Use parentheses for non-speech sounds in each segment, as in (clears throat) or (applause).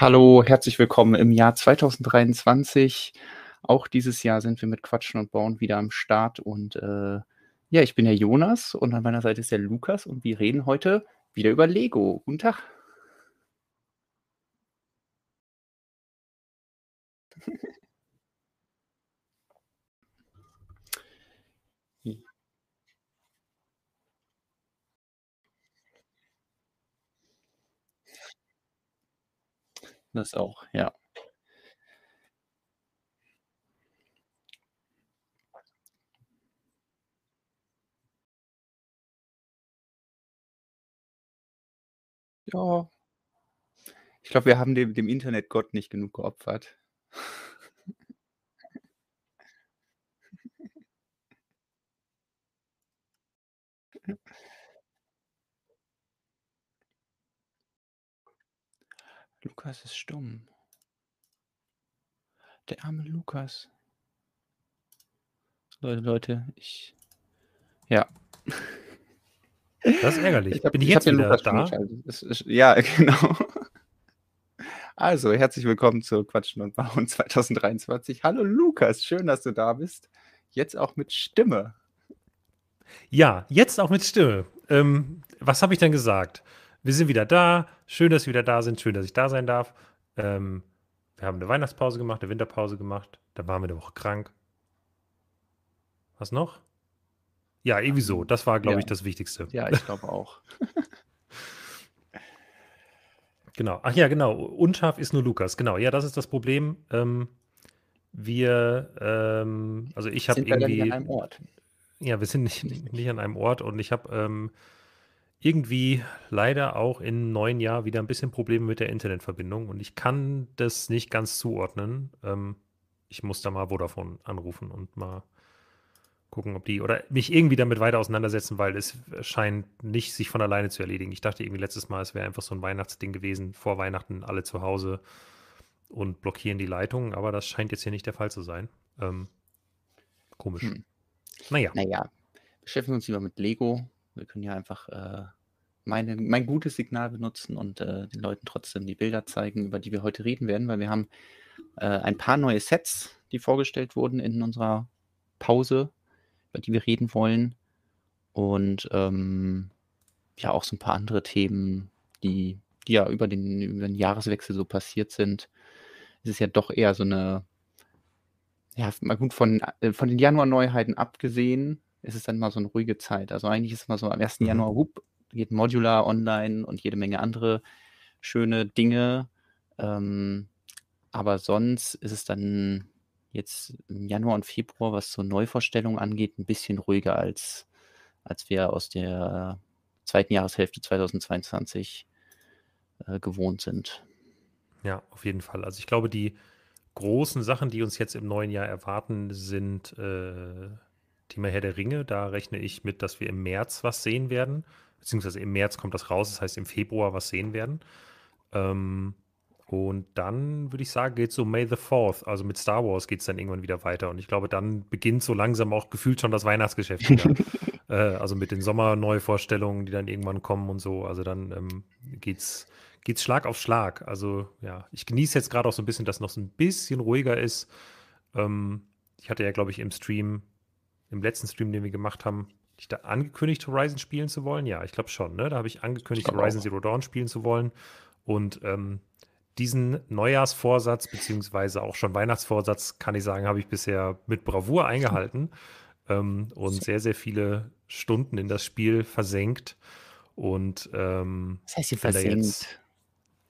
Hallo, herzlich willkommen im Jahr 2023. Auch dieses Jahr sind wir mit Quatschen und Bauen wieder am Start. Und äh, ja, ich bin der Jonas und an meiner Seite ist der Lukas und wir reden heute wieder über Lego. Guten Tag. (laughs) Das auch, ja. Ja. Ich glaube, wir haben dem dem Internetgott nicht genug geopfert. Lukas ist stumm. Der arme Lukas. Leute, Leute, ich ja. Das ist ärgerlich. Ich habe Bin ich jetzt wieder Lukas da? Es ist ja, (laughs) genau. Also, herzlich willkommen zu Quatschen und Bauen 2023. Hallo Lukas, schön, dass du da bist. Jetzt auch mit Stimme. Ja, jetzt auch mit Stimme. Ähm, was habe ich denn gesagt? Wir sind wieder da. Schön, dass wir wieder da sind. Schön, dass ich da sein darf. Ähm, wir haben eine Weihnachtspause gemacht, eine Winterpause gemacht. Dann waren wir eine Woche krank. Was noch? Ja, irgendwie so. Das war, glaube Ja. ich, das Wichtigste. Ja, ich glaube auch. (laughs) Genau. Ach ja, genau. Unscharf ist nur Lukas. Genau. Ja, das ist das Problem. Ähm, wir, ähm, also ich habe Sind wir denn irgendwie. an einem Ort? Ja, wir sind nicht, nicht an einem Ort und ich habe ähm, irgendwie leider auch im neuen Jahr wieder ein bisschen Probleme mit der Internetverbindung und ich kann das nicht ganz zuordnen. Ähm, ich muss da mal Vodafone anrufen und mal gucken, ob die oder mich irgendwie damit weiter auseinandersetzen, weil es scheint nicht sich von alleine zu erledigen. Ich dachte irgendwie letztes Mal, es wäre einfach so ein Weihnachtsding gewesen, vor Weihnachten alle zu Hause und blockieren die Leitungen, aber das scheint jetzt hier nicht der Fall zu sein. Ähm, komisch. Hm. Naja. Naja, beschäftigen wir uns lieber mit Lego. Wir können ja einfach äh, meine, mein gutes Signal benutzen und äh, den Leuten trotzdem die Bilder zeigen, über die wir heute reden werden, weil wir haben äh, ein paar neue Sets, die vorgestellt wurden in unserer Pause, über die wir reden wollen. Und ähm, ja, auch so ein paar andere Themen, die, die ja über den, über den Jahreswechsel so passiert sind. Es ist ja doch eher so eine, ja, mal gut, von, äh, von den Januar-Neuheiten abgesehen, ist es dann mal so eine ruhige Zeit. Also eigentlich ist es mal so am 1. Mhm. Januar, hup, geht Modular online und jede Menge andere schöne Dinge. Ähm, aber sonst ist es dann jetzt im Januar und Februar, was so Neuvorstellungen angeht, ein bisschen ruhiger als, als wir aus der zweiten Jahreshälfte 2022 äh, gewohnt sind. Ja, auf jeden Fall. Also ich glaube, die großen Sachen, die uns jetzt im neuen Jahr erwarten, sind äh, Thema Herr der Ringe. Da rechne ich mit, dass wir im März was sehen werden. Beziehungsweise im März kommt das raus, das heißt im Februar was sehen werden. Ähm, und dann würde ich sagen, geht es so May the 4th. Also mit Star Wars geht es dann irgendwann wieder weiter. Und ich glaube, dann beginnt so langsam auch gefühlt schon das Weihnachtsgeschäft wieder. (laughs) äh, also mit den Sommerneuvorstellungen, die dann irgendwann kommen und so. Also dann ähm, geht's geht's Schlag auf Schlag. Also ja, ich genieße jetzt gerade auch so ein bisschen, dass noch so ein bisschen ruhiger ist. Ähm, ich hatte ja, glaube ich, im Stream, im letzten Stream, den wir gemacht haben, ich da angekündigt, Horizon spielen zu wollen. Ja, ich glaube schon. Ne? Da habe ich angekündigt, glaub Horizon auch. Zero Dawn spielen zu wollen. Und ähm, diesen Neujahrsvorsatz, beziehungsweise auch schon Weihnachtsvorsatz, kann ich sagen, habe ich bisher mit Bravour eingehalten (laughs) ähm, und sehr, sehr viele Stunden in das Spiel versenkt. Und ähm, Das heißt, da versenkt. jetzt.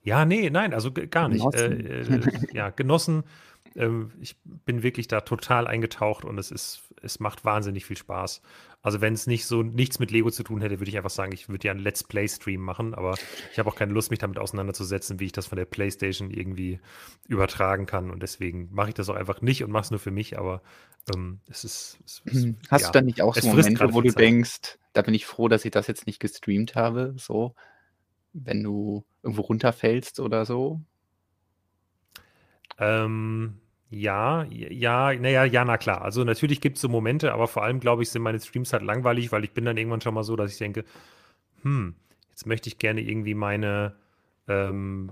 Ja, nee, nein, also gar nicht. Äh, Genossen. äh, ja, genossen. Ähm, ich bin wirklich da total eingetaucht und es ist, es macht wahnsinnig viel Spaß. Also wenn es nicht so nichts mit Lego zu tun hätte, würde ich einfach sagen, ich würde ja einen Let's Play-Stream machen, aber ich habe auch keine Lust, mich damit auseinanderzusetzen, wie ich das von der PlayStation irgendwie übertragen kann. Und deswegen mache ich das auch einfach nicht und mache es nur für mich, aber ähm, es ist. Es, es, Hm. Hast ja, du dann nicht auch so Momente, wo du Zeit. denkst, da bin ich froh, dass ich das jetzt nicht gestreamt habe, so, wenn du irgendwo runterfällst oder so? Ähm, ja, ja, naja, ja, na klar. Also natürlich gibt es so Momente, aber vor allem, glaube ich, sind meine Streams halt langweilig, weil ich bin dann irgendwann schon mal so, dass ich denke, hm, jetzt möchte ich gerne irgendwie meine ähm,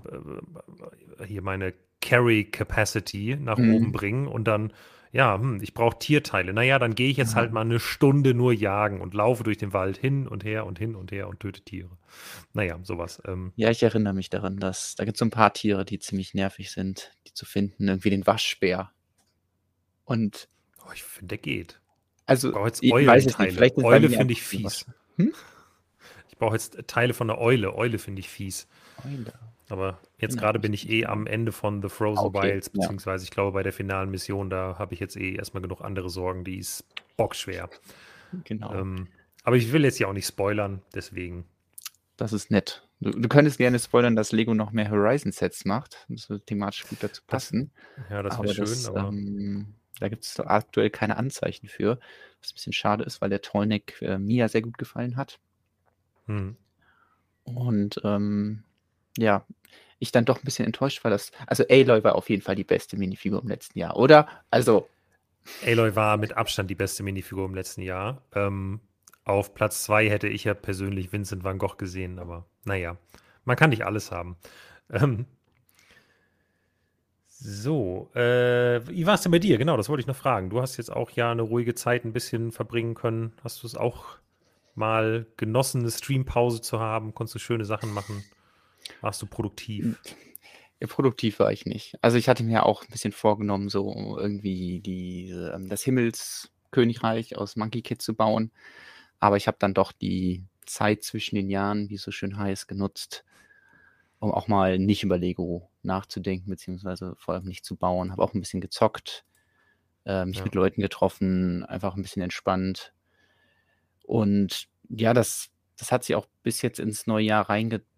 äh, hier meine Carry Capacity nach Mhm. oben bringen und dann, ja, hm, ich brauche Tierteile. Naja, dann gehe ich jetzt Ja. halt mal eine Stunde nur jagen und laufe durch den Wald hin und her und hin und her und töte Tiere. Naja, sowas. Ähm, Ja, ich erinnere mich daran, dass da gibt es so ein paar Tiere, die ziemlich nervig sind, die zu finden. Irgendwie den Waschbär. Und oh, ich finde, der geht. also, Ich brauche jetzt Eulenteile. Eule finde ich fies. Hm? Ich brauche jetzt Teile von der Eule. Eule finde ich fies. Eule. Aber jetzt Genau, gerade das bin ich eh am Ende von The Frozen Okay, Wilds, ja. beziehungsweise ich glaube bei der finalen Mission, da habe ich jetzt eh erstmal genug andere Sorgen, die ist bockschwer. Genau. Ähm, aber ich will jetzt ja auch nicht spoilern, deswegen. Das ist nett. Du, du könntest gerne spoilern, dass Lego noch mehr Horizon-Sets macht. Das würde thematisch gut dazu passen. Ja, das wäre schön, das, aber ähm, da gibt es aktuell keine Anzeichen für. Was ein bisschen schade ist, weil der Tollneck äh, mir sehr gut gefallen hat. hm. Und ähm, ja, ich dann doch ein bisschen enttäuscht war, dass. Also Aloy war auf jeden Fall die beste Minifigur im letzten Jahr, oder? Also, Aloy war mit Abstand die beste Minifigur im letzten Jahr. Ähm, auf Platz zwei hätte ich ja persönlich Vincent van Gogh gesehen, aber naja, man kann nicht alles haben. Ähm, so, äh, wie war es denn bei dir? Genau, das wollte ich noch fragen. Du hast jetzt auch ja eine ruhige Zeit ein bisschen verbringen können. Hast du es auch mal genossen, eine Streampause zu haben? Konntest du schöne Sachen machen? Warst du produktiv? ja, produktiv war ich nicht. Also ich hatte mir auch ein bisschen vorgenommen, so irgendwie die, ähm, das Himmelskönigreich aus Monkey Kid zu bauen. Aber ich habe dann doch die Zeit zwischen den Jahren, wie es so schön heißt, genutzt, um auch mal nicht über Lego nachzudenken, beziehungsweise vor allem nicht zu bauen. Habe auch ein bisschen gezockt, äh, mich Ja. mit Leuten getroffen, einfach ein bisschen entspannt. Und ja, das, das hat sich auch bis jetzt ins neue Jahr reingezogen,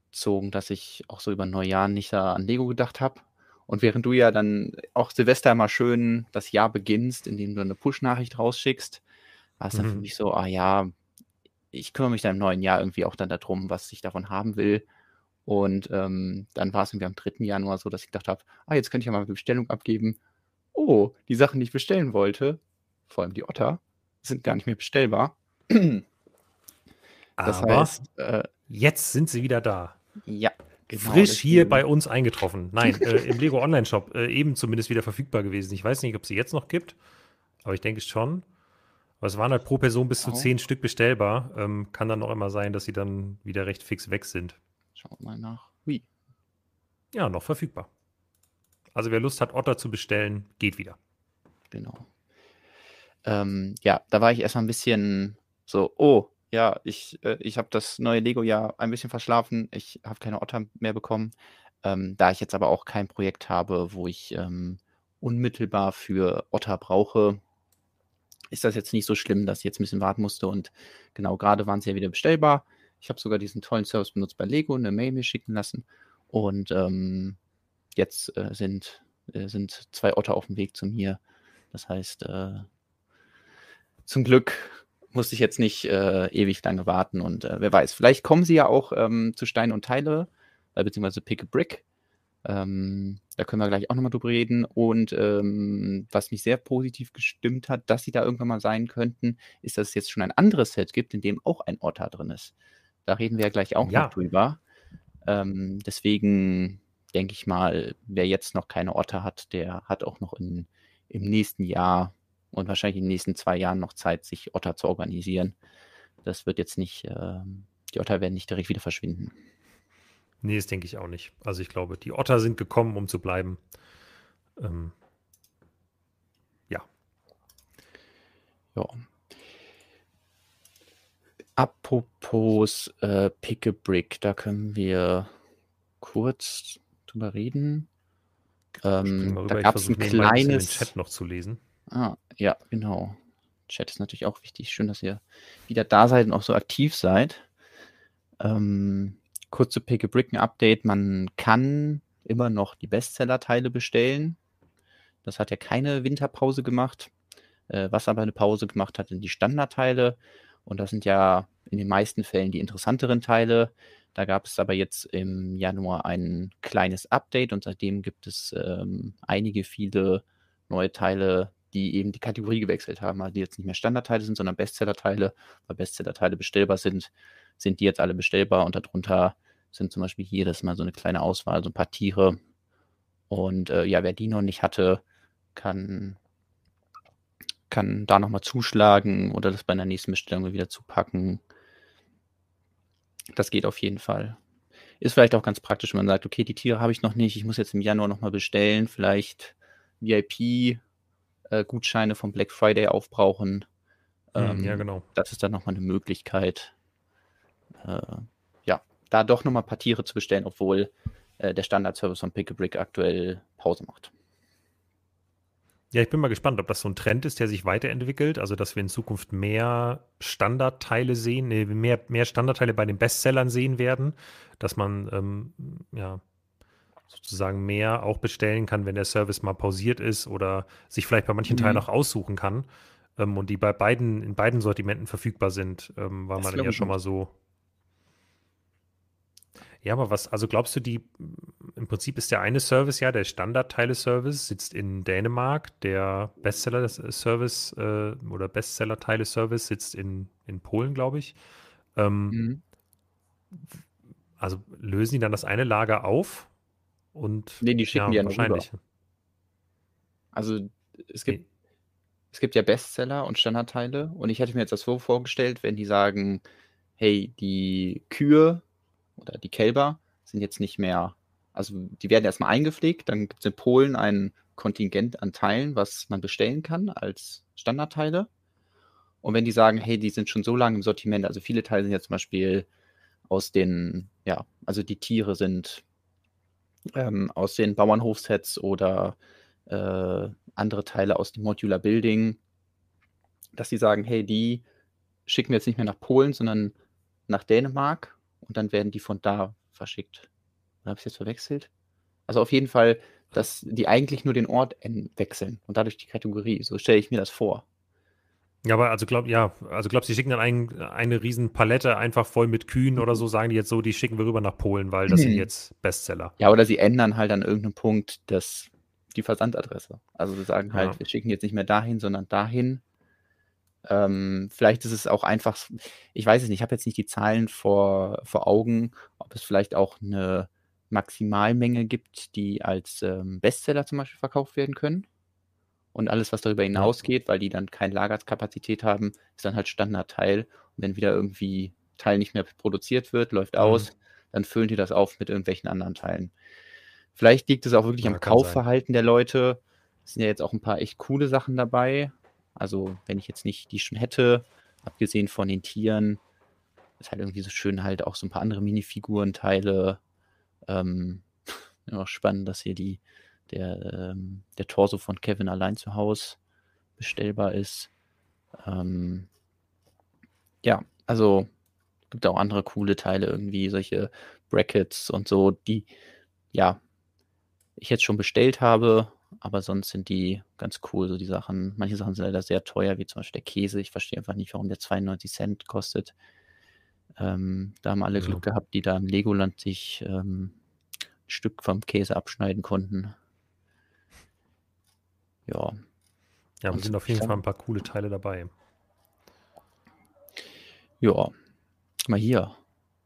dass ich auch so über Neujahr nicht da an Lego gedacht habe. Und während du ja dann auch Silvester mal schön das Jahr beginnst, indem du eine Push-Nachricht rausschickst, war es dann für Mhm. mich so, ah ja, ich kümmere mich dann im neuen Jahr irgendwie auch dann darum, was ich davon haben will. Und ähm, dann war es irgendwie am 3. Januar so, dass ich gedacht habe, ah, jetzt könnte ich ja mal eine Bestellung abgeben. Oh, die Sachen, die ich bestellen wollte, vor allem die Otter, sind gar nicht mehr bestellbar. (clears throat) Das Aber heißt, äh, jetzt sind sie wieder da. Ja, genau. Frisch hier bei uns eingetroffen. Nein, äh, im Lego Online Shop äh, eben zumindest wieder verfügbar gewesen. Ich weiß nicht, ob sie jetzt noch gibt, aber ich denke es schon. Aber es waren halt pro Person bis zu Genau. zehn Stück bestellbar. Ähm, kann dann auch immer sein, dass sie dann wieder recht fix weg sind. Schauen wir mal nach. Hui. Ja, noch verfügbar. Also wer Lust hat, Otter zu bestellen, geht wieder. Genau. Ähm, ja, da war ich erstmal ein bisschen so, oh, ja, ich, äh, ich habe das neue Lego-Jahr ein bisschen verschlafen. Ich habe keine Otter mehr bekommen. Ähm, da ich jetzt aber auch kein Projekt habe, wo ich ähm, unmittelbar für Otter brauche, ist das jetzt nicht so schlimm, dass ich jetzt ein bisschen warten musste. Und genau, gerade waren sie ja wieder bestellbar. Ich habe sogar diesen tollen Service benutzt bei Lego, eine Mail mir schicken lassen. Und ähm, jetzt äh, sind, äh, sind zwei Otter auf dem Weg zu mir. Das heißt, äh, zum Glück musste ich jetzt nicht äh, ewig lange warten und äh, wer weiß, vielleicht kommen sie ja auch ähm, zu Stein und Teile, äh, beziehungsweise Pick a Brick. Ähm, da können wir gleich auch nochmal drüber reden. Und ähm, was mich sehr positiv gestimmt hat, dass sie da irgendwann mal sein könnten, ist, dass es jetzt schon ein anderes Set gibt, in dem auch ein Otter drin ist. Da reden wir ja gleich auch Ja. noch drüber. Ähm, deswegen denke ich mal, wer jetzt noch keine Otter hat, der hat auch noch in, im nächsten Jahr und wahrscheinlich in den nächsten zwei Jahren noch Zeit, sich Otter zu organisieren. Das wird jetzt nicht, ähm, die Otter werden nicht direkt wieder verschwinden. Nee, das denke ich auch nicht. Also ich glaube, die Otter sind gekommen, um zu bleiben. Ähm, ja. Ja. Apropos äh, Pick a Brick, da können wir kurz drüber reden. Ähm, da gab es ein bisschen den kleines. Chat noch zu lesen. Ah, ja, genau. Chat ist natürlich auch wichtig. Schön, dass ihr wieder da seid und auch so aktiv seid. Ähm, kurz zu Pick a Brick ein Update. Man kann immer noch die Bestseller-Teile bestellen. Das hat ja keine Winterpause gemacht. Äh, was aber eine Pause gemacht hat, sind die Standardteile. Und das sind ja in den meisten Fällen die interessanteren Teile. Da gab es aber jetzt im Januar ein kleines Update und seitdem gibt es ähm, einige, viele neue Teile, die eben die Kategorie gewechselt haben, also die jetzt nicht mehr Standardteile sind, sondern Bestsellerteile. Weil Bestsellerteile bestellbar sind, sind die jetzt alle bestellbar und darunter sind zum Beispiel jedes Mal so eine kleine Auswahl, so ein paar Tiere. Und äh, ja, wer die noch nicht hatte, kann, kann da nochmal zuschlagen oder das bei einer nächsten Bestellung wieder zupacken. Das geht auf jeden Fall. Ist vielleicht auch ganz praktisch, wenn man sagt, okay, die Tiere habe ich noch nicht, ich muss jetzt im Januar nochmal bestellen, vielleicht VIP-Gutscheine äh, vom Black Friday aufbrauchen. Ähm, ja, genau. Das ist dann nochmal eine Möglichkeit, äh, ja, da doch nochmal ein paar Tiere zu bestellen, obwohl äh, der Standard-Service von Pick a Brick aktuell Pause macht. Ja, ich bin mal gespannt, ob das so ein Trend ist, der sich weiterentwickelt, also dass wir in Zukunft mehr Standardteile sehen, mehr, mehr Standardteile bei den Bestsellern sehen werden, dass man ähm, ja sozusagen mehr auch bestellen kann, wenn der Service mal pausiert ist oder sich vielleicht bei manchen mhm. Teilen auch aussuchen kann ähm, und die bei beiden in beiden Sortimenten verfügbar sind, ähm, das man ja schon mal so ja, aber was, also glaubst du, die, im Prinzip ist der eine Service ja, der Standardteile-Service sitzt in Dänemark, der Bestseller-Service äh, oder Bestseller-Teile-Service sitzt in, in Polen, glaube ich. Ähm, mhm. Also lösen die dann das eine Lager auf und. Nee, die schicken ja, die ja wahrscheinlich. Rüber. Also es gibt, nee. es gibt ja Bestseller und Standardteile und ich hätte mir jetzt das so vorgestellt, wenn die sagen, hey, die Kühe oder die Kälber sind jetzt nicht mehr, also die werden erstmal eingepflegt, dann gibt es in Polen ein Kontingent an Teilen, was man bestellen kann als Standardteile. Und wenn die sagen, hey, die sind schon so lange im Sortiment, also viele Teile sind ja zum Beispiel aus den, ja, also die Tiere sind ähm, aus den Bauernhofsets oder äh, andere Teile aus dem Modular Building, dass sie sagen, hey, die schicken wir jetzt nicht mehr nach Polen, sondern nach Dänemark und dann werden die von da verschickt. Habe ich es jetzt verwechselt? Also auf jeden Fall, dass die eigentlich nur den Ort wechseln und dadurch die Kategorie. So stelle ich mir das vor. Ja, aber also glaub, ja, also glaubst du, die schicken dann ein, eine riesen Palette einfach voll mit Kühen oder so, sagen die jetzt so, die schicken wir rüber nach Polen, weil das mhm. sind jetzt Bestseller. Ja, oder sie ändern halt an irgendeinem Punkt das, die Versandadresse. Also sie sagen halt, ja. wir schicken jetzt nicht mehr dahin, sondern dahin. Ähm, vielleicht ist es auch einfach, ich weiß es nicht, ich habe jetzt nicht die Zahlen vor, vor Augen, ob es vielleicht auch eine Maximalmenge gibt, die als ähm, Bestseller zum Beispiel verkauft werden können. Und alles, was darüber hinausgeht, weil die dann keine Lagerkapazität haben, ist dann halt Standardteil. Und wenn wieder irgendwie Teil nicht mehr produziert wird, läuft mhm. aus, dann füllen die das auf mit irgendwelchen anderen Teilen. Vielleicht liegt es auch wirklich ja, am Kaufverhalten sein. der Leute. Es sind ja jetzt auch ein paar echt coole Sachen dabei. Also, wenn ich jetzt nicht die schon hätte, abgesehen von den Tieren, ist halt irgendwie so schön halt auch so ein paar andere Minifigurenteile. Ähm, (laughs) auch spannend, dass hier die, der, ähm, der Torso von Kevin allein zu Hause bestellbar ist. Ähm, ja, also gibt auch andere coole Teile irgendwie, solche Brackets und so, die ja ich jetzt schon bestellt habe aber sonst sind die ganz cool, so die Sachen. Manche Sachen sind leider sehr teuer, wie zum Beispiel der Käse. Ich verstehe einfach nicht, warum der 92 Cent kostet. Ähm, da haben alle ja. Glück gehabt, die da im Legoland sich ähm, ein Stück vom Käse abschneiden konnten. Ja. Ja, und sind auf jeden Fall ein paar coole Teile dabei. Ja. Mal hier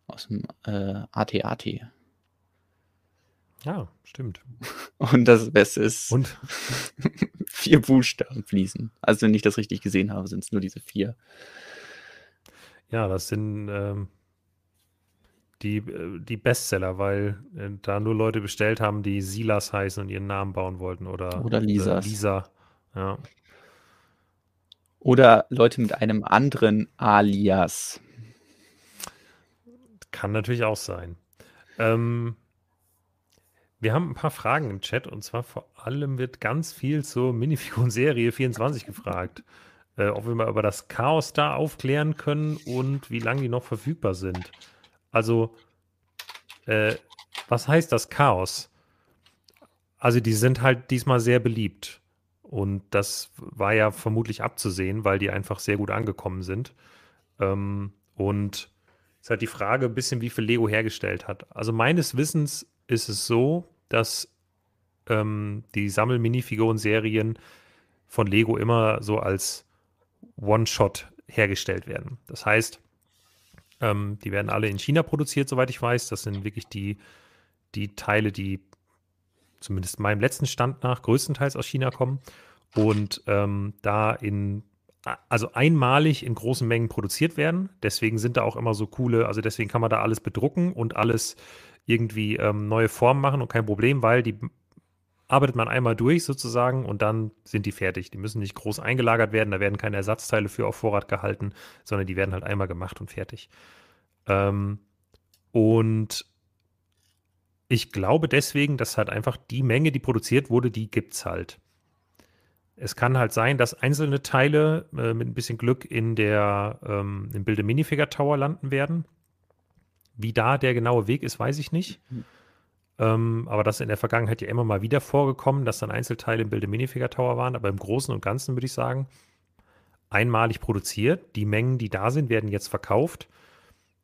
aus dem äh, AT-AT. Ja, stimmt. (laughs) Und das Beste ist, und (laughs) vier Buchstaben fließen. Also wenn ich das richtig gesehen habe, sind es nur diese vier. Ja, das sind ähm, die, äh, die Bestseller, weil äh, da nur Leute bestellt haben, die Silas heißen und ihren Namen bauen wollten oder, oder Lisas. Äh, Lisa. Ja. Oder Leute mit einem anderen Alias. Kann natürlich auch sein. Ähm, wir haben ein paar Fragen im Chat und zwar vor allem wird ganz viel zur Minifiguren-Serie 24 gefragt. Äh, ob wir mal über das Chaos da aufklären können und wie lange die noch verfügbar sind. Also, äh, was heißt das Chaos? Also, die sind halt diesmal sehr beliebt. Und das war ja vermutlich abzusehen, weil die einfach sehr gut angekommen sind. Ähm, und ist halt die Frage ein bisschen, wie viel Lego hergestellt hat. Also meines Wissens ist es so, dass ähm, die Sammel-Minifiguren-Serien von Lego immer so als One-Shot hergestellt werden. Das heißt, Ähm, die werden alle in China produziert, soweit ich weiß. Das sind wirklich die, die Teile, die zumindest meinem letzten Stand nach größtenteils aus China kommen und ähm, da in also einmalig in großen Mengen produziert werden. Deswegen sind da auch immer so coole, also deswegen kann man da alles bedrucken und alles irgendwie ähm, neue Formen machen und kein Problem, weil die arbeitet man einmal durch sozusagen und dann sind die fertig. Die müssen nicht groß eingelagert werden, da werden keine Ersatzteile für auf Vorrat gehalten, sondern die werden halt einmal gemacht und fertig. Ähm, und ich glaube deswegen, dass halt einfach die Menge, die produziert wurde, die gibt es halt. Es kann halt sein, dass einzelne Teile äh, mit ein bisschen Glück in der ähm, im Bilde Minifigure Tower landen werden. Wie da der genaue Weg ist, weiß ich nicht. Mhm. Ähm, aber das ist in der Vergangenheit ja immer mal wieder vorgekommen, dass dann Einzelteile im Bilde Minifigure Tower waren. Aber im Großen und Ganzen würde ich sagen, einmalig produziert. Die Mengen, die da sind, werden jetzt verkauft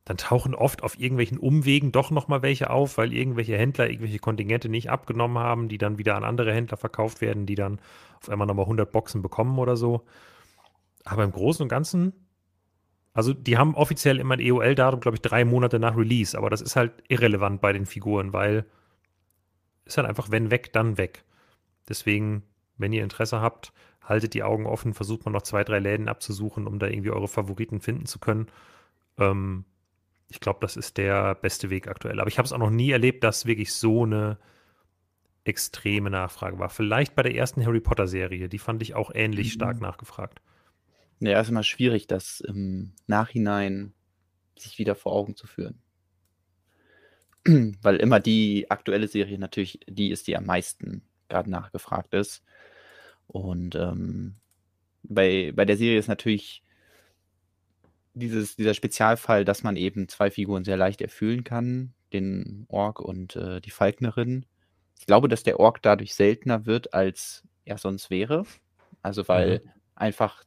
dann tauchen oft auf irgendwelchen Umwegen doch nochmal welche auf, weil irgendwelche Händler irgendwelche Kontingente nicht abgenommen haben, die dann wieder an andere Händler verkauft werden, die dann auf einmal nochmal 100 Boxen bekommen oder so. Aber im Großen und Ganzen, also die haben offiziell immer ein EOL-Datum, glaube ich, drei Monate nach Release, aber das ist halt irrelevant bei den Figuren, weil ist halt einfach, wenn weg, dann weg. Deswegen, wenn ihr Interesse habt, haltet die Augen offen, versucht mal noch zwei, drei Läden abzusuchen, um da irgendwie eure Favoriten finden zu können. Ähm, ich glaube, das ist der beste Weg aktuell. Aber ich habe es auch noch nie erlebt, dass wirklich so eine extreme Nachfrage war. Vielleicht bei der ersten Harry Potter Serie, die fand ich auch ähnlich mhm. stark nachgefragt. Ja, ist immer schwierig, das im Nachhinein sich wieder vor Augen zu führen. (clears throat) Weil immer die aktuelle Serie natürlich die ist, die am meisten gerade nachgefragt ist. Und ähm, bei, bei der Serie ist natürlich dieses, dieser Spezialfall, dass man eben zwei Figuren sehr leicht erfüllen kann, den Ork und äh, die Falknerin. Ich glaube, dass der Ork dadurch seltener wird, als er sonst wäre. Also weil mhm. einfach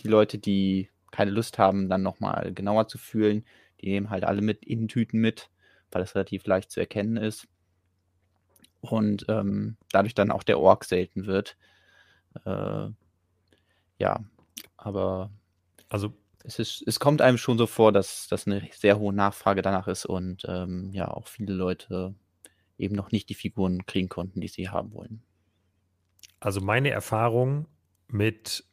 die Leute, die keine Lust haben, dann nochmal genauer zu fühlen, die nehmen halt alle mit Innentüten mit, weil es relativ leicht zu erkennen ist. Und ähm, dadurch dann auch der Ork selten wird. Äh, ja, aber. Also es, ist, es kommt einem schon so vor, dass das eine sehr hohe Nachfrage danach ist und ähm, ja, auch viele Leute eben noch nicht die Figuren kriegen konnten, die sie haben wollen. Also meine Erfahrung mit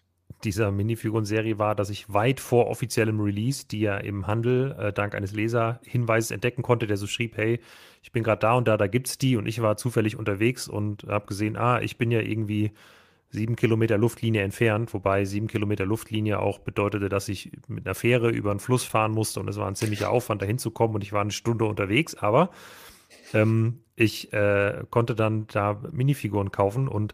dieser Minifiguren-Serie war, dass ich weit vor offiziellem Release, die ja im Handel äh, dank eines Leserhinweises entdecken konnte, der so schrieb, hey, ich bin gerade da und da, da gibt's die. Und ich war zufällig unterwegs und habe gesehen, ah, ich bin ja irgendwie sieben Kilometer Luftlinie entfernt, wobei sieben Kilometer Luftlinie auch bedeutete, dass ich mit einer Fähre über einen Fluss fahren musste. Und es war ein ziemlicher Aufwand, dahin zu kommen und ich war eine Stunde unterwegs, aber ähm, ich äh, konnte dann da Minifiguren kaufen. Und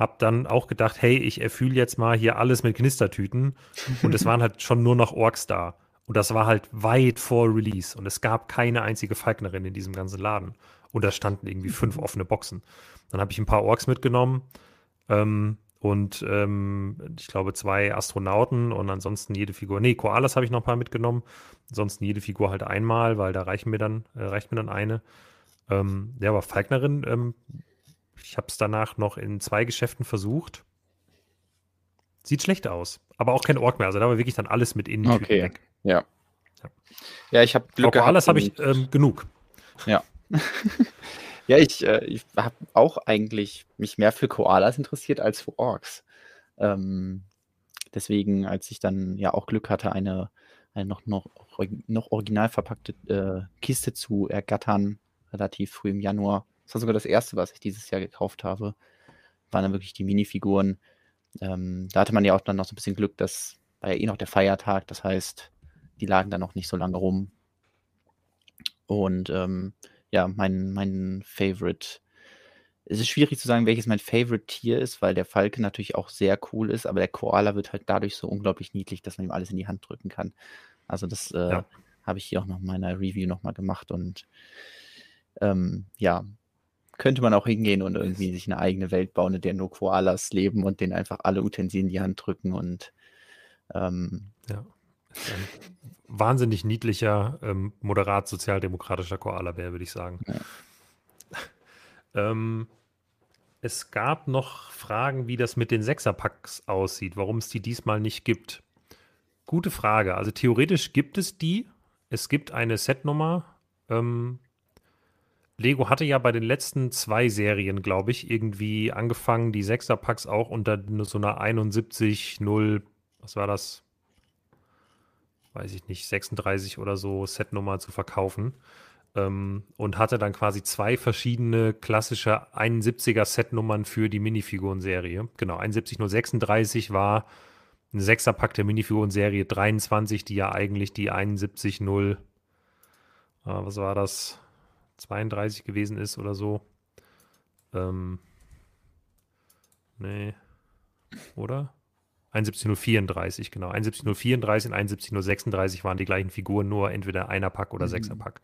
habe dann auch gedacht, hey, ich erfühle jetzt mal hier alles mit Knistertüten und es waren halt schon nur noch Orks da. Und das war halt weit vor Release und es gab keine einzige Falknerin in diesem ganzen Laden. Und da standen irgendwie fünf offene Boxen. Dann habe ich ein paar Orks mitgenommen, ähm, und ähm, ich glaube zwei Astronauten und ansonsten jede Figur. Nee, Koalas habe ich noch ein paar mitgenommen. Ansonsten jede Figur halt einmal, weil da reichen mir dann, äh, reicht mir dann eine. Ähm, ja, aber Falknerin, ähm, ich habe es danach noch in zwei Geschäften versucht. Sieht schlecht aus, aber auch kein Ork mehr. Also da war wirklich dann alles mit innen okay. weg. Ja. Ja, ja ich habe Glück gehabt. Koalas habe ich ähm, genug. Ja. (laughs) Ja, ich, äh, ich habe auch eigentlich mich mehr für Koalas interessiert als für Orks. Ähm, deswegen, als ich dann ja auch Glück hatte, eine, eine noch, noch, noch original verpackte äh, Kiste zu ergattern, relativ früh im Januar. Das war sogar das erste, was ich dieses Jahr gekauft habe. Waren dann wirklich die Minifiguren. Ähm, da hatte man ja auch dann noch so ein bisschen Glück, das war ja eh noch der Feiertag, das heißt, die lagen dann noch nicht so lange rum. Und ähm, ja, mein, mein Favorite. Es ist schwierig zu sagen, welches mein Favorite Tier ist, weil der Falke natürlich auch sehr cool ist, aber der Koala wird halt dadurch so unglaublich niedlich, dass man ihm alles in die Hand drücken kann. Also das äh, ja. habe ich hier auch noch in meiner Review nochmal gemacht und ähm, ja, könnte man auch hingehen und irgendwie sich eine eigene Welt bauen, in der nur Koalas leben und denen einfach alle Utensilien in die Hand drücken und ähm, ja wahnsinnig niedlicher, ähm, moderat sozialdemokratischer Koala-Bär, würde ich sagen. Ja. (laughs) ähm, es gab noch Fragen, wie das mit den Sechserpacks aussieht, warum es die diesmal nicht gibt. Gute Frage. Also theoretisch gibt es die. es gibt eine Setnummer. Ähm, Lego hatte ja bei den letzten zwei Serien, glaube ich, irgendwie angefangen, die Sechserpacks auch unter so einer 71-0, was war das? Weiß ich nicht, 36 oder so Setnummer zu verkaufen. Ähm, und hatte dann quasi zwei verschiedene klassische 71er Setnummern für die Minifiguren-Serie. Genau, 71036 war ein Sechserpack der Minifiguren-Serie 23, die ja eigentlich die 71 0, äh, was war das, 32 gewesen ist oder so. Ähm, nee, oder? 71.034, genau. 71.034 und 71.036 waren die gleichen Figuren, nur entweder einer Pack oder mhm. Sechserpack.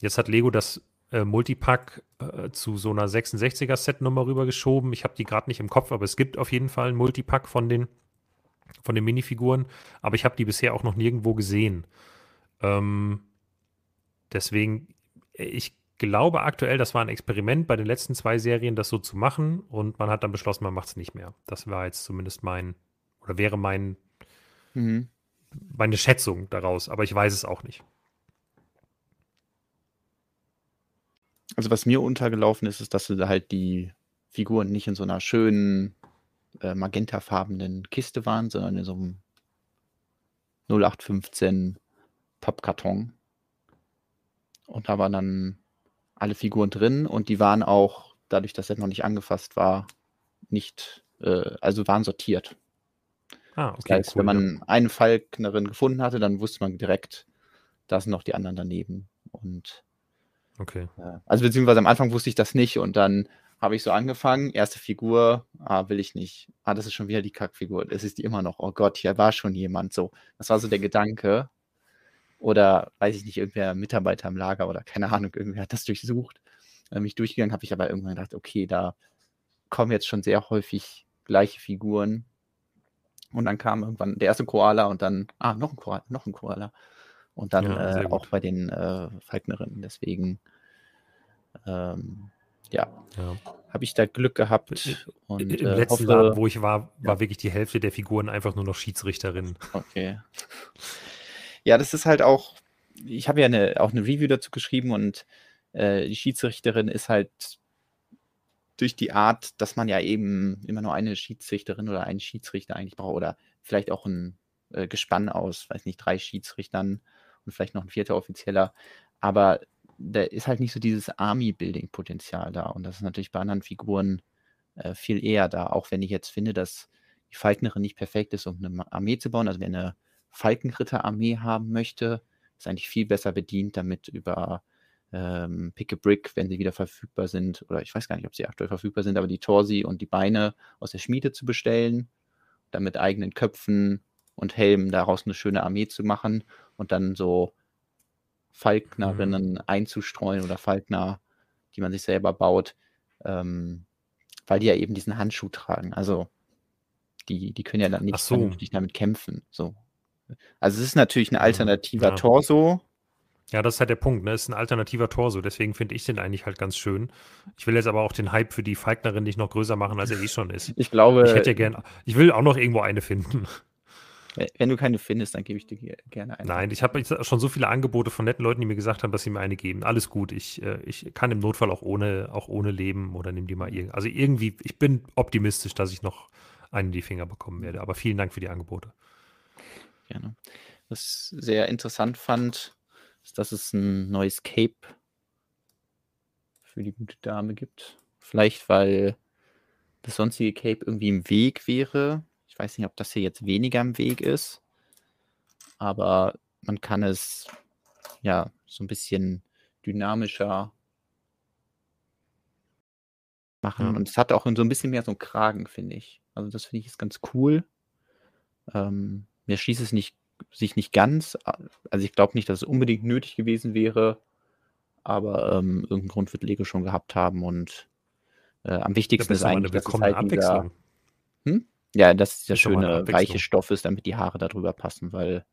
Jetzt hat Lego das äh, Multipack äh, zu so einer 66er Setnummer rübergeschoben. Ich habe die gerade nicht im Kopf, aber es gibt auf jeden Fall ein Multipack von den von den Minifiguren, aber ich habe die bisher auch noch nirgendwo gesehen. Ähm, deswegen, ich glaube aktuell, das war ein Experiment bei den letzten zwei Serien, das so zu machen und man hat dann beschlossen, man macht es nicht mehr. Das war jetzt zumindest mein, oder wäre mein, mhm. meine Schätzung daraus, aber ich weiß es auch nicht. Also was mir untergelaufen ist, ist, dass du halt die Figuren nicht in so einer schönen äh, magentafarbenen Kiste waren, sondern in so einem 0815 Pappkarton. Und da waren dann alle Figuren drin und die waren auch, dadurch, dass er noch nicht angefasst war, nicht, äh, also waren sortiert. Ah, okay. Das heißt, cool, wenn man ja. eine Falknerin gefunden hatte, dann wusste man direkt, da sind noch die anderen daneben. Und okay. Äh, also beziehungsweise am Anfang wusste ich das nicht und dann habe ich so angefangen, erste Figur, ah, will ich nicht. Ah, das ist schon wieder die Kackfigur. Das ist die immer noch. Oh Gott, hier war schon jemand. So, das war so der Gedanke. Oder weiß ich nicht, irgendwer Mitarbeiter im Lager oder keine Ahnung, irgendwer hat das durchsucht. Äh, mich durchgegangen, habe ich aber irgendwann gedacht, okay, da kommen jetzt schon sehr häufig gleiche Figuren. Und dann kam irgendwann der erste Koala und dann, ah, noch ein Koala, noch ein Koala. Und dann ja, äh, auch bei den äh, Falknerinnen. Deswegen ähm, ja, ja. habe ich da Glück gehabt. Und, Im äh, letzten hoffe, Laden, wo ich war, war ja. wirklich die Hälfte der Figuren einfach nur noch Schiedsrichterinnen. Okay. (laughs) Ja, das ist halt auch, ich habe ja eine, auch eine Review dazu geschrieben und äh, die Schiedsrichterin ist halt durch die Art, dass man ja eben immer nur eine Schiedsrichterin oder einen Schiedsrichter eigentlich braucht oder vielleicht auch ein äh, Gespann aus, weiß nicht, drei Schiedsrichtern und vielleicht noch ein vierter Offizieller. Aber da ist halt nicht so dieses Army-Building-Potenzial da. Und das ist natürlich bei anderen Figuren äh, viel eher da. Auch wenn ich jetzt finde, dass die Falknerin nicht perfekt ist, um eine Armee zu bauen. Also wer eine Falkenritter-Armee haben möchte, ist eigentlich viel besser bedient, damit über ähm, Pick a Brick, wenn sie wieder verfügbar sind, oder ich weiß gar nicht, ob sie aktuell verfügbar sind, aber die Torsi und die Beine aus der Schmiede zu bestellen, dann mit eigenen Köpfen und Helmen daraus eine schöne Armee zu machen und dann so Falknerinnen mhm. einzustreuen oder Falkner, die man sich selber baut, ähm, weil die ja eben diesen Handschuh tragen. Also die, die können ja dann nicht so. vernünftig damit kämpfen. So. Also es ist natürlich ein alternativer ja. Torso. Ja, das ist halt der Punkt, ne? Es ist ein alternativer Torso, deswegen finde ich den eigentlich halt ganz schön. Ich will jetzt aber auch den Hype für die Falknerin nicht noch größer machen, als er eh schon ist. Ich glaube. Ich hätte ja gern, ich will auch noch irgendwo eine finden. Wenn du keine findest, dann gebe ich dir gerne eine. Nein, ich habe schon so viele Angebote von netten Leuten, die mir gesagt haben, dass sie mir eine geben. Alles gut. Ich, äh, ich kann im Notfall auch ohne, auch ohne leben oder nimm die mal irgendwie. Also irgendwie, ich bin optimistisch, dass ich noch einen in die Finger bekommen werde. Aber vielen Dank für die Angebote. Gerne. Was ich sehr interessant fand, ist, dass es ein neues Cape für die gute Dame gibt. Vielleicht, weil das sonstige Cape irgendwie im Weg wäre ich weiß nicht, ob das hier jetzt weniger im Weg ist, aber man kann es ja so ein bisschen dynamischer machen. Ja. Und es hat auch so ein bisschen mehr so einen Kragen, finde ich. Also das finde ich ist ganz cool. Ähm, mir schließt es nicht, sich nicht ganz. Also ich glaube nicht, dass es unbedingt nötig gewesen wäre, aber ähm, irgendeinen Grund wird Lego schon gehabt haben und äh, am wichtigsten ist eigentlich, dass es halt dieser, hm? Ja, dass der schöne weiche Stoff ist, damit die Haare darüber passen, weil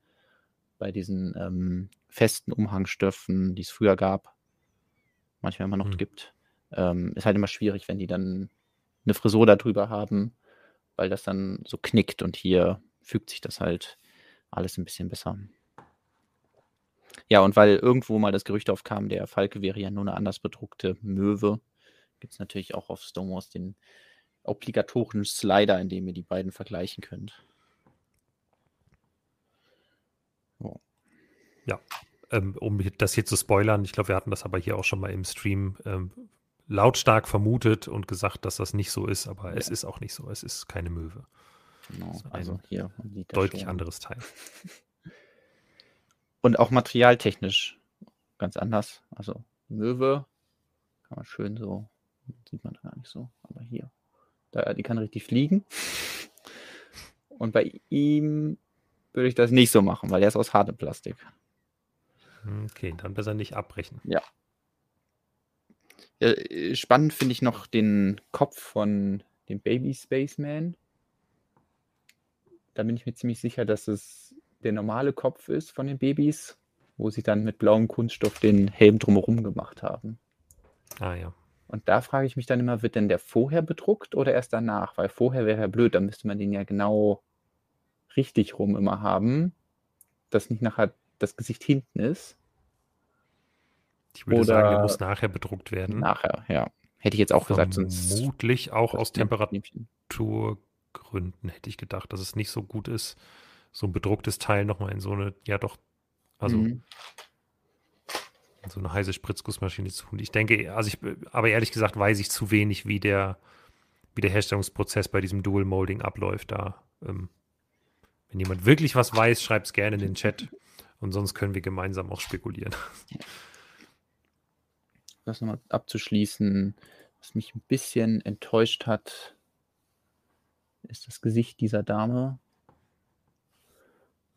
bei diesen ähm, festen Umhangstoffen, die es früher gab, manchmal immer noch mhm. gibt, ähm, ist halt immer schwierig, wenn die dann eine Frisur darüber haben, weil das dann so knickt und hier fügt sich das halt alles ein bisschen besser. Ja, und weil irgendwo mal das Gerücht aufkam, der Falke wäre ja nur eine anders bedruckte Möwe, gibt es natürlich auch auf Stonewalls den obligatorischen Slider, in dem ihr die beiden vergleichen könnt. Oh. Ja, ähm, um das hier zu spoilern, ich glaube, wir hatten das aber hier auch schon mal im Stream ähm, lautstark vermutet und gesagt, dass das nicht so ist, aber ja. es ist auch nicht so. Es ist keine Möwe. Genau, also hier deutlich anderes Teil. (laughs) Und auch materialtechnisch ganz anders. Also Möwe kann man schön so, sieht man gar nicht so, aber hier. Da, die kann richtig fliegen. (laughs) Und bei ihm würde ich das nicht so machen, weil er ist aus hartem Plastik. Okay, dann besser nicht abbrechen. Ja. Äh, spannend finde ich noch den Kopf von dem Baby Spaceman. Da bin ich mir ziemlich sicher, dass es der normale Kopf ist von den Babys, wo sie dann mit blauem Kunststoff den Helm drumherum gemacht haben. Ah ja. Und da frage ich mich dann immer, wird denn der vorher bedruckt oder erst danach? Weil vorher wäre ja blöd, dann müsste man den ja genau richtig rum immer haben, dass nicht nachher das Gesicht hinten ist. Ich würde oder sagen, der muss nachher bedruckt werden. Nachher, ja. Hätte ich jetzt auch gesagt. Vermutlich auch aus Temperaturgründen hätte ich gedacht, dass es nicht so gut ist, so ein bedrucktes Teil nochmal in so eine, ja doch, also mhm. in so eine heiße Spritzgussmaschine zu tun. Ich denke, also ich, aber ehrlich gesagt weiß ich zu wenig, wie der, wie der Herstellungsprozess bei diesem Dual Molding abläuft. Da, ähm, wenn jemand wirklich was weiß, schreibt es gerne in den Chat. (laughs) Und sonst können wir gemeinsam auch spekulieren. Das nochmal abzuschließen, was mich ein bisschen enttäuscht hat, ist das Gesicht dieser Dame.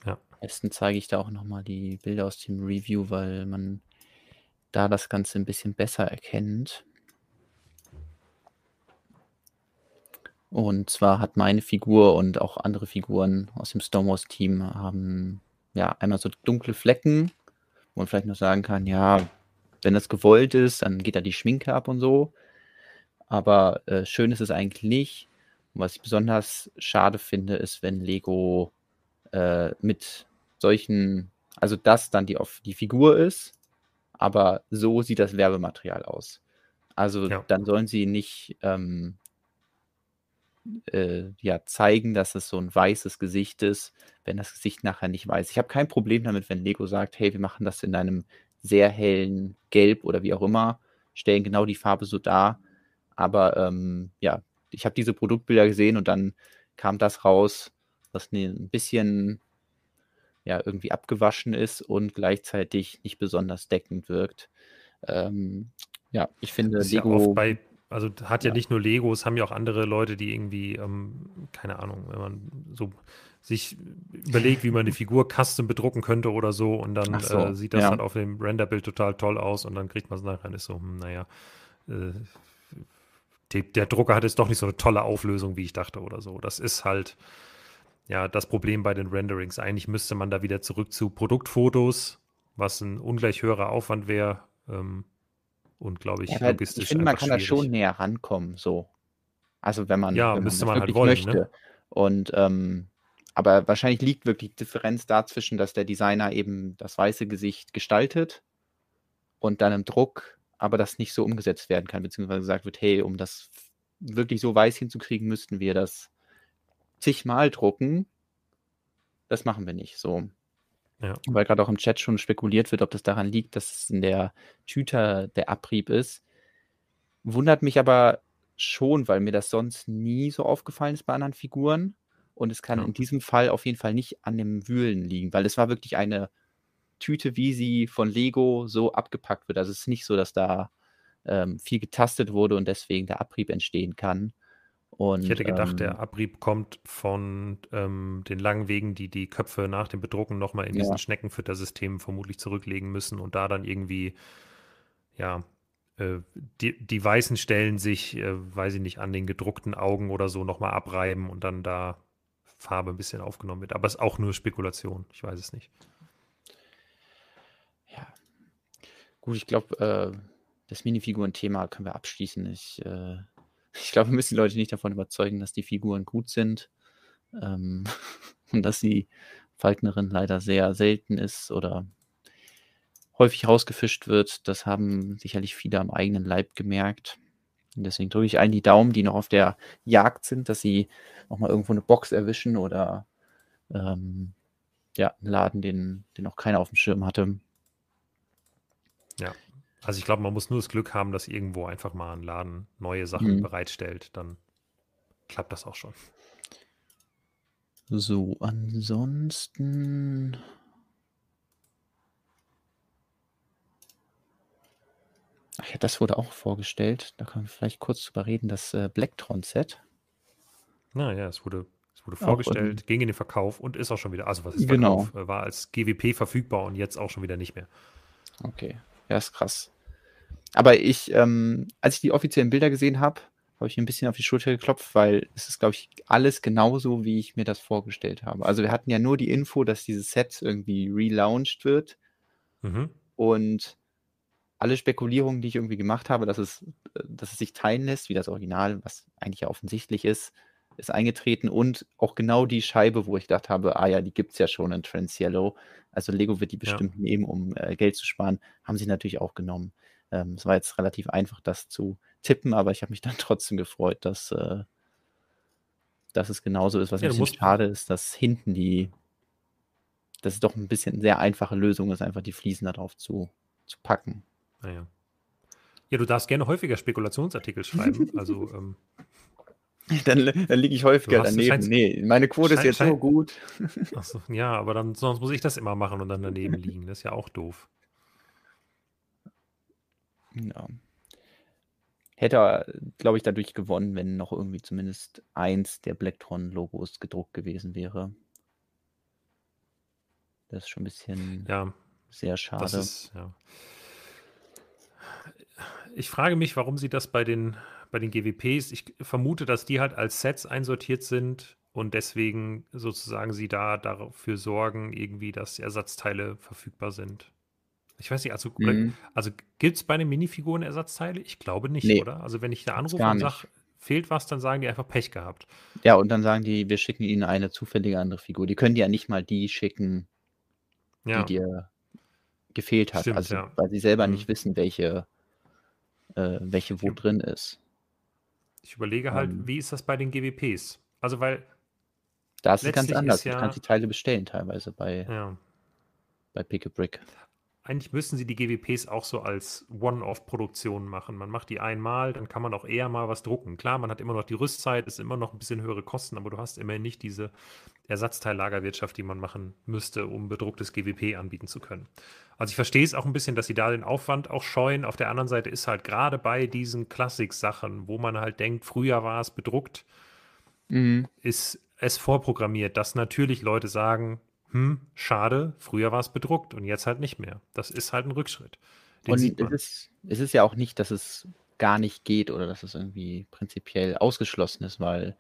Ja. Am besten zeige ich da auch nochmal die Bilder aus dem Review, weil man da das Ganze ein bisschen besser erkennt. Und zwar hat meine Figur und auch andere Figuren aus dem Stormwars-Team haben ja einmal so dunkle Flecken, wo man vielleicht noch sagen kann, ja, wenn das gewollt ist, dann geht da die Schminke ab und so. Aber äh, schön ist es eigentlich nicht. Und was ich besonders schade finde, ist, wenn Lego äh, mit solchen, also das dann die, auf die Figur ist, aber so sieht das Werbematerial aus. Also ja. dann sollen sie nicht ähm, äh, ja, zeigen, dass es so ein weißes Gesicht ist, wenn das Gesicht nachher nicht weiß. Ich habe kein Problem damit, wenn Lego sagt, hey, wir machen das in einem sehr hellen Gelb oder wie auch immer, stellen genau die Farbe so dar. Aber ähm, ja, ich habe diese Produktbilder gesehen und dann kam das raus, was ein bisschen ja irgendwie abgewaschen ist und gleichzeitig nicht besonders deckend wirkt. Ähm, ja, ich finde das Lego. Ja also hat ja, ja, nicht nur Lego, es haben ja auch andere Leute, die irgendwie, ähm, keine Ahnung, wenn man so sich überlegt, wie man eine Figur custom bedrucken könnte oder so und dann so, äh, sieht das ja. halt auf dem Renderbild total toll aus und dann kriegt man es nachher und ist so, hm, naja, äh, die, der Drucker hat jetzt doch nicht so eine tolle Auflösung, wie ich dachte oder so. Das ist halt ja das Problem bei den Renderings. Eigentlich müsste man da wieder zurück zu Produktfotos, was ein ungleich höherer Aufwand wäre ähm, und glaube ich ja, logistisch. Ich finde, man kann da schon näher rankommen, so. Also wenn man, ja, wenn müsste man, man halt wollen, möchte. Ne? Und ähm, aber wahrscheinlich liegt wirklich die Differenz dazwischen, dass der Designer eben das weiße Gesicht gestaltet und dann im Druck aber das nicht so umgesetzt werden kann, beziehungsweise gesagt wird, hey, um das wirklich so weiß hinzukriegen, müssten wir das zigmal drucken. Das machen wir nicht so. Ja. Weil gerade auch im Chat schon spekuliert wird, ob das daran liegt, dass es in der Tüte der Abrieb ist. Wundert mich aber schon, weil mir das sonst nie so aufgefallen ist bei anderen Figuren. Und es kann ja. in diesem Fall auf jeden Fall nicht an dem Wühlen liegen, weil es war wirklich eine Tüte, wie sie von Lego so abgepackt wird. Also es ist nicht so, dass da ähm, viel getastet wurde und deswegen der Abrieb entstehen kann. Und, ich hätte gedacht, ähm, der Abrieb kommt von ähm, den langen Wegen, die die Köpfe nach dem Bedrucken nochmal in ja. diesen Schneckenfüttersystemen vermutlich zurücklegen müssen und da dann irgendwie, ja, äh, die, die weißen Stellen sich, äh, weiß ich nicht, an den gedruckten Augen oder so nochmal abreiben und dann da Farbe ein bisschen aufgenommen wird. Aber es ist auch nur Spekulation. Ich weiß es nicht. Ja. Gut, ich glaube, äh, das Minifiguren-Thema können wir abschließen. Ich, äh, (laughs) ich glaube, wir müssen die Leute nicht davon überzeugen, dass die Figuren gut sind. Ähm, (laughs) und dass die Falknerin leider sehr selten ist oder häufig rausgefischt wird. Das haben sicherlich viele am eigenen Leib gemerkt. Und deswegen drücke ich allen die Daumen, die noch auf der Jagd sind, dass sie auch mal irgendwo eine Box erwischen oder ähm, ja, einen Laden, den, den auch keiner auf dem Schirm hatte. Ja, also ich glaube, man muss nur das Glück haben, dass irgendwo einfach mal ein Laden neue Sachen mhm. bereitstellt. Dann klappt das auch schon. So, ansonsten Ach ja, das wurde auch vorgestellt. Da können wir vielleicht kurz drüber reden, das äh, Blacktron-Set. Na ja, es wurde, es wurde vorgestellt, auch, ging in den Verkauf und ist auch schon wieder, also was ist Verkauf? Genau. War als GWP verfügbar und jetzt auch schon wieder nicht mehr. Okay, ja, ist krass. Aber ich, ähm, als ich die offiziellen Bilder gesehen habe, habe ich mir ein bisschen auf die Schulter geklopft, weil es ist, glaube ich, alles genauso, wie ich mir das vorgestellt habe. Also wir hatten ja nur die Info, dass dieses Set irgendwie relaunched wird. Mhm. Und alle Spekulierungen, die ich irgendwie gemacht habe, dass es, äh, dass es sich teilen lässt, wie das Original, was eigentlich ja offensichtlich ist, ist eingetreten und auch genau die Scheibe, wo ich gedacht habe, ah ja, die gibt es ja schon in Trans Yellow. Also Lego wird die bestimmt ja. nehmen, um äh, Geld zu sparen. Haben sie natürlich auch genommen. Ähm, es war jetzt relativ einfach, das zu tippen, aber ich habe mich (laughs) dann trotzdem gefreut, dass, äh, dass es genauso ist. Was ja, ein bisschen schade ist, dass hinten die, dass es doch ein bisschen eine sehr einfache Lösung ist, einfach die Fliesen darauf zu, zu packen. Naja. Ja, du darfst gerne häufiger Spekulationsartikel (laughs) schreiben. Also, ähm, (laughs) dann, dann liege ich häufiger daneben. Nee, meine Quote ist jetzt schein, so gut. Achso, (laughs) ja, aber dann sonst muss ich das immer machen und dann daneben liegen. Das ist ja auch doof. Ja. Hätte, glaube ich, dadurch gewonnen, wenn noch irgendwie zumindest eins der Blacktron-Logos gedruckt gewesen wäre. Das ist schon ein bisschen ja, sehr schade. Das ist, ja ich frage mich, warum sie das bei den, bei den GWPs, ich vermute, dass die halt als Sets einsortiert sind und deswegen sozusagen sie da dafür sorgen, irgendwie, dass Ersatzteile verfügbar sind. Ich weiß nicht, also, mhm. also gibt es bei den Minifiguren Ersatzteile? Ich glaube nicht, nee, oder? Also wenn ich da anrufe und sage, fehlt was, dann sagen die einfach Pech gehabt. Ja, und dann sagen die, wir schicken ihnen eine zufällige andere Figur. Die können dir ja nicht mal die schicken, ja. die dir gefehlt hat. Stimmt, also, ja. weil sie selber mhm. nicht wissen, welche äh, welche wo drin ist. Ich überlege halt, ähm, wie ist das bei den GWPs? Also, weil. Da ist es ganz anders. Ja, du kannst die Teile bestellen, teilweise bei, ja. bei Pick a Brick. Eigentlich müssen sie die GWPs auch so als One-Off-Produktion machen. Man macht die einmal, dann kann man auch eher mal was drucken. Klar, man hat immer noch die Rüstzeit, ist immer noch ein bisschen höhere Kosten, aber du hast immerhin nicht diese Ersatzteillagerwirtschaft, die man machen müsste, um bedrucktes GWP anbieten zu können. Also ich verstehe es auch ein bisschen, dass sie da den Aufwand auch scheuen. Auf der anderen Seite ist halt gerade bei diesen Klassik-Sachen, wo man halt denkt, früher war es bedruckt, mhm. ist es vorprogrammiert, dass natürlich Leute sagen, hm, schade, früher war es bedruckt und jetzt halt nicht mehr. Das ist halt ein Rückschritt. Den und es ist, es ist ja auch nicht, dass es gar nicht geht oder dass es irgendwie prinzipiell ausgeschlossen ist, weil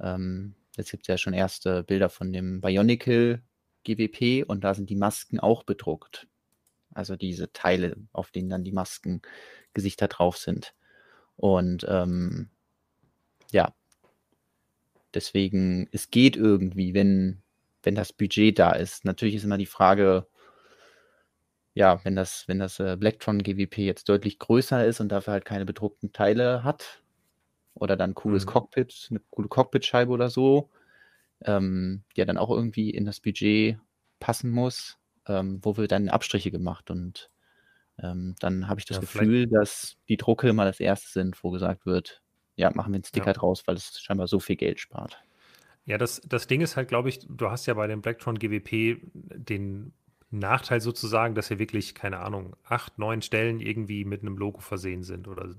ähm, jetzt gibt es ja schon erste Bilder von dem Bionicle GWP und da sind die Masken auch bedruckt. Also diese Teile, auf denen dann die Maskengesichter drauf sind. Und ähm, ja, deswegen, es geht irgendwie, wenn, wenn das Budget da ist. Natürlich ist immer die Frage, ja, wenn das, wenn das äh, Blacktron GWP jetzt deutlich größer ist und dafür halt keine bedruckten Teile hat, oder dann cooles mhm. Cockpit, eine coole Cockpitscheibe oder so, ähm, die ja dann auch irgendwie in das Budget passen muss, ähm, wo wir dann Abstriche gemacht und ähm, dann habe ich das ja, Gefühl, dass die Drucke immer das erste sind, wo gesagt wird, ja, machen wir einen Sticker ja. draus, weil es scheinbar so viel Geld spart. Ja, das, das Ding ist halt, glaube ich, du hast ja bei dem Blacktron GWP den Nachteil sozusagen, dass hier wirklich, keine Ahnung, acht, neun Stellen irgendwie mit einem Logo versehen sind oder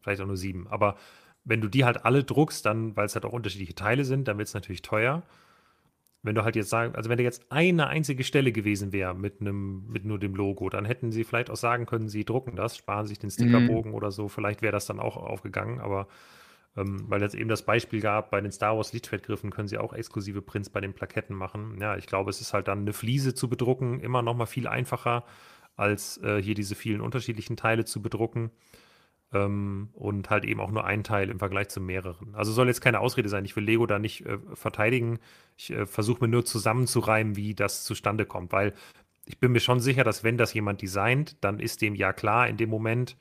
vielleicht auch nur sieben. Aber wenn du die halt alle druckst, dann, weil es halt auch unterschiedliche Teile sind, dann wird es natürlich teuer. Wenn du halt jetzt sagen, also wenn da jetzt eine einzige Stelle gewesen wäre mit einem, mit nur dem Logo, dann hätten sie vielleicht auch sagen können, sie drucken das, sparen sich den Stickerbogen mhm. oder so. Vielleicht wäre das dann auch aufgegangen, aber ähm, weil es eben das Beispiel gab, bei den Star Wars Lichtschwertgriffen können sie auch exklusive Prints bei den Plaketten machen. Ja, ich glaube, es ist halt dann eine Fliese zu bedrucken immer noch mal viel einfacher, als äh, hier diese vielen unterschiedlichen Teile zu bedrucken. Ähm, und halt eben auch nur ein Teil im Vergleich zu mehreren. Also soll jetzt keine Ausrede sein, ich will Lego da nicht äh, verteidigen. Ich äh, versuche mir nur zusammenzureimen, wie das zustande kommt, weil ich bin mir schon sicher, dass wenn das jemand designt, dann ist dem ja klar in dem Moment,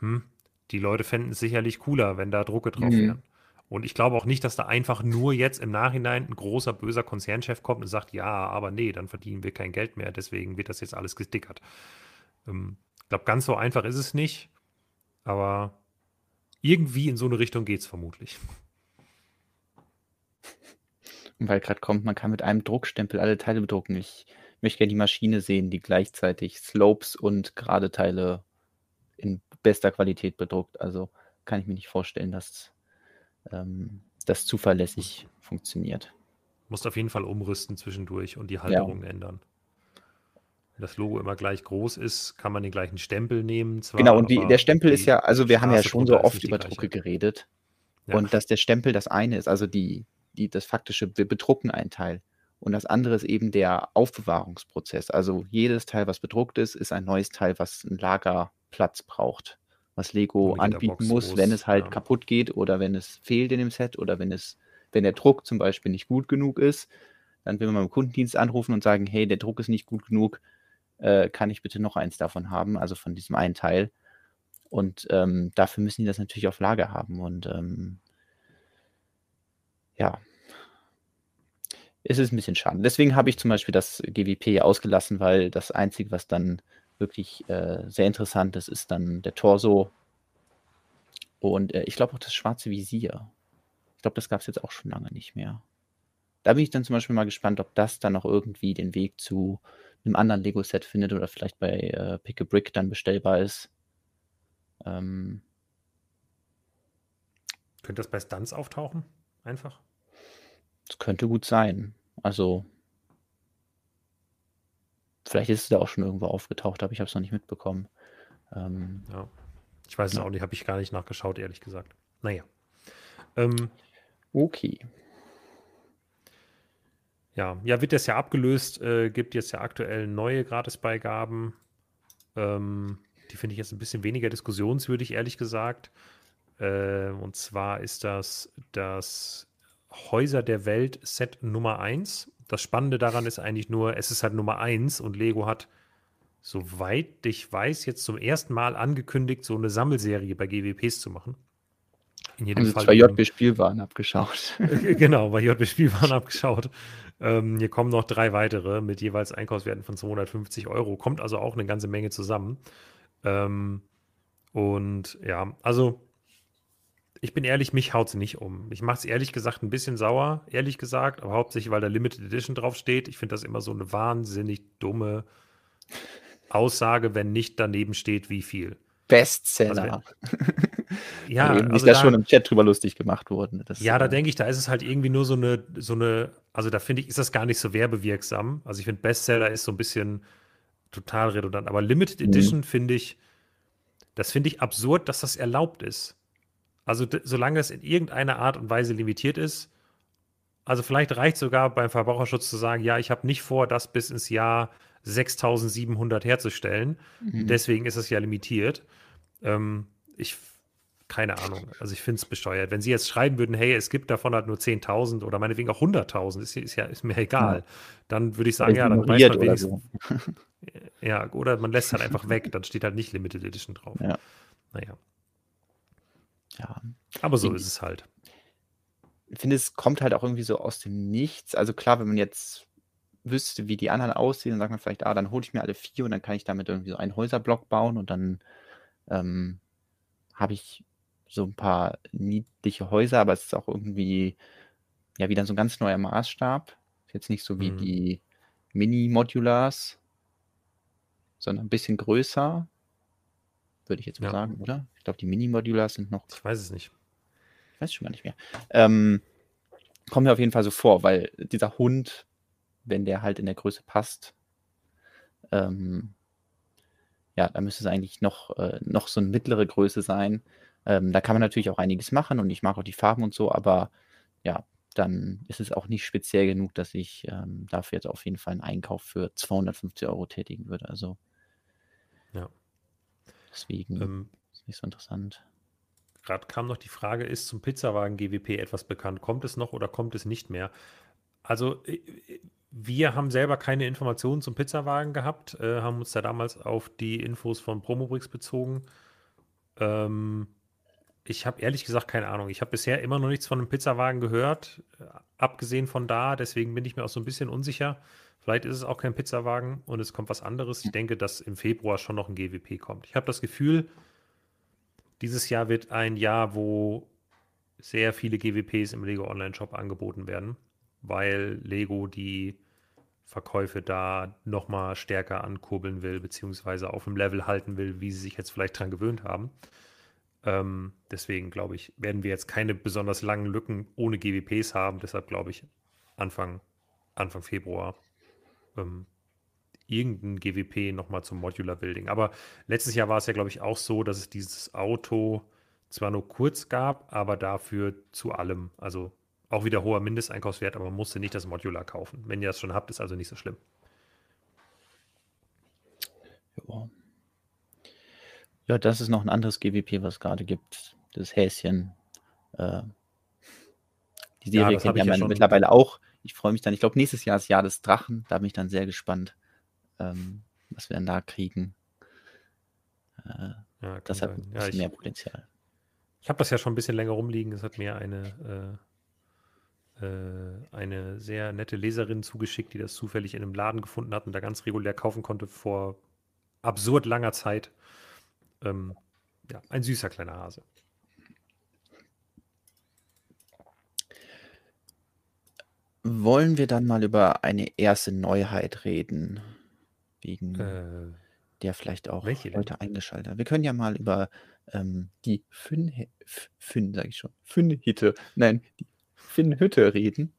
hm, die Leute fänden es sicherlich cooler, wenn da Drucke drauf Mhm. wären. Und ich glaube auch nicht, dass da einfach nur jetzt im Nachhinein ein großer, böser Konzernchef kommt und sagt, ja, aber nee, dann verdienen wir kein Geld mehr, deswegen wird das jetzt alles gestickert. Ähm, ich glaube, ganz so einfach ist es nicht, aber irgendwie in so eine Richtung geht es vermutlich. Und weil gerade kommt, man kann mit einem Druckstempel alle Teile bedrucken. Ich möchte gerne die Maschine sehen, die gleichzeitig Slopes und gerade Teile in bester Qualität bedruckt. Also kann ich mir nicht vorstellen, dass ähm, das zuverlässig funktioniert. Musst auf jeden Fall umrüsten zwischendurch und die Halterung ändern. Wenn das Logo immer gleich groß ist, kann man den gleichen Stempel nehmen. Zwar, Genau, und die, der Stempel ist ja, also wir haben ja schon so oft über. Drucke geredet. Ja. Und dass der Stempel das eine ist, also die, die, das faktische, wir bedrucken einen Teil. Und das andere ist eben der Aufbewahrungsprozess. Also jedes Teil, was bedruckt ist, ist ein neues Teil, was einen Lagerplatz braucht. Was Lego anbieten muss, groß, wenn es halt ja. kaputt geht oder wenn es fehlt in dem Set oder wenn es, wenn der Druck zum Beispiel nicht gut genug ist, dann will man beim Kundendienst anrufen und sagen, hey, der Druck ist nicht gut genug, äh, kann ich bitte noch eins davon haben, also von diesem einen Teil. Und ähm, dafür müssen die das natürlich auf Lager haben. Und ähm, ja, es ist ein bisschen schade. Deswegen habe ich zum Beispiel das GWP ausgelassen, weil das Einzige, was dann wirklich äh, sehr interessant ist, ist dann der Torso. Und äh, ich glaube auch das schwarze Visier. Ich glaube, das gab es jetzt auch schon lange nicht mehr. Da bin ich dann zum Beispiel mal gespannt, ob das dann noch irgendwie den Weg zu einem anderen Lego-Set findet oder vielleicht bei äh, Pick a Brick dann bestellbar ist. Ähm, Könnte das bei Stunts auftauchen? Einfach? das könnte gut sein. Also, vielleicht ist es da auch schon irgendwo aufgetaucht, aber ich habe es noch nicht mitbekommen. Ähm, Ja. Ich weiß es Ja. auch nicht, habe ich gar nicht nachgeschaut, ehrlich gesagt. Naja. Ähm, okay. ja. ja, wird das ja abgelöst, äh, gibt jetzt ja aktuell neue Gratisbeigaben. Ähm, die finde ich jetzt ein bisschen weniger diskussionswürdig, ehrlich gesagt. Äh, und zwar ist das das Häuser der Welt Set Nummer 1. Das Spannende daran ist eigentlich nur, es ist halt Nummer 1 und Lego hat, soweit ich weiß, jetzt zum ersten Mal angekündigt, so eine Sammelserie bei GWPs zu machen. In jedem sie Fall zwei eben- JB-Spielwaren abgeschaut. (laughs) genau, bei JB Spielwaren abgeschaut. Ähm, hier kommen noch drei weitere mit jeweils Einkaufswerten von 250 Euro. Kommt also auch eine ganze Menge zusammen. Ähm, und ja, also ich bin ehrlich, mich haut es nicht um. Ich mache es ehrlich gesagt ein bisschen sauer, ehrlich gesagt, aber hauptsächlich, weil da Limited Edition draufsteht. Ich finde das immer so eine wahnsinnig dumme Aussage, wenn nicht daneben steht, wie viel. Bestseller. (laughs) Ja, Weil eben sich also da schon im Chat drüber lustig gemacht wurden. Das, Ja, da denke ich, da ist es halt irgendwie nur so eine, so eine, also da finde ich, ist das gar nicht so werbewirksam. Also ich finde, Bestseller ist so ein bisschen total redundant. Aber Limited Mhm. Edition finde ich, das finde ich absurd, dass das erlaubt ist. Also solange es in irgendeiner Art und Weise limitiert ist, also vielleicht reicht sogar beim Verbraucherschutz zu sagen, ja, ich habe nicht vor, das bis ins Jahr 6700 herzustellen. mhm. Deswegen ist es ja limitiert. Ähm, ich, keine Ahnung. Also ich finde es besteuert. Wenn sie jetzt schreiben würden, hey, es gibt davon halt nur 10.000 oder meinetwegen auch 100.000, ist, ist, ja, ist mir egal. Dann würde ich sagen, ja, dann weiß man oder wenigstens. so. (laughs) Ja, oder man lässt halt einfach weg. Dann steht halt nicht Limited Edition drauf. Ja. Naja, Ja. aber so Ich- ist es halt. Ich finde, es kommt halt auch irgendwie so aus dem Nichts. Also klar, wenn man jetzt wüsste, wie die anderen aussehen, dann sagt man vielleicht, ah, dann hole ich mir alle vier und dann kann ich damit irgendwie so einen Häuserblock bauen und dann ähm, habe ich so ein paar niedliche Häuser, aber es ist auch irgendwie ja wieder so ein ganz neuer Maßstab. Ist jetzt nicht so wie Mhm. die Mini-Modulars, sondern ein bisschen größer, würde ich jetzt mal Ja. sagen, oder? Ich glaube, die Mini-Modulars sind noch Ich weiß es nicht. ich weiß schon gar nicht mehr. Ähm, kommt mir auf jeden Fall so vor, weil dieser Hund, wenn der halt in der Größe passt, ähm, ja, da müsste es eigentlich noch, äh, noch so eine mittlere Größe sein. Ähm, da kann man natürlich auch einiges machen und ich mag auch die Farben und so, aber ja, dann ist es auch nicht speziell genug, dass ich ähm, dafür jetzt auf jeden Fall einen Einkauf für 250 Euro tätigen würde. Also. Deswegen Ähm, ist nicht so interessant. Gerade kam noch die Frage, ist zum Pizzawagen GWP etwas bekannt? Kommt es noch oder kommt es nicht mehr? Also äh, wir haben selber keine Informationen zum Pizzawagen gehabt, äh, haben uns da damals auf die Infos von Promobrix bezogen. Ähm, ich habe ehrlich gesagt keine Ahnung. Ich habe bisher immer noch nichts von einem Pizzawagen gehört, äh, abgesehen von da. Deswegen bin ich mir auch so ein bisschen unsicher. Vielleicht ist es auch kein Pizzawagen und es kommt was anderes. Ich denke, dass im Februar schon noch ein GWP kommt. Ich habe das Gefühl, dieses Jahr wird ein Jahr, wo sehr viele GWPs im Lego Online Shop angeboten werden weil Lego die Verkäufe da nochmal stärker ankurbeln will, beziehungsweise auf dem Level halten will, wie sie sich jetzt vielleicht dran gewöhnt haben. Ähm, deswegen glaube ich, werden wir jetzt keine besonders langen Lücken ohne GWPs haben. Deshalb glaube ich, Anfang, Anfang Februar ähm, irgendein GWP nochmal zum Modular Building. Aber letztes Jahr war es ja, glaube ich, auch so, dass es dieses Auto zwar nur kurz gab, aber dafür zu allem. Also auch wieder hoher Mindesteinkaufswert, aber man musste nicht das Modular kaufen. Wenn ihr das schon habt, ist also nicht so schlimm. Ja. ja, das ist noch ein anderes GWP, was es gerade gibt. Das Häschen. Äh, die Serie ja, kennt ja, ja mittlerweile auch. Ich freue mich dann. Ich glaube, nächstes Jahr ist Jahr des Drachen. Da bin ich dann sehr gespannt, ähm, was wir dann da kriegen. Äh, ja, das hat ein bisschen mehr Potenzial. Ich habe das ja schon ein bisschen länger rumliegen. Es hat mir eine äh, äh, eine sehr nette Leserin zugeschickt, die das zufällig in einem Laden gefunden hat und da ganz regulär kaufen konnte vor absurd langer Zeit. Ähm, ja, ein süßer kleiner Hase. Wollen wir dann mal über eine erste Neuheit reden? Wegen äh, der vielleicht auch heute eingeschaltet hat. Wir können ja mal über ähm, die Fünn, Fünn sage ich schon, Fünn-Hitte, nein, die Finnhütte reden.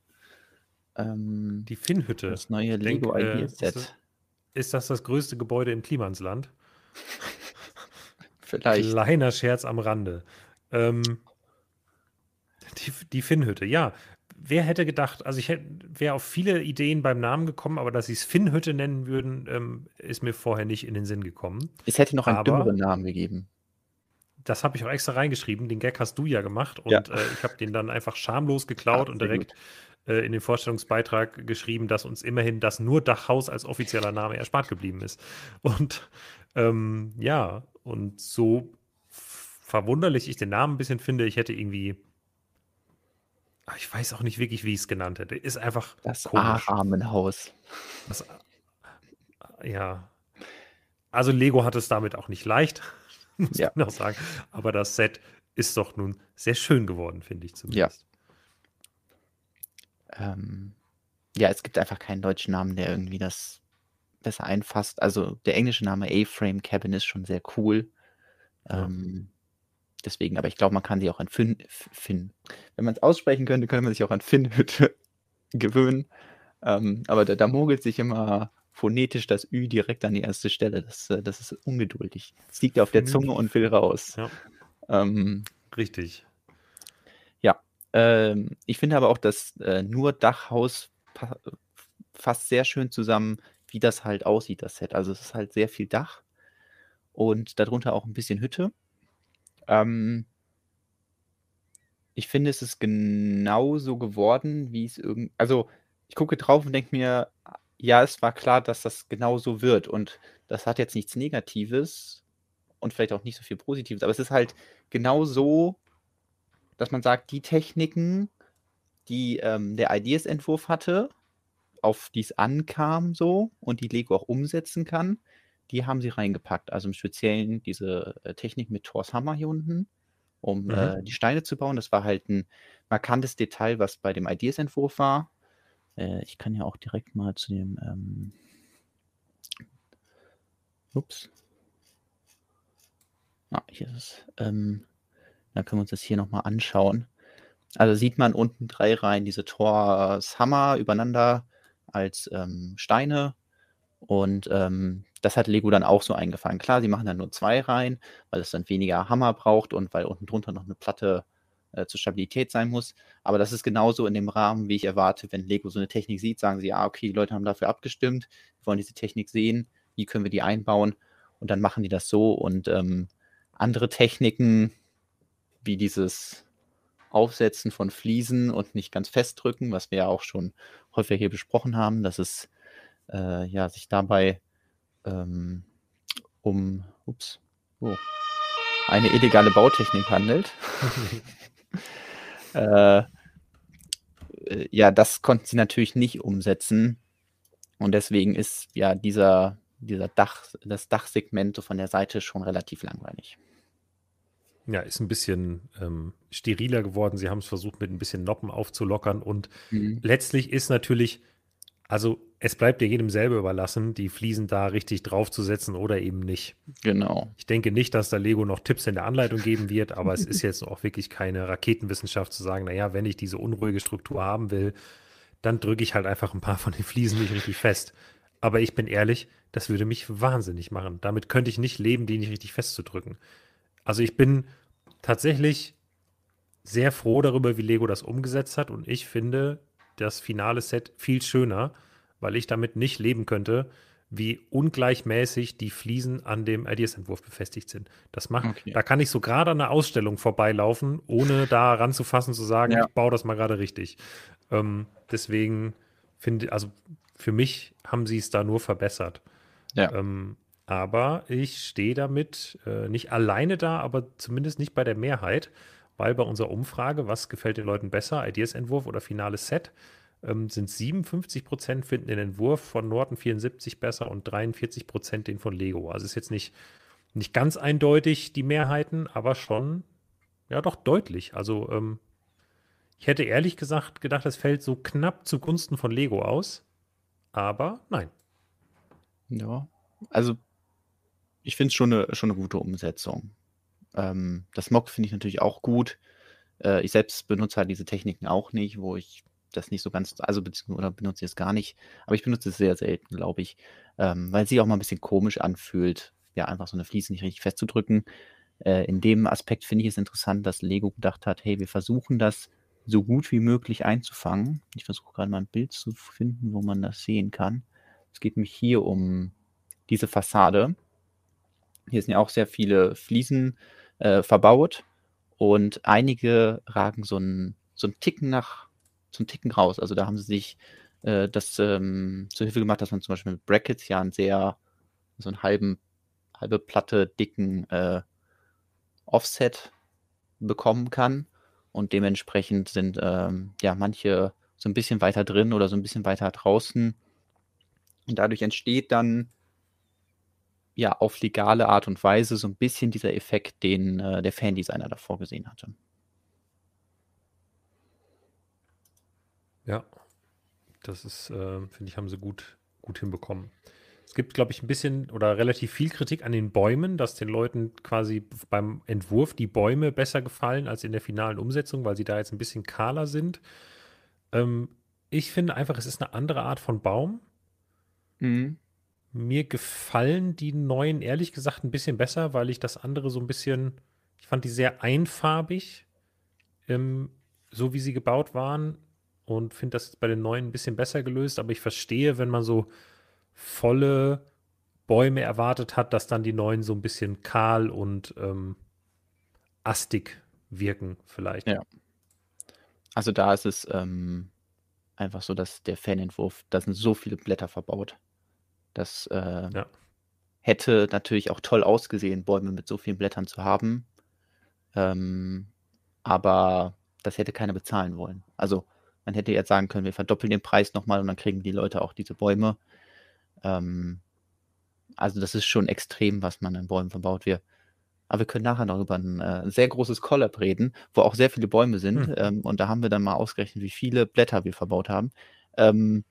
Ähm, die Finnhütte. Das neue Lego Denk, Idea Set. Äh, ist das das größte Gebäude im Klimansland? (laughs) Vielleicht. Kleiner Scherz am Rande. Ähm, die, die Finnhütte, ja. Wer hätte gedacht, also ich wäre auf viele Ideen beim Namen gekommen, aber dass sie es Finnhütte nennen würden, ähm, ist mir vorher nicht in den Sinn gekommen. Es hätte noch einen aber, dümmeren Namen gegeben das habe ich auch extra reingeschrieben. Den Gag hast du ja gemacht und ja. äh, ich habe den dann einfach schamlos geklaut Ach, und direkt äh, in den Vorstellungsbeitrag geschrieben, dass uns immerhin das nur Dachhaus als offizieller Name erspart geblieben ist. Und ähm, ja, und so verwunderlich ich den Namen ein bisschen finde, ich hätte irgendwie ah, ich weiß auch nicht wirklich, wie ich es genannt hätte. Ist einfach das Armenhaus. Das, ja. Also Lego hat es damit auch nicht leicht. (laughs) muss ja. man auch sagen. Aber das Set ist doch nun sehr schön geworden, finde ich zumindest. Ja. Ähm, ja, es gibt einfach keinen deutschen Namen, der irgendwie das besser einfasst. Also der englische Name A-Frame Cabin ist schon sehr cool. Ja. Ähm, deswegen, aber ich glaube, man kann sich auch an Finn, Finn. Wenn man es aussprechen könnte, könnte man sich auch an Finnhütte (laughs) gewöhnen. Ähm, aber da, da mogelt sich immer phonetisch das Ü direkt an die erste Stelle. Das, äh, das ist ungeduldig. Es liegt auf der Zunge und will raus. Ja. Ähm, Richtig. Ja. Ähm, ich finde aber auch, dass äh, nur Dachhaus fasst sehr schön zusammen, wie das halt aussieht, das Set. Also es ist halt sehr viel Dach und darunter auch ein bisschen Hütte. Ähm, ich finde, es ist genauso geworden, wie es irgendwie. Also, ich gucke drauf und denke mir, ja, es war klar, dass das genau so wird. Und das hat jetzt nichts Negatives und vielleicht auch nicht so viel Positives, aber es ist halt genau so, dass man sagt, die Techniken, die ähm, der Ideas-Entwurf hatte, auf die es ankam so und die Lego auch umsetzen kann, die haben sie reingepackt. Also im Speziellen diese äh, Technik mit Thors Hammer hier unten, um mhm. äh, die Steine zu bauen. Das war halt ein markantes Detail, was bei dem Ideas-Entwurf war. Äh, ich kann ja auch direkt mal zu dem. Ähm, ups. Ah, hier ist es. Ähm, dann können wir uns das hier nochmal anschauen. Also sieht man unten drei Reihen diese Tors Hammer übereinander als ähm, Steine. Und ähm, das hat Lego dann auch so eingefangen. Klar, sie machen dann nur zwei Reihen, weil es dann weniger Hammer braucht und weil unten drunter noch eine Platte äh, zur Stabilität sein muss. Aber das ist genauso in dem Rahmen, wie ich erwarte, wenn Lego so eine Technik sieht, sagen sie, ah, okay, die Leute haben dafür abgestimmt, wollen diese Technik sehen, wie können wir die einbauen? Und dann machen die das so und ähm, andere Techniken, wie dieses Aufsetzen von Fliesen und nicht ganz festdrücken, was wir ja auch schon häufig hier besprochen haben, dass es äh, ja, sich dabei ähm, um ups, oh, eine illegale Bautechnik handelt. (laughs) äh, äh, ja, das konnten sie natürlich nicht umsetzen. Und deswegen ist ja dieser, dieser Dach, das Dachsegment von der Seite schon relativ langweilig. Ja, ist ein bisschen ähm, steriler geworden. Sie haben es versucht, mit ein bisschen Noppen aufzulockern. Und mhm. letztlich ist natürlich, also es bleibt ja jedem selber überlassen, die Fliesen da richtig draufzusetzen oder eben nicht. Genau. Ich denke nicht, dass da Lego noch Tipps in der Anleitung geben wird, aber es ist jetzt auch wirklich keine Raketenwissenschaft zu sagen, naja, wenn ich diese unruhige Struktur haben will, dann drücke ich halt einfach ein paar von den Fliesen nicht richtig fest. Aber ich bin ehrlich, das würde mich wahnsinnig machen. Damit könnte ich nicht leben, die nicht richtig festzudrücken. Also ich bin tatsächlich sehr froh darüber, wie Lego das umgesetzt hat und ich finde das finale Set viel schöner, weil ich damit nicht leben könnte, wie ungleichmäßig die Fliesen an dem Ideas-Entwurf befestigt sind. Das macht, okay. da kann ich so gerade an einer Ausstellung vorbeilaufen, ohne da ranzufassen, zu sagen, ja. ich baue das mal gerade richtig. Ähm, deswegen finde, also für mich haben sie es da nur verbessert. Ja. Ähm, aber ich stehe damit äh, nicht alleine da, aber zumindest nicht bei der Mehrheit, weil bei unserer Umfrage, was gefällt den Leuten besser, Ideas-Entwurf oder finales Set, ähm, sind 57 Prozent finden den Entwurf von Norton 74 besser und 43 Prozent den von Lego. Also ist jetzt nicht, nicht ganz eindeutig die Mehrheiten, aber schon, ja doch deutlich. Also ähm, ich hätte ehrlich gesagt gedacht, es fällt so knapp zugunsten von Lego aus, aber nein. Ja, also ich finde es schon eine, schon eine gute Umsetzung. Ähm, das Mock finde ich natürlich auch gut. Äh, ich selbst benutze halt diese Techniken auch nicht, wo ich das nicht so ganz, also oder benutze es gar nicht, aber ich benutze es sehr selten, glaube ich, ähm, weil es sich auch mal ein bisschen komisch anfühlt, ja, einfach so eine Fliese nicht richtig festzudrücken. Äh, in dem Aspekt finde ich es interessant, dass Lego gedacht hat, hey, wir versuchen das so gut wie möglich einzufangen. Ich versuche gerade mal ein Bild zu finden, wo man das sehen kann. Es geht mich hier um diese Fassade. Hier sind ja auch sehr viele Fliesen äh, verbaut und einige ragen so einen so Ticken nach zum Ticken raus. Also da haben sie sich äh, das ähm, zur Hilfe gemacht, dass man zum Beispiel mit Brackets ja einen sehr, so einen halben, halbe Platte dicken äh, Offset bekommen kann. Und dementsprechend sind ähm, ja manche so ein bisschen weiter drin oder so ein bisschen weiter draußen. Und dadurch entsteht dann ja auf legale Art und Weise so ein bisschen dieser Effekt, den äh, der Fandesigner davor gesehen hatte. Ja, das ist, äh, finde ich, haben sie gut, gut hinbekommen. Es gibt, glaube ich, ein bisschen oder relativ viel Kritik an den Bäumen, dass den Leuten quasi beim Entwurf die Bäume besser gefallen als in der finalen Umsetzung, weil sie da jetzt ein bisschen kahler sind. Ähm, ich finde einfach, es ist eine andere Art von Baum. Mhm. Mir gefallen die neuen, ehrlich gesagt, ein bisschen besser, weil ich das andere so ein bisschen, ich fand die sehr einfarbig, ähm, so wie sie gebaut waren und finde das bei den neuen ein bisschen besser gelöst, aber ich verstehe, wenn man so volle Bäume erwartet hat, dass dann die neuen so ein bisschen kahl und ähm, astig wirken, vielleicht. Ja. Also da ist es ähm, einfach so, dass der Fanentwurf, da sind so viele Blätter verbaut. Das äh, ja. hätte natürlich auch toll ausgesehen, Bäume mit so vielen Blättern zu haben. Ähm, aber das hätte keiner bezahlen wollen. Also man hätte jetzt sagen können, wir verdoppeln den Preis nochmal und dann kriegen die Leute auch diese Bäume. Ähm, also das ist schon extrem, was man an Bäumen verbaut wird. Aber wir können nachher noch über ein äh, sehr großes Collab reden, wo auch sehr viele Bäume sind. Hm. Ähm, und da haben wir dann mal ausgerechnet, wie viele Blätter wir verbaut haben. Ähm,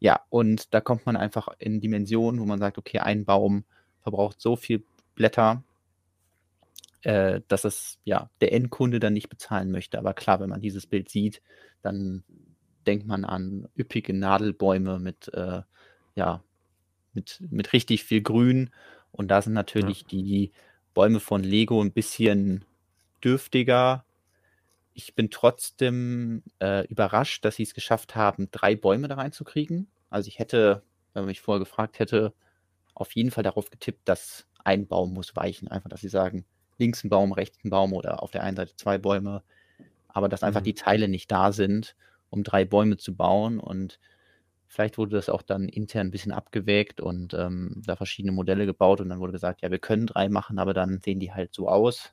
ja, und da kommt man einfach in Dimensionen, wo man sagt, okay, ein Baum verbraucht so viel Blätter, äh, dass es ja der Endkunde dann nicht bezahlen möchte. Aber klar, wenn man dieses Bild sieht, dann denkt man an üppige Nadelbäume mit, äh, ja, mit, mit richtig viel Grün. Und da sind natürlich ja. die Bäume von Lego ein bisschen dürftiger. Ich bin trotzdem äh, überrascht, dass sie es geschafft haben, drei Bäume da reinzukriegen. Also ich hätte, wenn man mich vorher gefragt hätte, auf jeden Fall darauf getippt, dass ein Baum muss weichen. Einfach, dass sie sagen, links ein Baum, rechts ein Baum oder auf der einen Seite zwei Bäume. aber dass einfach Mhm. die Teile nicht da sind, um drei Bäume zu bauen. Und vielleicht wurde das auch dann intern ein bisschen abgewägt und ähm, da verschiedene Modelle gebaut und dann wurde gesagt, ja, wir können drei machen, aber dann sehen die halt so aus.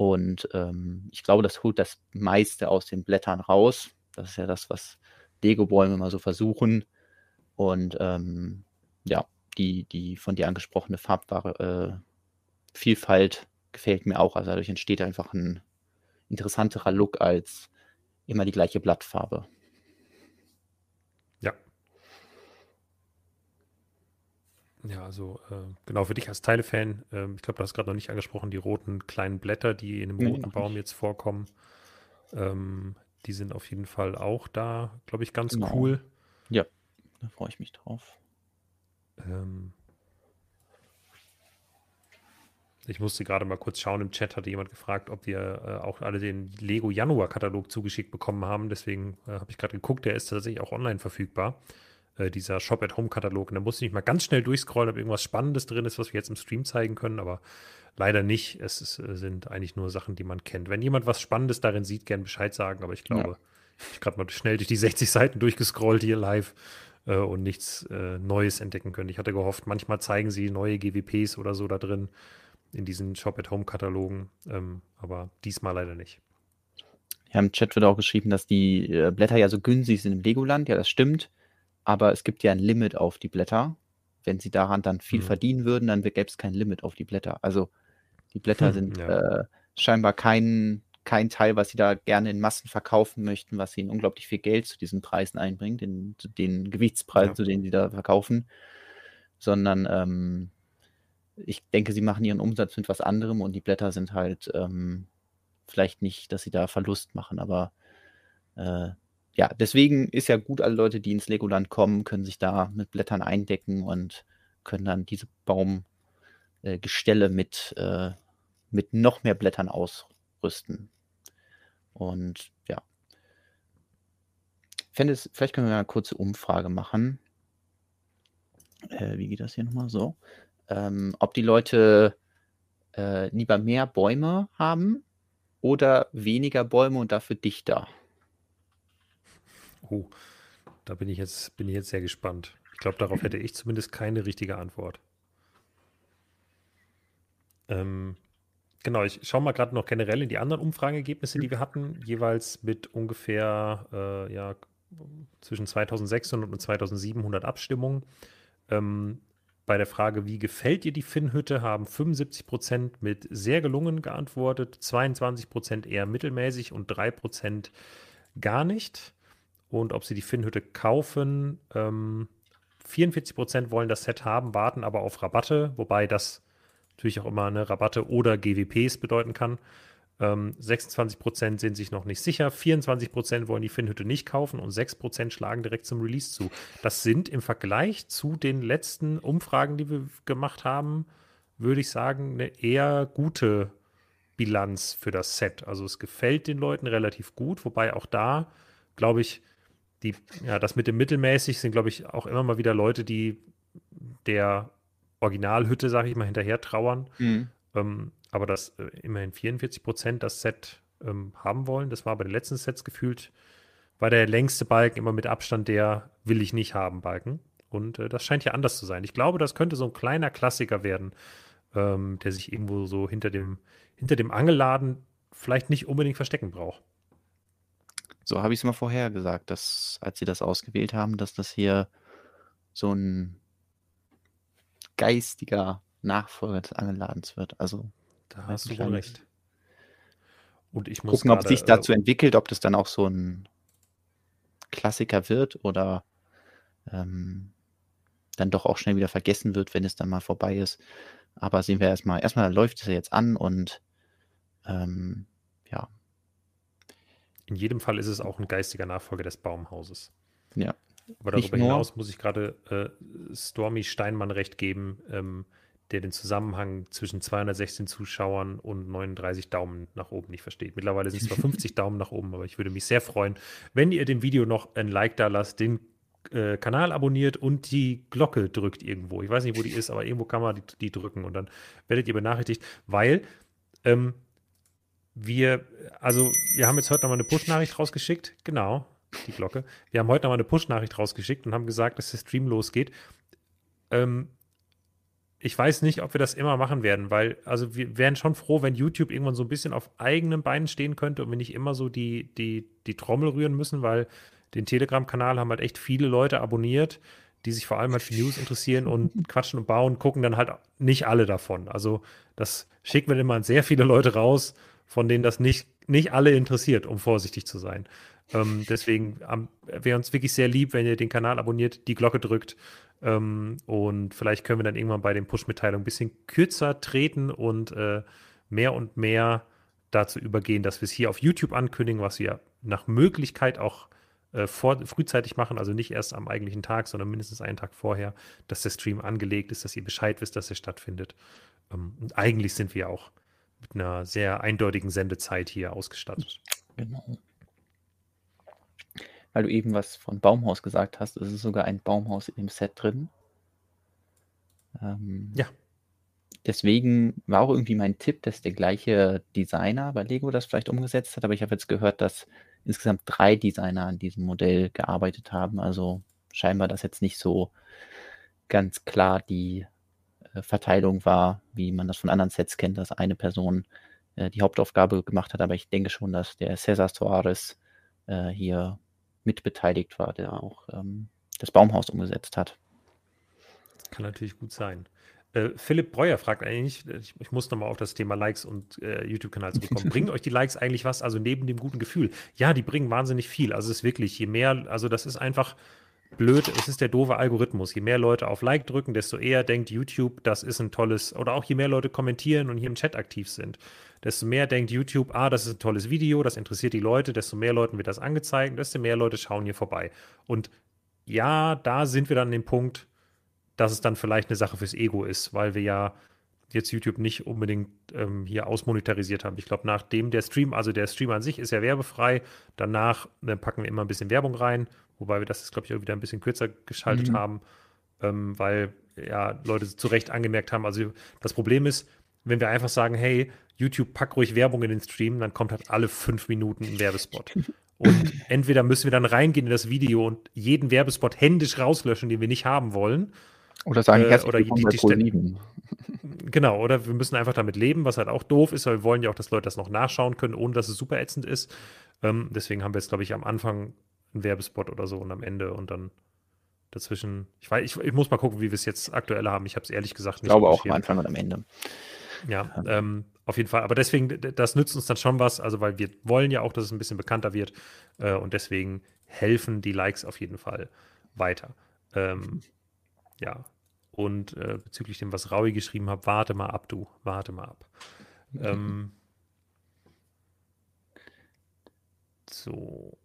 Und ähm, ich glaube, das holt das meiste aus den Blättern raus. Das ist ja das, was Lego-Bäume mal so versuchen. Und ähm, ja, die, die von dir angesprochene Farbware, äh, Vielfalt gefällt mir auch. Also dadurch entsteht einfach ein interessanterer Look als immer die gleiche Blattfarbe. Ja, also äh, genau für dich als Teile-Fan, ähm, ich glaube, du hast gerade noch nicht angesprochen, die roten kleinen Blätter, die in dem roten Baum jetzt vorkommen, ähm, die sind auf jeden Fall auch da, glaube ich, ganz Genau. cool. Ja, da freue ich mich drauf. Ähm, ich musste gerade mal kurz schauen, im Chat hatte jemand gefragt, ob wir äh, auch alle den Lego Januar-Katalog zugeschickt bekommen haben. Deswegen äh, habe ich gerade geguckt, der ist tatsächlich auch online verfügbar. Äh, dieser Shop-at-Home-Katalog. Und da musste ich mal ganz schnell durchscrollen, ob irgendwas Spannendes drin ist, was wir jetzt im Stream zeigen können, aber leider nicht. Es ist, äh, sind eigentlich nur Sachen, die man kennt. Wenn jemand was Spannendes darin sieht, gern Bescheid sagen, aber ich Ja. glaube, ich habe gerade mal schnell durch die 60 Seiten durchgescrollt hier live äh, und nichts äh, Neues entdecken können. Ich hatte gehofft, manchmal zeigen sie neue GWPs oder so da drin in diesen Shop-at-Home-Katalogen, ähm, aber diesmal leider nicht. Ja, im Chat wird auch geschrieben, dass die Blätter ja so günstig sind im Legoland. Ja, das stimmt. Aber es gibt ja ein Limit auf die Blätter. Wenn sie daran dann viel Mhm. verdienen würden, dann gäbe es kein Limit auf die Blätter. Also die Blätter Hm, sind ja. äh, scheinbar kein, kein Teil, was sie da gerne in Massen verkaufen möchten, was ihnen unglaublich viel Geld zu diesen Preisen einbringt, den, zu den Gewichtspreisen, Ja. zu denen sie da verkaufen. Sondern ähm, ich denke, sie machen ihren Umsatz mit was anderem und die Blätter sind halt ähm, vielleicht nicht, dass sie da Verlust machen, aber äh, ja, deswegen ist ja gut, alle Leute, die ins Legoland kommen, können sich da mit Blättern eindecken und können dann diese Baumgestelle äh, mit, äh, mit noch mehr Blättern ausrüsten. Und ja. Fände vielleicht können wir eine kurze Umfrage machen. Äh, wie geht das hier nochmal so? Ähm, ob die Leute äh, lieber mehr Bäume haben oder weniger Bäume und dafür dichter. Oh, da bin ich jetzt, bin ich jetzt sehr gespannt. Ich glaube, darauf hätte ich zumindest keine richtige Antwort. Ähm, genau, ich schaue mal gerade noch generell in die anderen Umfrageergebnisse, die wir hatten, jeweils mit ungefähr äh, ja, zwischen 2600 und 2700 Abstimmungen. Ähm, bei der Frage, wie gefällt dir die Finnhütte, haben 75 Prozent mit sehr gelungen geantwortet, 22 Prozent eher mittelmäßig und 3 Prozent gar nicht. Und ob sie die Finnhütte kaufen, ähm, 44 Prozent wollen das Set haben, warten aber auf Rabatte, wobei das natürlich auch immer eine Rabatte oder GWPs bedeuten kann. Ähm, 26 Prozent sind sich noch nicht sicher, 24 Prozent wollen die Finnhütte nicht kaufen und 6 Prozent schlagen direkt zum Release zu. Das sind im Vergleich zu den letzten Umfragen, die wir gemacht haben, würde ich sagen, eine eher gute Bilanz für das Set. Also es gefällt den Leuten relativ gut, wobei auch da, glaube ich, die, ja, das mit dem mittelmäßig sind, glaube ich, auch immer mal wieder Leute, die der Originalhütte, sage ich mal, hinterher trauern. Mhm. Ähm, aber dass äh, immerhin 44 Prozent das Set ähm, haben wollen, das war bei den letzten Sets gefühlt, war der längste Balken immer mit Abstand der will ich nicht haben Balken. Und äh, das scheint ja anders zu sein. Ich glaube, das könnte so ein kleiner Klassiker werden, ähm, der sich irgendwo so hinter dem, hinter dem Angelladen vielleicht nicht unbedingt verstecken braucht. So habe ich es mal vorher gesagt, dass, als sie das ausgewählt haben, dass das hier so ein geistiger Nachfolger des Angeladens wird. Also Da hast du wohl recht. Und ich muss gucken, ob gerade, sich äh, dazu entwickelt, ob das dann auch so ein Klassiker wird oder ähm, dann doch auch schnell wieder vergessen wird, wenn es dann mal vorbei ist. Aber sehen wir erstmal, erstmal läuft es ja jetzt an und ähm, ja, In jedem Fall ist es auch ein geistiger Nachfolger des Baumhauses. ja. Aber darüber hinaus muss ich gerade äh, Stormy Steinmann recht geben, ähm, der den Zusammenhang zwischen 216 Zuschauern und 39 Daumen nach oben nicht versteht. Mittlerweile sind es zwar (laughs) 50 Daumen nach oben, aber ich würde mich sehr freuen, wenn ihr dem Video noch ein Like da lasst, den äh, Kanal abonniert und die Glocke drückt irgendwo. Ich weiß nicht, wo die ist, aber irgendwo kann man die, die drücken und dann werdet ihr benachrichtigt, weil ähm, wir, also wir haben jetzt heute nochmal eine Push-Nachricht rausgeschickt. Genau, die Glocke. Wir haben heute nochmal eine Push-Nachricht rausgeschickt und haben gesagt, dass der Stream losgeht. Ähm, ich weiß nicht, ob wir das immer machen werden, weil, also wir wären schon froh, wenn YouTube irgendwann so ein bisschen auf eigenen Beinen stehen könnte und wir nicht immer so die, die, die Trommel rühren müssen, weil den Telegram-Kanal haben halt echt viele Leute abonniert, die sich vor allem halt für News interessieren und (laughs) quatschen und bauen, gucken dann halt nicht alle davon. Also das schicken wir immer an sehr viele Leute raus, von denen das nicht, nicht alle interessiert, um vorsichtig zu sein. Ähm, deswegen ähm, wäre uns wirklich sehr lieb, wenn ihr den Kanal abonniert, die Glocke drückt ähm, und vielleicht können wir dann irgendwann bei den Push-Mitteilungen ein bisschen kürzer treten und äh, mehr und mehr dazu übergehen, dass wir es hier auf YouTube ankündigen, was wir nach Möglichkeit auch äh, vor, frühzeitig machen, also nicht erst am eigentlichen Tag, sondern mindestens einen Tag vorher, dass der Stream angelegt ist, dass ihr Bescheid wisst, dass er stattfindet. Ähm, und eigentlich sind wir auch mit einer sehr eindeutigen Sendezeit hier ausgestattet. Genau. Weil du eben was von Baumhaus gesagt hast, es ist sogar ein Baumhaus im Set drin. Ähm, ja. Deswegen war auch irgendwie mein Tipp, dass der gleiche Designer bei Lego das vielleicht umgesetzt hat, aber ich habe jetzt gehört, dass insgesamt drei Designer an diesem Modell gearbeitet haben. Also scheinbar das jetzt nicht so ganz klar die Verteilung war, wie man das von anderen Sets kennt, dass eine Person äh, die Hauptaufgabe gemacht hat. Aber ich denke schon, dass der Cesar Soares äh, hier mitbeteiligt war, der auch ähm, das Baumhaus umgesetzt hat. Kann natürlich gut sein. Äh, Philipp Breuer fragt eigentlich, ich, ich muss nochmal auf das Thema Likes und äh, YouTube-Kanal zurückkommen. (laughs) bringen euch die Likes eigentlich was? Also neben dem guten Gefühl? Ja, die bringen wahnsinnig viel. Also es ist wirklich, je mehr, also das ist einfach blöd, es ist der doofe Algorithmus. Je mehr Leute auf Like drücken, desto eher denkt YouTube, das ist ein tolles, oder auch je mehr Leute kommentieren und hier im Chat aktiv sind, desto mehr denkt YouTube, ah, das ist ein tolles Video, das interessiert die Leute, desto mehr Leuten wird das angezeigt, desto mehr Leute schauen hier vorbei. Und ja, da sind wir dann an dem Punkt, dass es dann vielleicht eine Sache fürs Ego ist, weil wir ja jetzt YouTube nicht unbedingt ähm, hier ausmonetarisiert haben. Ich glaube, nachdem der Stream, also der Stream an sich ist ja werbefrei, danach äh, packen wir immer ein bisschen Werbung rein, wobei wir das jetzt, glaube ich, auch wieder ein bisschen kürzer geschaltet mhm. haben, ähm, weil ja Leute zu Recht angemerkt haben, also das Problem ist, wenn wir einfach sagen, hey, YouTube, pack ruhig Werbung in den Stream, dann kommt halt alle fünf Minuten ein Werbespot. (laughs) Und entweder müssen wir dann reingehen in das Video und jeden Werbespot händisch rauslöschen, den wir nicht haben wollen. Oder sagen, äh, oder die, die Stelle, (laughs) Genau, oder wir müssen einfach damit leben, was halt auch doof ist, weil wir wollen ja auch, dass Leute das noch nachschauen können, ohne dass es super ätzend ist. Ähm, deswegen haben wir jetzt, glaube ich, am Anfang einen Werbespot oder so und am Ende und dann dazwischen. Ich weiß, ich, ich muss mal gucken, wie wir es jetzt aktuell haben. Ich habe es ehrlich gesagt nicht. Ich glaube auch am Anfang und am Ende. Ja, ähm, auf jeden Fall. Aber deswegen, das nützt uns dann schon was, also weil wir wollen ja auch, dass es ein bisschen bekannter wird. Äh, und deswegen helfen die Likes auf jeden Fall weiter. Ähm, ja. Und äh, bezüglich dem, was Raui geschrieben hat, warte mal ab, du, warte mal ab. Ähm, (laughs) so.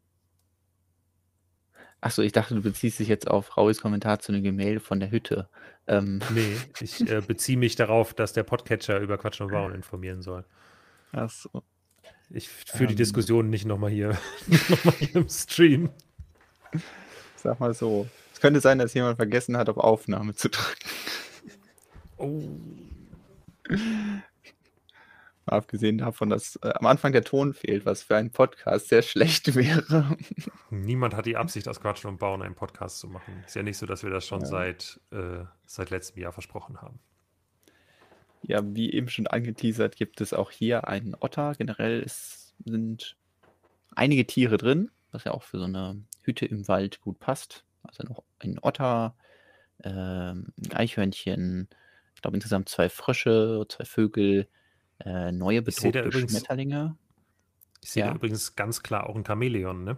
Achso, ich dachte, du beziehst dich jetzt auf Rauis Kommentar zu dem Gemälde von der Hütte. Ähm. Nee, ich äh, (laughs) beziehe mich darauf, dass der Podcatcher über Quatsch und Bauen informieren soll. Achso. Ich führe ähm. die Diskussion nicht nochmal hier, (laughs) noch hier im Stream. Sag mal so. Es könnte sein, dass jemand vergessen hat, auf Aufnahme zu drücken. Oh. Mal abgesehen davon, dass äh, am Anfang der Ton fehlt, was für einen Podcast sehr (laughs) schlecht wäre. Niemand hat die Absicht, aus Quatschen und Bauen einen Podcast zu machen. Ist ja nicht so, dass wir das schon ja. seit, äh, seit letztem Jahr versprochen haben. Ja, wie eben schon angeteasert, gibt es auch hier einen Otter. Generell ist, sind einige Tiere drin, was ja auch für so eine Hütte im Wald gut passt. Also noch ein Otter, äh, ein Eichhörnchen, ich glaube insgesamt zwei Frösche, zwei Vögel, äh, neue bedrohte übrigens, Schmetterlinge. Ich sehe ja. da übrigens ganz klar auch ein Chamäleon, ne?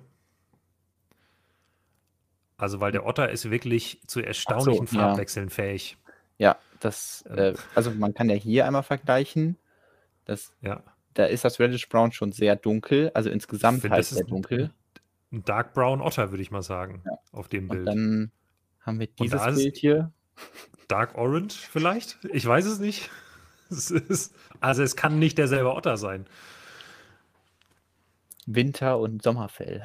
Also, weil der Otter ist wirklich zu erstaunlichen so, Farbwechseln ja. fähig. Ja, das, ähm. äh, also man kann ja hier einmal vergleichen. Das, ja. Da ist das Reddish Brown schon sehr dunkel, also insgesamt find, halt sehr dunkel. Ein Dark Brown Otter, würde ich mal sagen, ja. auf dem Bild. Und dann haben wir dieses Bild hier. Dark Orange vielleicht? Ich weiß es nicht. (laughs) Es ist, also es kann nicht derselbe Otter sein. Winter- und Sommerfell.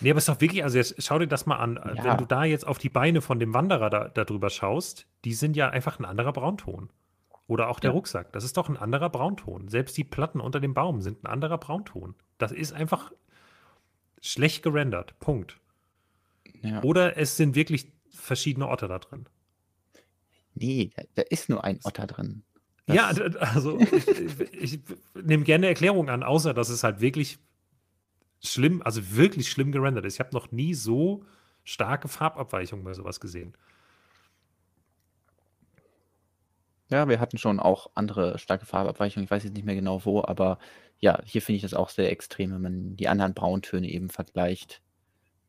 Nee, aber es ist doch wirklich, also jetzt schau dir das mal an. Ja. Wenn du da jetzt auf die Beine von dem Wanderer da, da drüber schaust, die sind ja einfach ein anderer Braunton. Oder auch der Ja. Rucksack. Das ist doch ein anderer Braunton. Selbst die Platten unter dem Baum sind ein anderer Braunton. Das ist einfach schlecht gerendert. Punkt. Ja. Oder es sind wirklich verschiedene Otter da drin. Nee, da, da ist nur ein Otter drin. Ja, Das- d- also ich, ich, ich nehme gerne Erklärung an, außer dass es halt wirklich schlimm, also wirklich schlimm gerendert ist. Ich habe noch nie so starke Farbabweichungen bei sowas gesehen. Ja, wir hatten schon auch andere starke Farbabweichungen. Ich weiß jetzt nicht mehr genau wo, aber ja, hier finde ich das auch sehr extrem, wenn man die anderen Brauntöne eben vergleicht.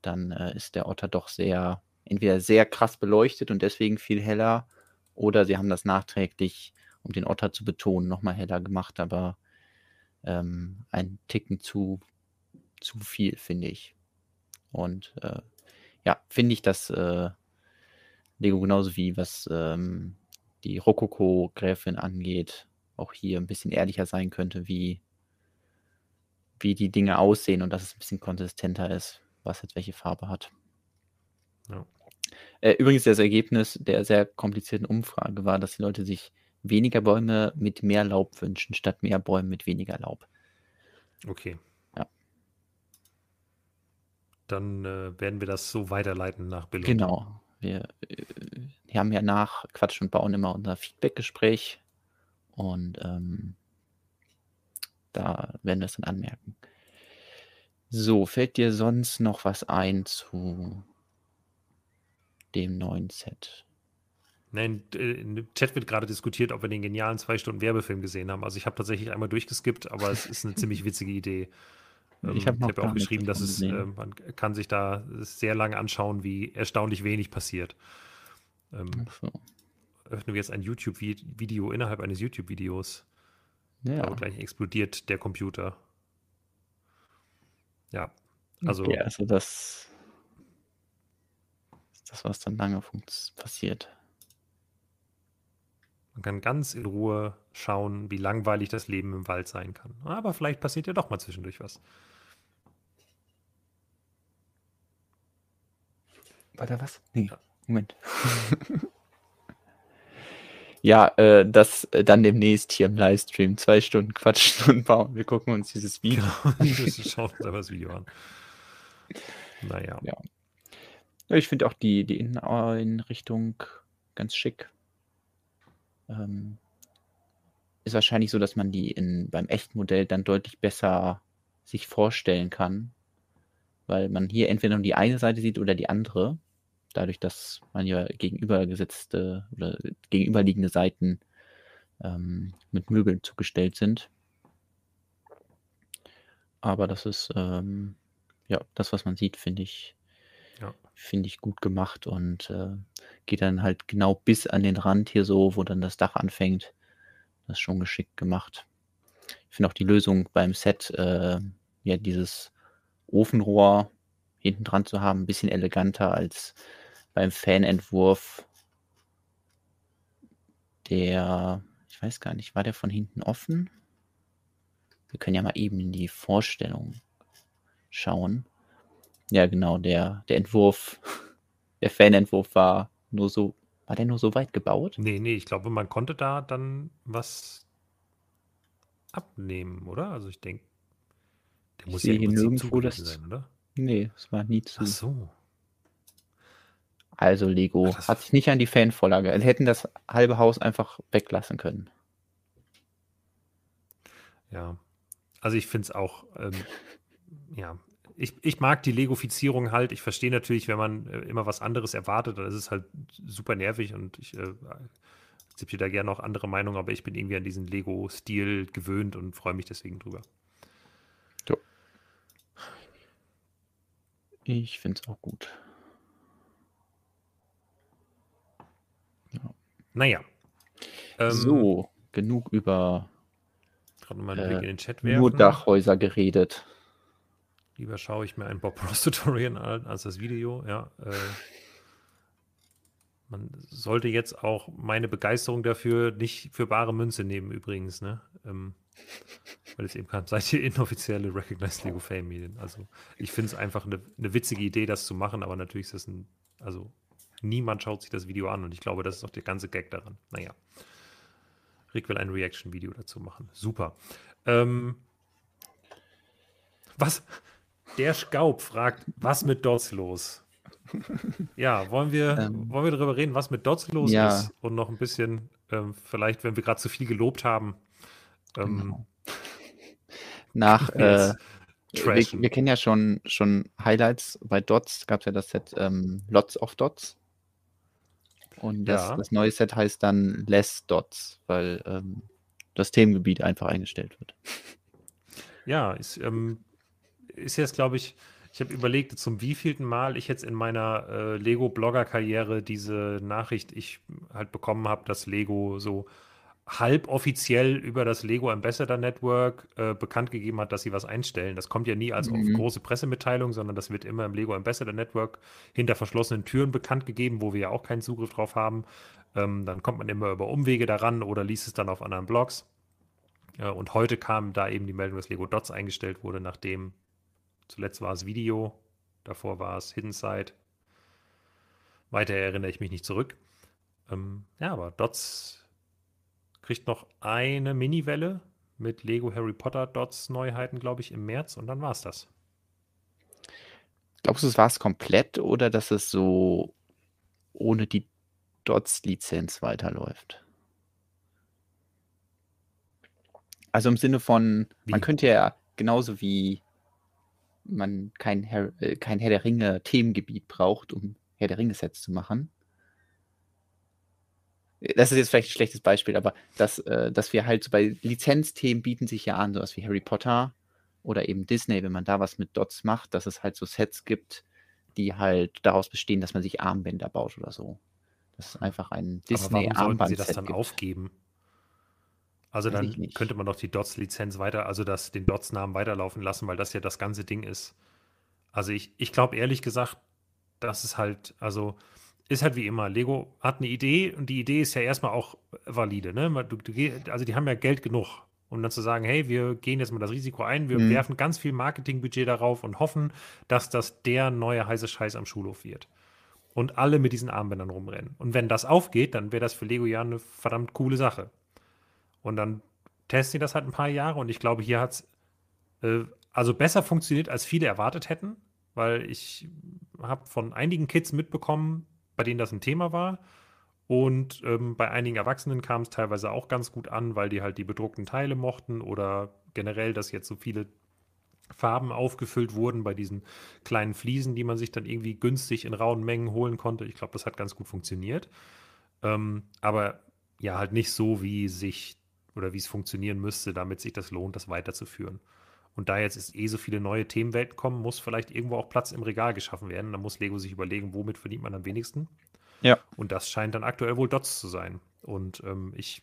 Dann äh, ist der Otter doch sehr, entweder sehr krass beleuchtet und deswegen viel heller, oder sie haben das nachträglich, um den Otter zu betonen, nochmal heller gemacht, aber ähm, ein Ticken zu, zu viel, finde ich. Und äh, ja, finde ich, dass äh, Lego genauso wie was ähm, die Rokoko-Gräfin angeht, auch hier ein bisschen ehrlicher sein könnte, wie, wie die Dinge aussehen und dass es ein bisschen konsistenter ist, was jetzt welche Farbe hat. Ja. Äh, übrigens, das Ergebnis der sehr komplizierten Umfrage war, dass die Leute sich weniger Bäume mit mehr Laub wünschen, statt mehr Bäume mit weniger Laub. Okay. Ja. Dann äh, werden wir das so weiterleiten nach Billund. Genau. Wir, äh, wir haben ja nach Quatsch und Bauen immer unser Feedback-Gespräch und ähm, da werden wir es dann anmerken. So, fällt dir sonst noch was ein zu dem neuen Set? Nein, äh, im Chat wird gerade diskutiert, ob wir den genialen zwei Stunden Werbefilm gesehen haben. Also ich habe tatsächlich einmal durchgeskippt, aber es ist eine ziemlich witzige Idee. (laughs) Ich Ähm, habe noch hab auch geschrieben, dass es, äh, man kann sich da sehr lange anschauen, wie erstaunlich wenig passiert. Ähm, so. öffnen wir jetzt ein YouTube-Video innerhalb eines YouTube-Videos. Ja, Aber gleich explodiert der Computer. Ja, also okay, also das ist das, was dann lange passiert. Man kann ganz in Ruhe schauen, wie langweilig das Leben im Wald sein kann. Aber vielleicht passiert ja doch mal zwischendurch was. War da was? Nee. Moment. (laughs) ja, äh, das äh, dann demnächst hier im Livestream. Zwei Stunden quatschen und bauen. Wir gucken uns dieses Video. Genau, (laughs) wir schauen uns aber das Video an. Naja, Ja. Ja, ich finde auch die, die Inneneinrichtung ganz schick. Ähm, ist wahrscheinlich so, dass man die in, beim echten Modell dann deutlich besser sich vorstellen kann, weil man hier entweder nur die eine Seite sieht oder die andere, dadurch, dass man ja gegenübergesetzte oder gegenüberliegende Seiten ähm, mit Möbeln zugestellt sind. Aber das ist ähm, ja das, was man sieht, finde ich. Finde ich gut gemacht und äh, geht dann halt genau bis an den Rand hier so, wo dann das Dach anfängt. Das ist schon geschickt gemacht. Ich finde auch die Lösung beim Set, äh, ja, dieses Ofenrohr hinten dran zu haben, ein bisschen eleganter als beim Fanentwurf. Der, ich weiß gar nicht, war der von hinten offen? Wir können ja mal eben in die Vorstellung schauen. Ja, genau, der, der Entwurf, (laughs) der Fanentwurf war nur so, war der nur so weit gebaut? Nee, nee, ich glaube, man konnte da dann was abnehmen, oder? Also ich denke, der Ich muss ja hier nirgendwo, dass- sein, oder? Nee, es war nie zu. Ach so. Also Lego Ach, das- hat sich nicht an die Fanvorlage. Sie hätten das halbe Haus einfach weglassen können. Ja. Also ich finde es auch, ähm, (laughs) ja, ich, ich mag die Legofizierung halt. Ich verstehe natürlich, wenn man äh, immer was anderes erwartet, dann ist es halt super nervig und ich äh, akzeptiere da gerne auch andere Meinungen, aber ich bin irgendwie an diesen Lego-Stil gewöhnt und freue mich deswegen drüber. Ich finde es auch gut. Naja. Ähm, so, genug über Gerade mal einen äh, Blick in den Chat werfen. nur Dachhäuser geredet. Lieber schaue ich mir ein Bob Ross (laughs) Tutorial an als das Video. Ja, äh, man sollte jetzt auch meine Begeisterung dafür nicht für bare Münze nehmen, übrigens, ne? Ähm, weil es eben kam, seid ihr inoffizielle Recognized Lego Fame Medien. Also ich finde es einfach eine, eine witzige Idee, das zu machen, aber natürlich ist das ein, also niemand schaut sich das Video an und ich glaube, das ist auch der ganze Gag daran. Naja. Rick will ein Reaction-Video dazu machen. Super. Ähm, was? Der Schaub fragt, was mit Dots los? Ja, wollen wir, ähm, wollen wir darüber reden, was mit Dots los ja. ist? Und noch ein bisschen, ähm, vielleicht, wenn wir gerade zu viel gelobt haben. Ähm, genau. Nach, (laughs) äh, wir, wir, kennen ja schon, schon Highlights. Bei Dots gab es ja das Set ähm, Lots of Dots. Und das, ja. das, neue Set heißt dann Less Dots, weil ähm, das Themengebiet einfach eingestellt wird. Ja, ist, ähm, ist jetzt, glaube ich, ich habe überlegt, zum wievielten Mal ich jetzt in meiner äh, Lego-Blogger-Karriere diese Nachricht ich halt bekommen habe, dass Lego so halboffiziell über das Lego Ambassador Network äh, bekannt gegeben hat, dass sie was einstellen. Das kommt ja nie als mhm. große Pressemitteilung, sondern das wird immer im Lego Ambassador Network hinter verschlossenen Türen bekannt gegeben, wo wir ja auch keinen Zugriff drauf haben. Ähm, dann kommt man immer über Umwege daran oder liest es dann auf anderen Blogs. Äh, und heute kam da eben die Meldung, dass Lego Dots eingestellt wurde, nachdem Zuletzt war es Video, davor war es Hidden Side. Weiter erinnere ich mich nicht zurück. Ähm, ja, aber Dots kriegt noch eine Mini-Welle mit Lego Harry Potter Dots Neuheiten, glaube ich, im März und dann war es das. Glaubst du, es war es komplett oder dass es so ohne die Dots-Lizenz weiterläuft? Also im Sinne von, wie? man könnte ja genauso wie man kein Herr, äh, kein Herr der Ringe Themengebiet braucht, um Herr der Ringe Sets zu machen. Das ist jetzt vielleicht ein schlechtes Beispiel, aber dass, äh, dass wir halt so bei Lizenzthemen bieten sich ja an, sowas wie Harry Potter oder eben Disney, wenn man da was mit Dots macht, dass es halt so Sets gibt, die halt daraus bestehen, dass man sich Armbänder baut oder so. Das ist einfach ein Disney-Armband. sie das dann gibt. aufgeben? Also dann könnte man doch die Dots-Lizenz weiter, also das, den Dots-Namen weiterlaufen lassen, weil das ja das ganze Ding ist. Also ich, ich glaube ehrlich gesagt, das ist halt, also ist halt wie immer. Lego hat eine Idee und die Idee ist ja erstmal auch valide. Ne? Du, du, also die haben ja Geld genug, um dann zu sagen, hey, wir gehen jetzt mal das Risiko ein, wir mhm. werfen ganz viel Marketingbudget darauf und hoffen, dass das der neue heiße Scheiß am Schulhof wird. Und alle mit diesen Armbändern rumrennen. Und wenn das aufgeht, dann wäre das für Lego ja eine verdammt coole Sache. Und dann testen sie das halt ein paar Jahre und ich glaube, hier hat es äh, also besser funktioniert, als viele erwartet hätten, weil ich habe von einigen Kids mitbekommen, bei denen das ein Thema war. Und ähm, bei einigen Erwachsenen kam es teilweise auch ganz gut an, weil die halt die bedruckten Teile mochten oder generell, dass jetzt so viele Farben aufgefüllt wurden bei diesen kleinen Fliesen, die man sich dann irgendwie günstig in rauen Mengen holen konnte. Ich glaube, das hat ganz gut funktioniert. Ähm, aber ja, halt nicht so, wie sich oder wie es funktionieren müsste, damit sich das lohnt, das weiterzuführen. Und da jetzt ist eh so viele neue Themenwelten kommen, muss vielleicht irgendwo auch Platz im Regal geschaffen werden. Da muss Lego sich überlegen, womit verdient man am wenigsten. Ja. Und das scheint dann aktuell wohl Dots zu sein. Und ähm, ich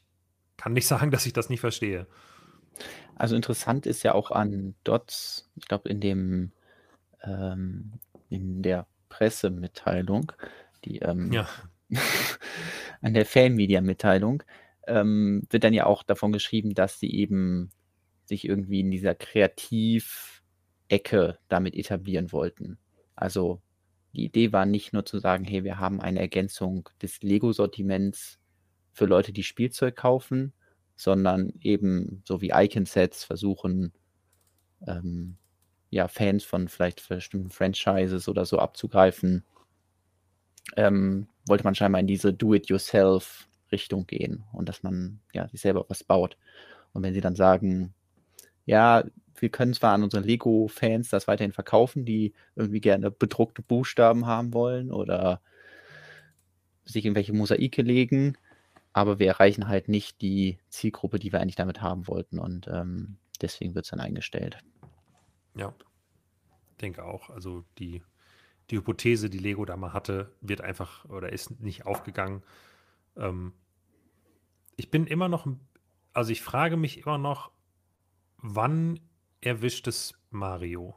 kann nicht (laughs) sagen, dass ich das nicht verstehe. Also interessant ist ja auch an Dots, ich glaube in dem ähm, in der Pressemitteilung, die ähm, ja. (laughs) an der Fan-Media-Mitteilung, ähm, wird dann ja auch davon geschrieben, dass sie eben sich irgendwie in dieser Kreativ-Ecke damit etablieren wollten. Also die Idee war nicht nur zu sagen, hey, wir haben eine Ergänzung des Lego-Sortiments für Leute, die Spielzeug kaufen, sondern eben so wie Icon-Sets versuchen, ähm, ja, Fans von vielleicht bestimmten Franchises oder so abzugreifen. Ähm, wollte man scheinbar in diese Do-it-yourself Richtung gehen und dass man ja sich selber was baut. Und wenn sie dann sagen, ja, wir können zwar an unsere Lego-Fans das weiterhin verkaufen, die irgendwie gerne bedruckte Buchstaben haben wollen oder sich irgendwelche Mosaike legen, aber wir erreichen halt nicht die Zielgruppe, die wir eigentlich damit haben wollten und ähm, deswegen wird es dann eingestellt. Ja, denke auch. Also die, die Hypothese, die Lego da mal hatte, wird einfach oder ist nicht aufgegangen. Ähm, ich bin immer noch, also ich frage mich immer noch, wann erwischt es Mario?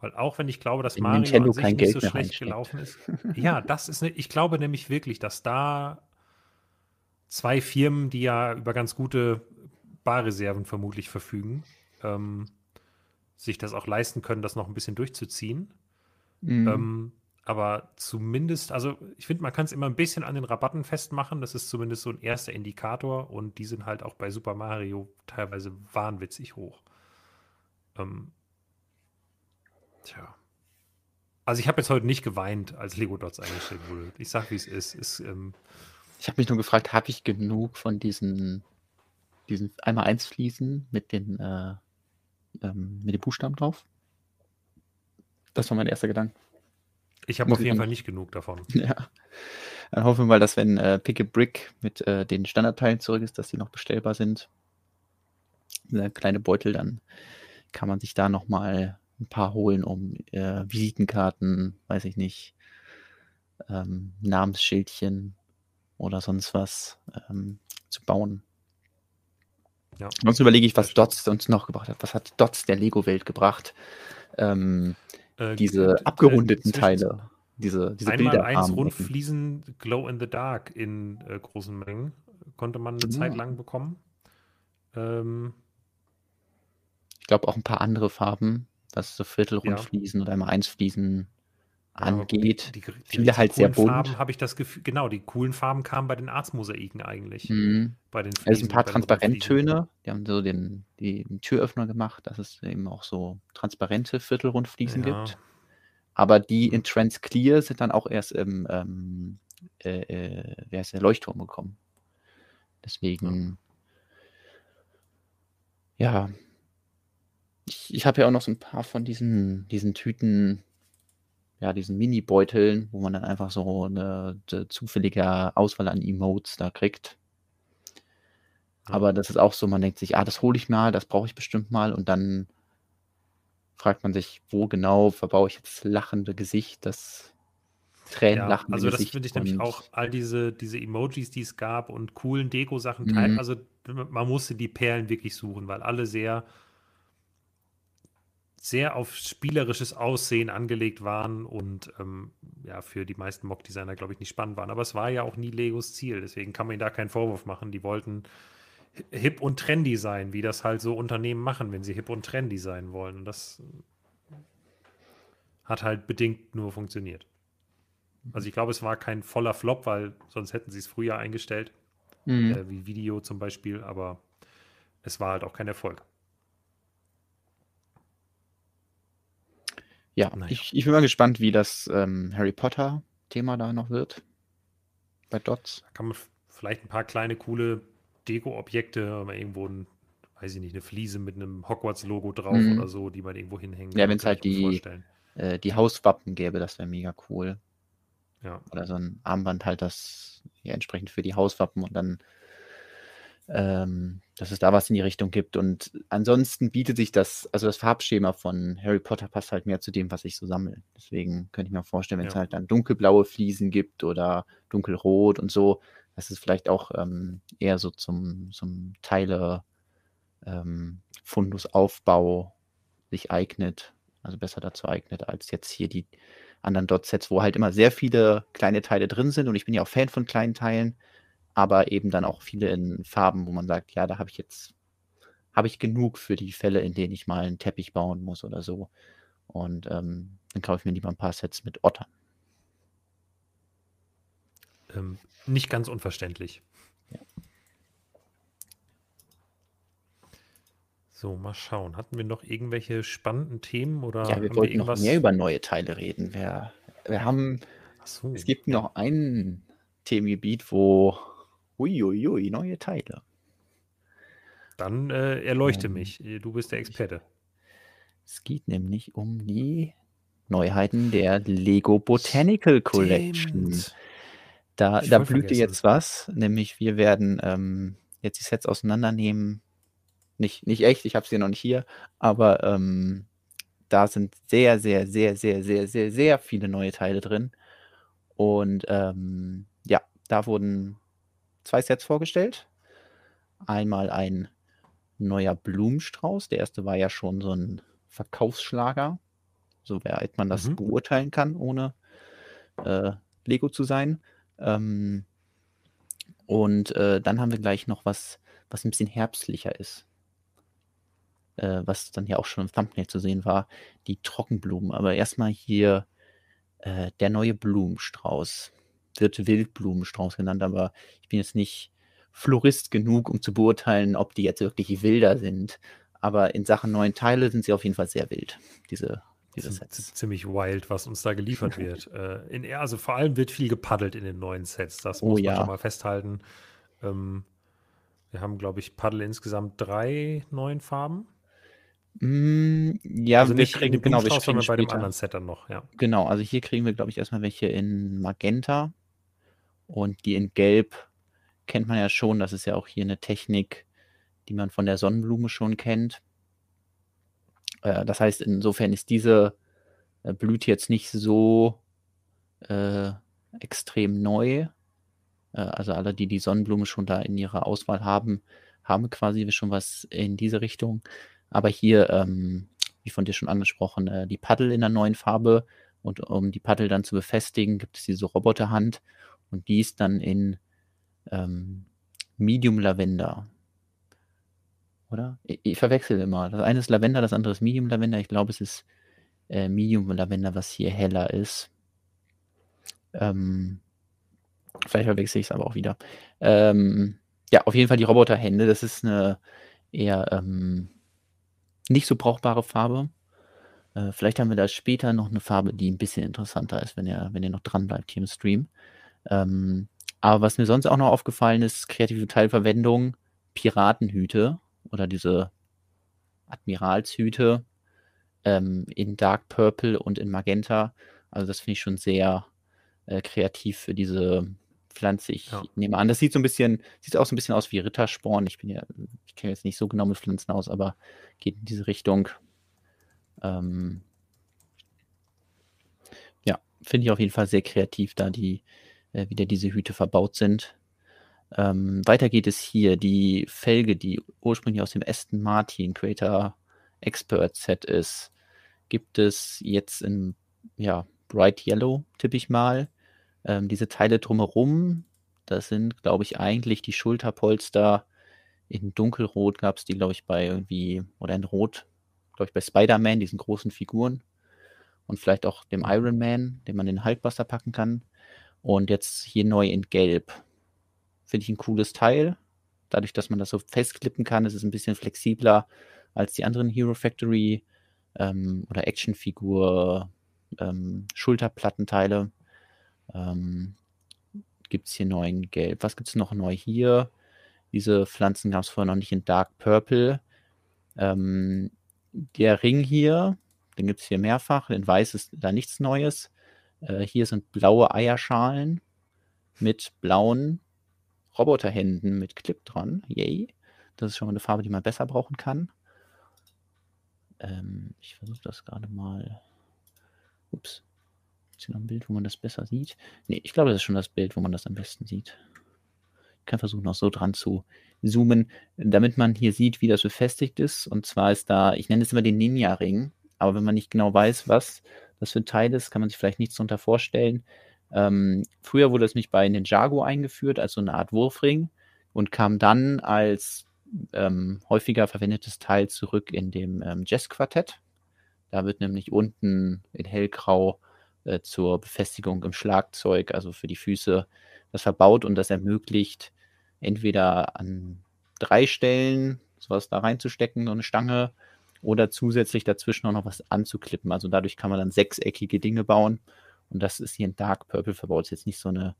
Weil auch wenn ich glaube, dass wenn Mario Nintendo an sich nicht so schlecht gelaufen ist. (laughs) ja, das ist, ne, ich glaube nämlich wirklich, dass da zwei Firmen, die ja über ganz gute Barreserven vermutlich verfügen, ähm, sich das auch leisten können, das noch ein bisschen durchzuziehen. Mhm. Ähm, Aber zumindest, also ich finde, man kann es immer ein bisschen an den Rabatten festmachen. Das ist zumindest so ein erster Indikator und die sind halt auch bei Super Mario teilweise wahnwitzig hoch. Ähm, tja. Also ich habe jetzt heute nicht geweint, als Lego Dots eingestellt wurde. Ich sag, wie es ist. ist ähm, ich habe mich nur gefragt, habe ich genug von diesen, diesen einmal eins Fliesen mit den, äh, ähm, mit den Buchstaben drauf? Das war mein erster Gedanke. Ich habe auf jeden Fall nicht genug davon. (laughs) Ja. Dann hoffen wir mal, dass wenn äh, Pick a Brick mit äh, den Standardteilen zurück ist, dass die noch bestellbar sind. Der kleine Beutel, dann kann man sich da nochmal ein paar holen, um äh, Visitenkarten, weiß ich nicht, ähm, Namensschildchen oder sonst was ähm, zu bauen. Ja. Sonst überlege ich, was Dots uns noch gebracht hat. Was hat Dots der Lego-Welt gebracht? Ähm, äh, diese äh, abgerundeten Teile. Diese, diese Einmal Bilder eins Rundfliesen Glow in the Dark in äh, großen Mengen konnte man eine ja. Zeit lang bekommen. Ähm, ich glaube auch ein paar andere Farben, was so Viertelrundfliesen ja. oder einmal eins Fliesen angeht. Die, die, Viele halt sehr bunt. Farben habe ich das Gefühl, genau, die coolen Farben kamen bei den Arztmosaiken eigentlich. Mhm. Bei den Fliesen, also ein paar Transparenttöne, die haben so den, die, den Türöffner gemacht, dass es eben auch so transparente Viertelrundfliesen ja. gibt. Aber die in Trans Clear sind dann auch erst im ähm, äh, äh, wer ist der Leuchtturm gekommen. Deswegen, ja. ja. Ich, ich habe ja auch noch so ein paar von diesen, diesen Tüten ja, diesen Mini-Beuteln, wo man dann einfach so eine, eine zufällige Auswahl an Emotes da kriegt. Aber das ist auch so, man denkt sich, ah, das hole ich mal, das brauche ich bestimmt mal und dann fragt man sich, wo genau verbaue ich jetzt das lachende Gesicht, das Tränenlachende ja, also Gesicht. Also das finde ich nämlich auch, all diese, diese Emojis, die es gab und coolen Deko-Sachen, mhm. also man musste die Perlen wirklich suchen, weil alle sehr sehr auf spielerisches Aussehen angelegt waren und ähm, ja, für die meisten Mock-Designer, glaube ich, nicht spannend waren. Aber es war ja auch nie Legos Ziel, deswegen kann man ihnen da keinen Vorwurf machen. Die wollten hip und trendy sein, wie das halt so Unternehmen machen, wenn sie hip und trendy sein wollen. Und das hat halt bedingt nur funktioniert. Also ich glaube, es war kein voller Flop, weil sonst hätten sie es früher eingestellt, mhm. äh, wie Video zum Beispiel, aber es war halt auch kein Erfolg. Ja, naja. ich, ich bin mal gespannt, wie das ähm, Harry Potter-Thema da noch wird. Bei Dots. Da kann man vielleicht ein paar kleine, coole Deko-Objekte, irgendwo ein, weiß ich nicht, eine Fliese mit einem Hogwarts-Logo drauf mhm. oder so, die man irgendwo hinhängen kann. Ja, wenn es halt die, äh, die Hauswappen gäbe, das wäre mega cool. Ja. Oder so ein Armband halt, das ja entsprechend für die Hauswappen und dann ähm, dass es da was in die Richtung gibt. Und ansonsten bietet sich das, also das Farbschema von Harry Potter passt halt mehr zu dem, was ich so sammle. Deswegen könnte ich mir vorstellen, wenn ja. es halt dann dunkelblaue Fliesen gibt oder dunkelrot und so, dass es vielleicht auch ähm, eher so zum, zum Teile ähm, Fundusaufbau sich eignet, also besser dazu eignet, als jetzt hier die anderen Dot-Sets, wo halt immer sehr viele kleine Teile drin sind. Und ich bin ja auch Fan von kleinen Teilen aber eben dann auch viele in Farben, wo man sagt, ja, da habe ich jetzt, habe ich genug für die Fälle, in denen ich mal einen Teppich bauen muss oder so. Und ähm, dann kaufe ich mir lieber ein paar Sets mit Ottern. Ähm, nicht ganz unverständlich. Ja. So, mal schauen. Hatten wir noch irgendwelche spannenden Themen oder ja, wir wollten wir noch mehr über neue Teile reden. Wir, wir haben, so. es gibt noch ein Themengebiet, wo Uiuiui, neue Teile. Dann äh, erleuchte ähm, mich. Du bist der Experte. Es geht nämlich um die Neuheiten der Lego Botanical Collection. Stimmt. Da, da blühte jetzt was, nämlich wir werden ähm, jetzt die Sets auseinandernehmen. Nicht, nicht echt, ich habe sie noch nicht hier, aber ähm, da sind sehr, sehr, sehr, sehr, sehr, sehr, sehr viele neue Teile drin. Und ähm, ja, da wurden zwei Sets vorgestellt. Einmal ein neuer Blumenstrauß. Der erste war ja schon so ein Verkaufsschlager, soweit man das mhm. beurteilen kann, ohne äh, Lego zu sein. Ähm, und äh, dann haben wir gleich noch was, was ein bisschen herbstlicher ist. Äh, was dann ja auch schon im Thumbnail zu sehen war, die Trockenblumen. Aber erstmal hier äh, der neue Blumenstrauß. Wird Wildblumenstrauß genannt, aber ich bin jetzt nicht Florist genug, um zu beurteilen, ob die jetzt wirklich wilder sind. Aber in Sachen neuen Teile sind sie auf jeden Fall sehr wild, diese, Sets. Ziemlich wild, was uns da geliefert wird. (laughs) äh, in, also vor allem wird viel gepaddelt in den neuen Sets, das oh, muss man ja. schon mal festhalten. Ähm, wir haben, glaube ich, Paddel insgesamt drei neuen Farben. Mm, ja, also nicht kriegen, genau, wir sondern bei dem anderen Set dann noch, ja. Genau, also hier kriegen wir, glaube ich, erstmal welche in Magenta und die in Gelb kennt man ja schon. Das ist ja auch hier eine Technik, die man von der Sonnenblume schon kennt. Äh, das heißt, insofern ist diese äh, Blüte jetzt nicht so äh, extrem neu. Äh, also alle, die die Sonnenblume schon da in ihrer Auswahl haben, haben quasi schon was in diese Richtung. Aber hier, ähm, wie von dir schon angesprochen, äh, die Paddel in der neuen Farbe. Und um die Paddel dann zu befestigen, gibt es diese Roboterhand. Und die ist dann in ähm, Medium Lavender. Oder? Ich, ich verwechsel immer. Das eine ist Lavender, das andere ist Medium Lavender. Ich glaube, es ist äh, Medium Lavender, was hier heller ist. Ähm, vielleicht verwechsel ich es aber auch wieder. Ähm, ja, auf jeden Fall die Roboterhände. Das ist eine eher ähm, nicht so brauchbare Farbe. Äh, vielleicht haben wir da später noch eine Farbe, die ein bisschen interessanter ist, wenn ihr, wenn ihr noch dran bleibt hier im Stream. Ähm, aber was mir sonst auch noch aufgefallen ist, kreative Teilverwendung, Piratenhüte oder diese Admiralshüte ähm, in Dark Purple und in Magenta. Also das finde ich schon sehr äh, kreativ für diese Pflanze. Ich ja. nehme an, das sieht so ein bisschen, sieht auch so ein bisschen aus wie Rittersporn. Ich bin ja, ich kenne jetzt nicht so genau mit Pflanzen aus, aber geht in diese Richtung. Ähm, ja, finde ich auf jeden Fall sehr kreativ, da die äh, wieder diese Hüte verbaut sind. Ähm, weiter geht es hier. Die Felge, die ursprünglich aus dem Aston Martin Creator Expert Set ist, gibt es jetzt in ja, Bright Yellow, tippe ich mal. Ähm, diese Teile drumherum, das sind, glaube ich, eigentlich die Schulterpolster. In Dunkelrot gab es die, glaube ich, bei irgendwie, oder in Rot, glaube ich, bei Spider-Man, diesen großen Figuren. Und vielleicht auch dem Iron Man, den man in den Hulkbuster packen kann. Und jetzt hier neu in Gelb. Finde ich ein cooles Teil. Dadurch, dass man das so festklippen kann, ist es ein bisschen flexibler als die anderen Hero Factory ähm, oder Actionfigur ähm, Schulterplattenteile. Ähm, gibt es hier neu in Gelb. Was gibt es noch neu hier? Diese Pflanzen gab es vorher noch nicht in Dark Purple. Ähm, der Ring hier, den gibt es hier mehrfach. In Weiß ist da nichts Neues. Äh, hier sind blaue Eierschalen mit blauen Roboterhänden mit Clip dran. Yay. Das ist schon mal eine Farbe, die man besser brauchen kann. Ähm, ich versuche das gerade mal. Ups. Ist hier noch ein Bild, wo man das besser sieht? Ne, ich glaube, das ist schon das Bild, wo man das am besten sieht. Ich kann versuchen, noch so dran zu zoomen, damit man hier sieht, wie das befestigt ist. Und zwar ist da, ich nenne es immer den Ninja-Ring, aber wenn man nicht genau weiß, was das für ein Teil ist, kann man sich vielleicht nichts darunter vorstellen. Ähm, früher wurde es nicht bei Ninjago eingeführt, als so eine Art Wurfring und kam dann als ähm, häufiger verwendetes Teil zurück in dem ähm, Jazz-Quartett. Da wird nämlich unten in hellgrau äh, zur Befestigung im Schlagzeug, also für die Füße, das verbaut und das ermöglicht, entweder an drei Stellen sowas da reinzustecken, so eine Stange, oder zusätzlich dazwischen auch noch was anzuklippen. Also dadurch kann man dann sechseckige Dinge bauen. Und das ist hier in Dark Purple verbaut. Ist jetzt nicht so eine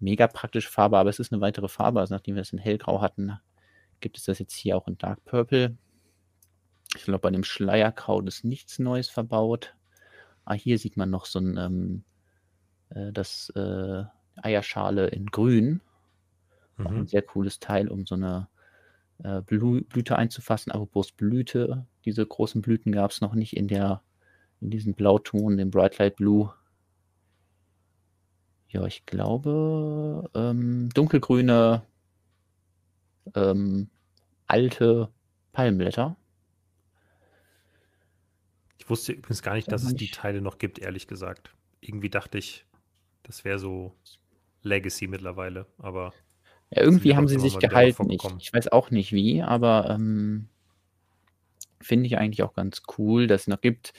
mega praktische Farbe, aber es ist eine weitere Farbe. Also nachdem wir es in hellgrau hatten, gibt es das jetzt hier auch in Dark Purple. Ich glaube, bei dem Schleierkraut ist nichts Neues verbaut. Ah, hier sieht man noch so ein, ähm, äh, das äh, Eierschale in grün. Mhm. Auch ein mhm. sehr cooles Teil, um so eine äh, Blü Blüte einzufassen. Apropos Blüte, diese großen Blüten gab es noch nicht in der, in diesem Blauton, dem Bright Light Blue. Ja, ich glaube, ähm, dunkelgrüne, ähm, alte Palmblätter. Ich wusste übrigens gar nicht, dass es die Teile noch gibt, ehrlich gesagt. Irgendwie dachte ich, das wäre so Legacy mittlerweile, aber. Ja, irgendwie haben sie sich gehalten. Ich, ich, weiß auch nicht wie, aber ähm, finde ich eigentlich auch ganz cool, dass es noch gibt.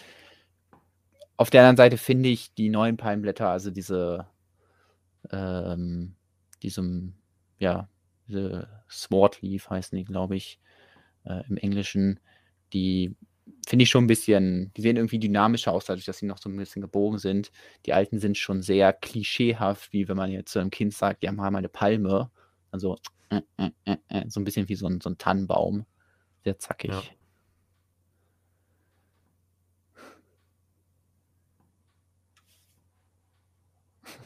auf der anderen Seite finde ich die neuen Palmblätter, also diese, ähm, diesem, ja, diese Sword Leaf heißen die, glaube ich, äh, im Englischen, die finde ich schon ein bisschen, die sehen irgendwie dynamischer aus, dadurch, dass sie noch so ein bisschen gebogen sind. Die alten sind schon sehr klischeehaft, wie wenn man jetzt zu einem Kind sagt, die haben mal eine Palme. Also äh, äh, äh, äh, so ein bisschen wie so ein, so ein Tannenbaum. Sehr zackig. Ja.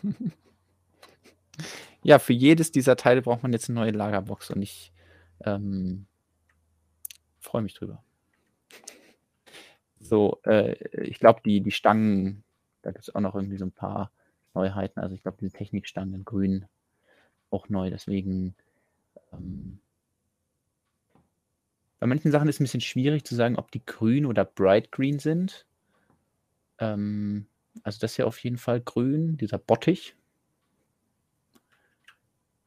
(laughs) ja, für jedes dieser Teile braucht man jetzt eine neue Lagerbox und ich ähm, freue mich drüber. So, äh, ich glaube, die, die Stangen, da gibt es auch noch irgendwie so ein paar Neuheiten. Also ich glaube, diese Technikstangen in grün auch neu. Deswegen ähm, bei manchen Sachen ist es ein bisschen schwierig zu sagen, ob die grün oder bright green sind. Ähm, also das hier auf jeden Fall grün, dieser Bottich.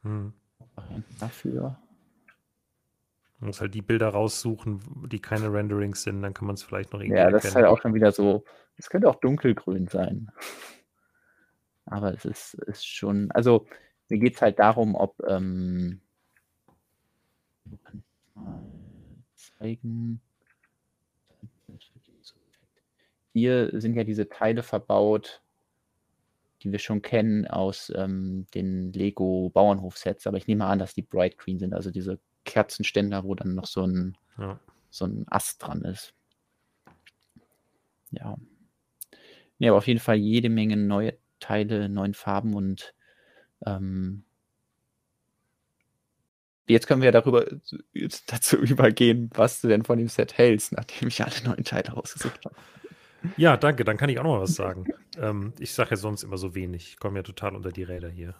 Hm. Dafür. Man muss halt die Bilder raussuchen, die keine Renderings sind, dann kann man es vielleicht noch irgendwie. Ja, das erkennen. ist halt auch schon wieder so. Es könnte auch dunkelgrün sein. (laughs) Aber es ist, ist schon. Also, mir geht es halt darum, ob. Ähm, zeigen. Hier sind ja diese Teile verbaut, die wir schon kennen aus ähm, den Lego Bauernhof-Sets, aber ich nehme an, dass die Bright Green sind, also diese Kerzenständer, wo dann noch so ein, ja. so ein Ast dran ist. Ja. Ja, aber auf jeden Fall jede Menge neue Teile, neuen Farben und ähm, jetzt können wir darüber dazu (laughs) übergehen, was du denn von dem Set hältst, nachdem ich alle neuen Teile rausgesucht habe. Ja, danke, dann kann ich auch noch mal was sagen. (laughs) ähm, ich sage ja sonst immer so wenig. Ich komme ja total unter die Räder hier.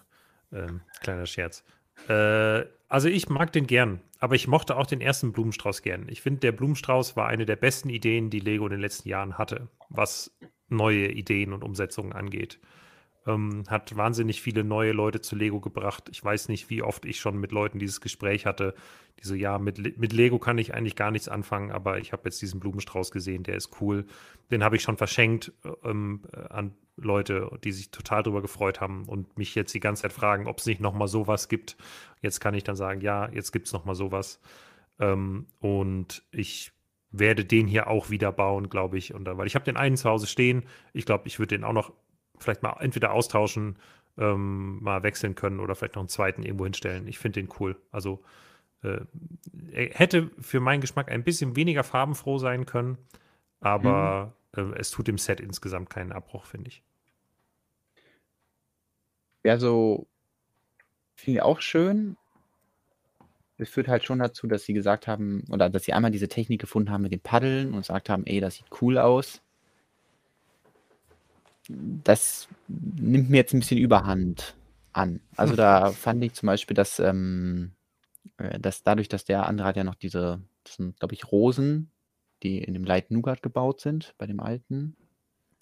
Ähm, kleiner Scherz. Äh, also ich mag den gern, aber ich mochte auch den ersten Blumenstrauß gern. Ich finde, der Blumenstrauß war eine der besten Ideen, die Lego in den letzten Jahren hatte, was neue Ideen und Umsetzungen angeht. Ähm, hat wahnsinnig viele neue Leute zu Lego gebracht. Ich weiß nicht, wie oft ich schon mit Leuten dieses Gespräch hatte, die so, ja, mit, mit Lego kann ich eigentlich gar nichts anfangen, aber ich habe jetzt diesen Blumenstrauß gesehen, der ist cool. Den habe ich schon verschenkt ähm, an Leute, die sich total darüber gefreut haben und mich jetzt die ganze Zeit fragen, ob es nicht nochmal sowas gibt. Jetzt kann ich dann sagen, ja, jetzt gibt es nochmal sowas. Ähm, und ich werde den hier auch wieder bauen, glaube ich. Und, weil ich habe den einen zu Hause stehen. Ich glaube, ich würde den auch noch vielleicht mal entweder austauschen, ähm, mal wechseln können oder vielleicht noch einen zweiten irgendwo hinstellen. Ich finde den cool. Also äh, er hätte für meinen Geschmack ein bisschen weniger farbenfroh sein können, aber mhm. äh, es tut dem Set insgesamt keinen Abbruch, finde ich. Ja, so finde ich auch schön. Es führt halt schon dazu, dass sie gesagt haben, oder dass sie einmal diese Technik gefunden haben mit den Paddeln und gesagt haben, ey, das sieht cool aus das nimmt mir jetzt ein bisschen Überhand an. Also da fand ich zum Beispiel, dass, ähm, äh, dass dadurch, dass der andere hat ja noch diese, das sind, glaube ich, Rosen, die in dem Light Nougat gebaut sind, bei dem alten,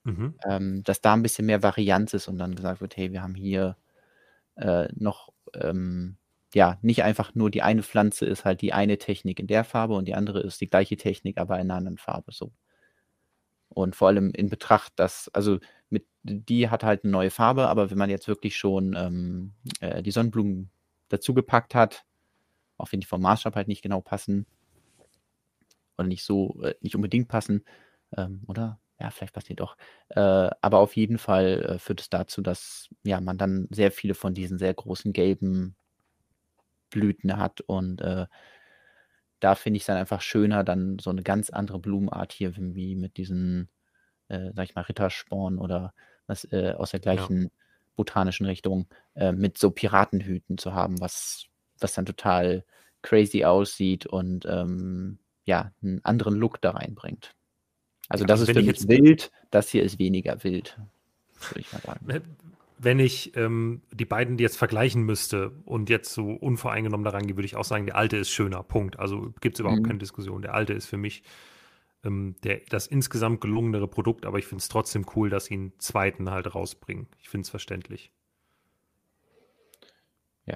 mhm. ähm, dass da ein bisschen mehr Varianz ist und dann gesagt wird, hey, wir haben hier äh, noch, ähm, ja, nicht einfach nur die eine Pflanze ist halt die eine Technik in der Farbe und die andere ist die gleiche Technik, aber in einer anderen Farbe so. Und vor allem in Betracht, dass, also mit, die hat halt eine neue Farbe, aber wenn man jetzt wirklich schon ähm, äh, die Sonnenblumen dazugepackt hat, auch wenn die vom Maßstab halt nicht genau passen oder nicht so, äh, nicht unbedingt passen, ähm, oder? Ja, vielleicht passiert doch. Äh, aber auf jeden Fall äh, führt es dazu, dass ja, man dann sehr viele von diesen sehr großen gelben Blüten hat und äh, da finde ich es dann einfach schöner, dann so eine ganz andere Blumenart hier, wie mit diesen, äh, sag ich mal, Rittersporn oder was äh, aus der gleichen ja. botanischen Richtung äh, mit so Piratenhüten zu haben, was, was dann total crazy aussieht und ähm, ja, einen anderen Look da reinbringt. Also das also ist für mich wild, das hier ist weniger wild, würde ich mal sagen wenn ich ähm, die beiden jetzt vergleichen müsste und jetzt so unvoreingenommen daran gehe, würde ich auch sagen, der alte ist schöner. Punkt. Also gibt es überhaupt mhm. keine Diskussion. Der alte ist für mich ähm, der, das insgesamt gelungenere Produkt, aber ich finde es trotzdem cool, dass sie einen zweiten halt rausbringen. Ich finde es verständlich. Ja.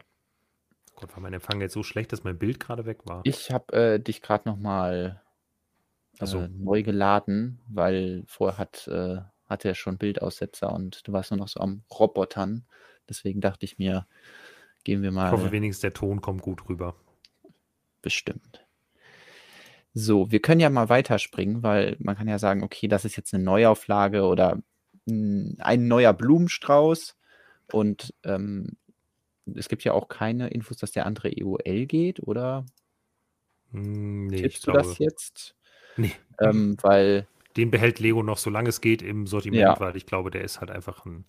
Gott, war mein Empfang jetzt so schlecht, dass mein Bild gerade weg war? Ich habe äh, dich gerade nochmal äh, neu geladen, weil vorher hat. Äh hatte ja schon Bildaussetzer und du warst nur noch so am Robotern. Deswegen dachte ich mir, gehen wir mal. Ich hoffe wenigstens, der Ton kommt gut rüber. Bestimmt. So, wir können ja mal weiterspringen, weil man kann ja sagen, okay, das ist jetzt eine Neuauflage oder ein neuer Blumenstrauß. Und ähm, es gibt ja auch keine Infos, dass der andere EOL geht, oder? Hm, nee, Tippst du glaube, das jetzt? Nee. Ähm, weil. Den behält Lego noch, solange es geht, im Sortiment, ja. weil ich glaube, der ist halt einfach ein.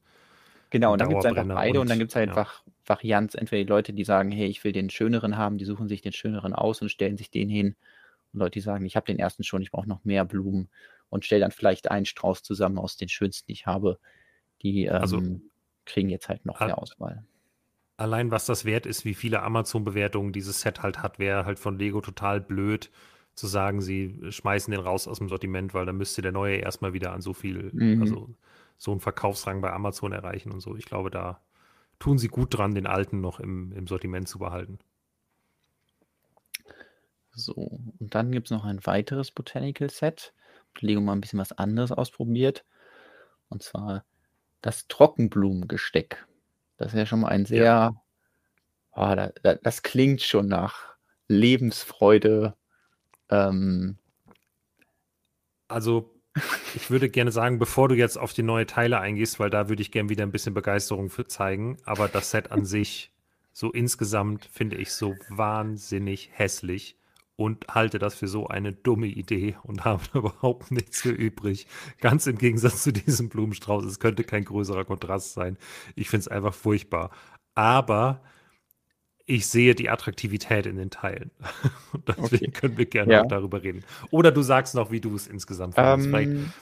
Genau, und dann gibt es einfach beide und, und dann gibt es halt ja. einfach Varianz. Entweder die Leute, die sagen, hey, ich will den schöneren haben, die suchen sich den schöneren aus und stellen sich den hin. Und Leute, die sagen, ich habe den ersten schon, ich brauche noch mehr Blumen und stelle dann vielleicht einen Strauß zusammen aus den schönsten, die ich habe. Die also ähm, also, kriegen jetzt halt noch mehr Auswahl. Allein was das wert ist, wie viele Amazon-Bewertungen dieses Set halt hat, wäre halt von Lego total blöd zu sagen, sie schmeißen den raus aus dem Sortiment, weil dann müsste der neue erstmal wieder an so viel, mhm. also so einen Verkaufsrang bei Amazon erreichen und so. Ich glaube, da tun sie gut dran, den alten noch im, im Sortiment zu behalten. So, und dann gibt es noch ein weiteres Botanical Set. Lego mal ein bisschen was anderes ausprobiert. Und zwar das Trockenblumengesteck. Das ist ja schon mal ein sehr, ja. oh, da, da, das klingt schon nach Lebensfreude. Ähm, also ich würde (laughs) gerne sagen, bevor du jetzt auf die neue Teile eingehst, weil da würde ich gerne wieder ein bisschen Begeisterung für zeigen, aber das Set an (laughs) sich, so insgesamt, finde ich so wahnsinnig hässlich und halte das für so eine dumme Idee und habe (laughs) überhaupt nichts für übrig. Ganz im Gegensatz zu diesem Blumenstrauß. Es könnte kein größerer Kontrast sein. Ich finde es einfach furchtbar. Aber ich sehe die Attraktivität in den Teilen. (laughs) Und deswegen okay. können wir gerne ja. auch darüber reden. Oder du sagst noch, wie du es insgesamt findest. Ähm,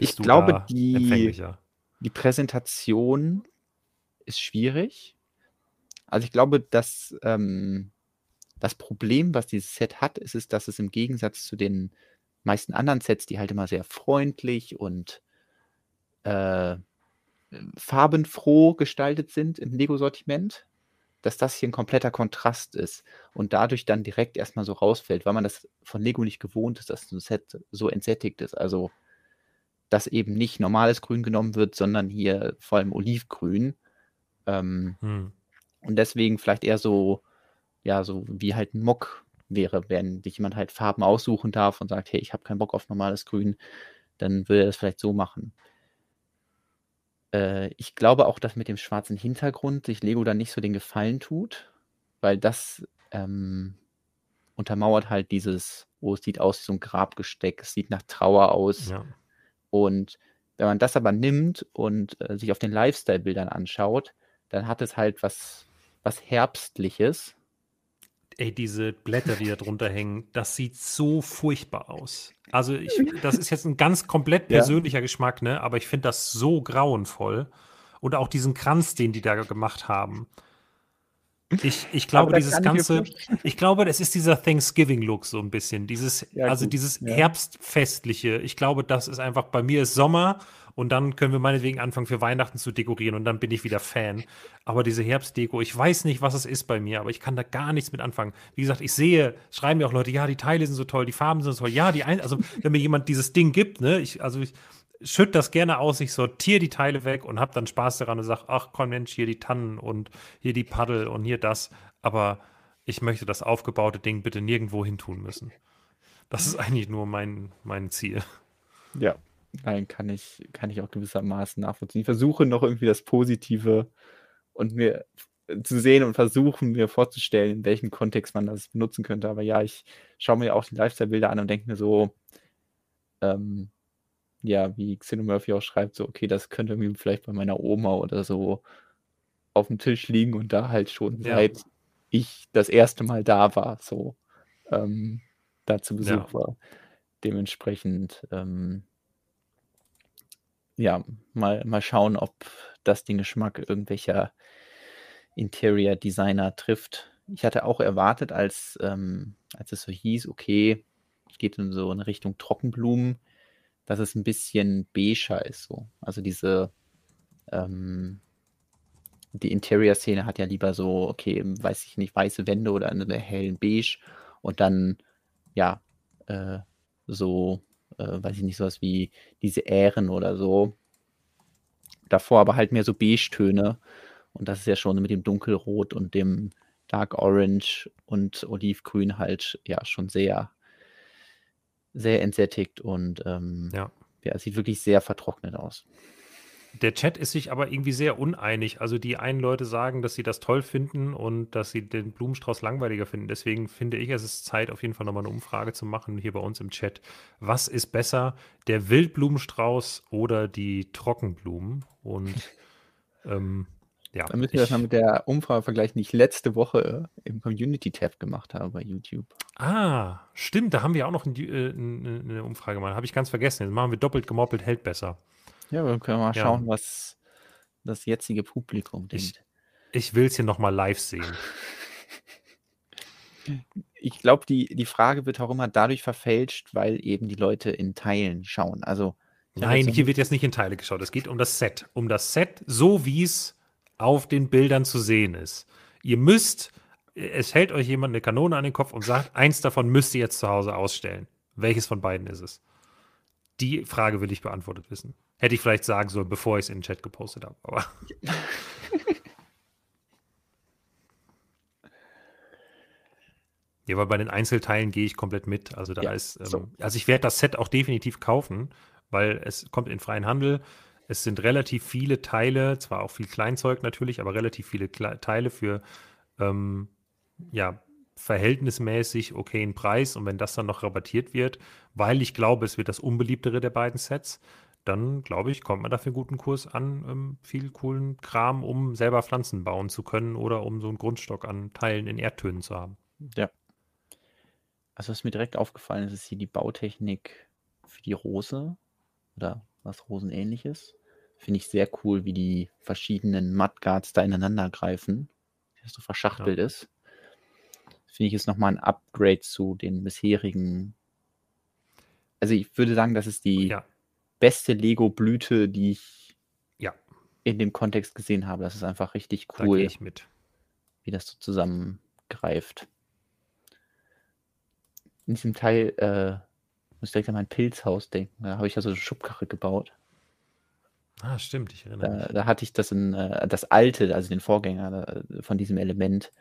ich glaube, die, die Präsentation ist schwierig. Also ich glaube, dass ähm, das Problem, was dieses Set hat, ist, ist, dass es im Gegensatz zu den meisten anderen Sets, die halt immer sehr freundlich und äh, farbenfroh gestaltet sind im Lego-Sortiment, dass das hier ein kompletter Kontrast ist und dadurch dann direkt erstmal so rausfällt, weil man das von Lego nicht gewohnt ist, dass ein Set so entsättigt ist. Also, dass eben nicht normales Grün genommen wird, sondern hier vor allem Olivgrün. Ähm, hm. Und deswegen vielleicht eher so ja, so wie halt ein Mock wäre, wenn sich jemand halt Farben aussuchen darf und sagt, hey, ich habe keinen Bock auf normales Grün, dann würde er das vielleicht so machen. Äh, ich glaube auch, dass mit dem schwarzen Hintergrund sich Lego dann nicht so den Gefallen tut, weil das ähm, untermauert halt dieses, oh, es sieht aus wie so ein Grabgesteck, es sieht nach Trauer aus. Ja. Und wenn man das aber nimmt und äh, sich auf den Lifestyle-Bildern anschaut, dann hat es halt was, was Herbstliches, ey, diese Blätter, die da drunter hängen, das sieht so furchtbar aus. Also ich, (laughs) das ist jetzt ein ganz komplett persönlicher ja. Geschmack, ne? Aber ich finde das so grauenvoll. Und auch diesen Kranz, den die da gemacht haben. Ich, ich glaube, dieses ganze, ich glaube, es ist dieser Thanksgiving-Look so ein bisschen. Dieses, ja, also dieses ja. Herbstfestliche. Ich glaube, das ist einfach, bei mir ist Sommer und dann können wir meinetwegen anfangen für Weihnachten zu dekorieren und dann bin ich wieder Fan. Aber diese Herbstdeko, ich weiß nicht, was es ist bei mir, aber ich kann da gar nichts mit anfangen. Wie gesagt, ich sehe, schreiben mir auch Leute, ja, die Teile sind so toll, die Farben sind so toll. Ja, die ein, also wenn mir jemand dieses Ding gibt, ne, ich, also ich schütte das gerne aus, ich sortiere die Teile weg und habe dann Spaß daran und sage, ach komm Mensch, hier die Tannen und hier die Paddel und hier das. Aber ich möchte das aufgebaute Ding bitte nirgendwo hin tun müssen. Das ist eigentlich nur mein, mein Ziel. Ja, Nein, kann ich, kann ich auch gewissermaßen nachvollziehen. Ich versuche noch irgendwie das Positive und mir zu sehen und versuchen, mir vorzustellen, in welchem Kontext man das benutzen könnte. Aber ja, ich schaue mir auch die Lifestyle-Bilder an und denke mir so, ähm, ja, wie Xeno Murphy auch schreibt, so, okay, das könnte irgendwie vielleicht bei meiner Oma oder so auf dem Tisch liegen und da halt schon ja. seit ich das erste Mal da war, so ähm, da zu Besuch ja. war. Dementsprechend, ähm, ja, mal, mal schauen, ob das den Geschmack irgendwelcher Interior Designer trifft. Ich hatte auch erwartet, als, ähm, als es so hieß, okay, es geht in so eine Richtung Trockenblumen, dass es ein bisschen beiger ist. So. Also diese, ähm, die Interior-Szene hat ja lieber so, okay, weiß ich nicht, weiße Wände oder eine hellen Beige und dann, ja, äh, so äh, weiß ich nicht, sowas wie diese Ähren oder so. davor aber halt mehr so Beige-Töne. Und das ist ja schon mit dem Dunkelrot und dem Dark Orange und Olivgrün halt ja schon sehr, sehr entsättigt und ähm, Ja. ja, sieht wirklich sehr vertrocknet aus. Der Chat ist sich aber irgendwie sehr uneinig. Also die einen Leute sagen, dass sie das toll finden und dass sie den Blumenstrauß langweiliger finden. Deswegen finde ich, es ist Zeit, auf jeden Fall nochmal eine Umfrage zu machen hier bei uns im Chat. Was ist besser, der Wildblumenstrauß oder die Trockenblumen? Und (laughs) ähm, ja, Dann müssen wir das mal mit der Umfrage vergleichen, die ich letzte Woche im Community-Tab gemacht habe bei YouTube. ah, stimmt, da haben wir auch noch ein, äh, eine, Umfrage gemacht. Habe ich ganz vergessen. Jetzt machen wir doppelt gemoppelt, hält besser. Ja, wir können mal Ja. schauen, was das jetzige Publikum Ich- denkt. Ich will es hier nochmal live sehen. (laughs) Ich glaube, die, die Frage wird auch immer dadurch verfälscht, weil eben die Leute in Teilen schauen. Also, Nein, hier wird jetzt nicht in Teile geschaut. Es geht um das Set. Um das Set, so wie es auf den Bildern zu sehen ist. Ihr müsst, es hält euch jemand eine Kanone an den Kopf und sagt, eins davon müsst ihr jetzt zu Hause ausstellen. Welches von beiden ist es? Die Frage will ich beantwortet wissen. Hätte ich vielleicht sagen sollen, bevor ich es in den Chat gepostet habe. Aber (laughs) ja, weil bei den Einzelteilen gehe ich komplett mit. Also da Ja, ist, ähm, so. also ich werde das Set auch definitiv kaufen, weil es kommt in freien Handel. Es sind relativ viele Teile, zwar auch viel Kleinzeug natürlich, aber relativ viele Kle Teile für ähm, ja, verhältnismäßig okayen Preis. Und wenn das dann noch rabattiert wird, weil ich glaube, es wird das unbeliebtere der beiden Sets, dann glaube ich, kommt man dafür einen guten Kurs an ähm, viel coolen Kram, um selber Pflanzen bauen zu können oder um so einen Grundstock an Teilen in Erdtönen zu haben. ja. Also, was mir direkt aufgefallen ist, ist hier die Bautechnik für die Rose oder was Rosenähnliches. Finde ich sehr cool, wie die verschiedenen Mudguards da ineinander greifen, wie das so verschachtelt ist. Finde ich ist nochmal ein Upgrade zu den bisherigen. Also, ich würde sagen, das ist die Ja, beste Lego-Blüte, die ich ja, in dem Kontext gesehen habe. Das ist einfach richtig da cool, mit. wie das so zusammengreift. In diesem Teil äh, muss ich direkt an mein Pilzhaus denken. Da habe ich ja so eine Schubkarre gebaut. Ah, stimmt, ich erinnere Da, mich. da hatte ich das in äh, das alte, also den Vorgänger äh, von diesem Element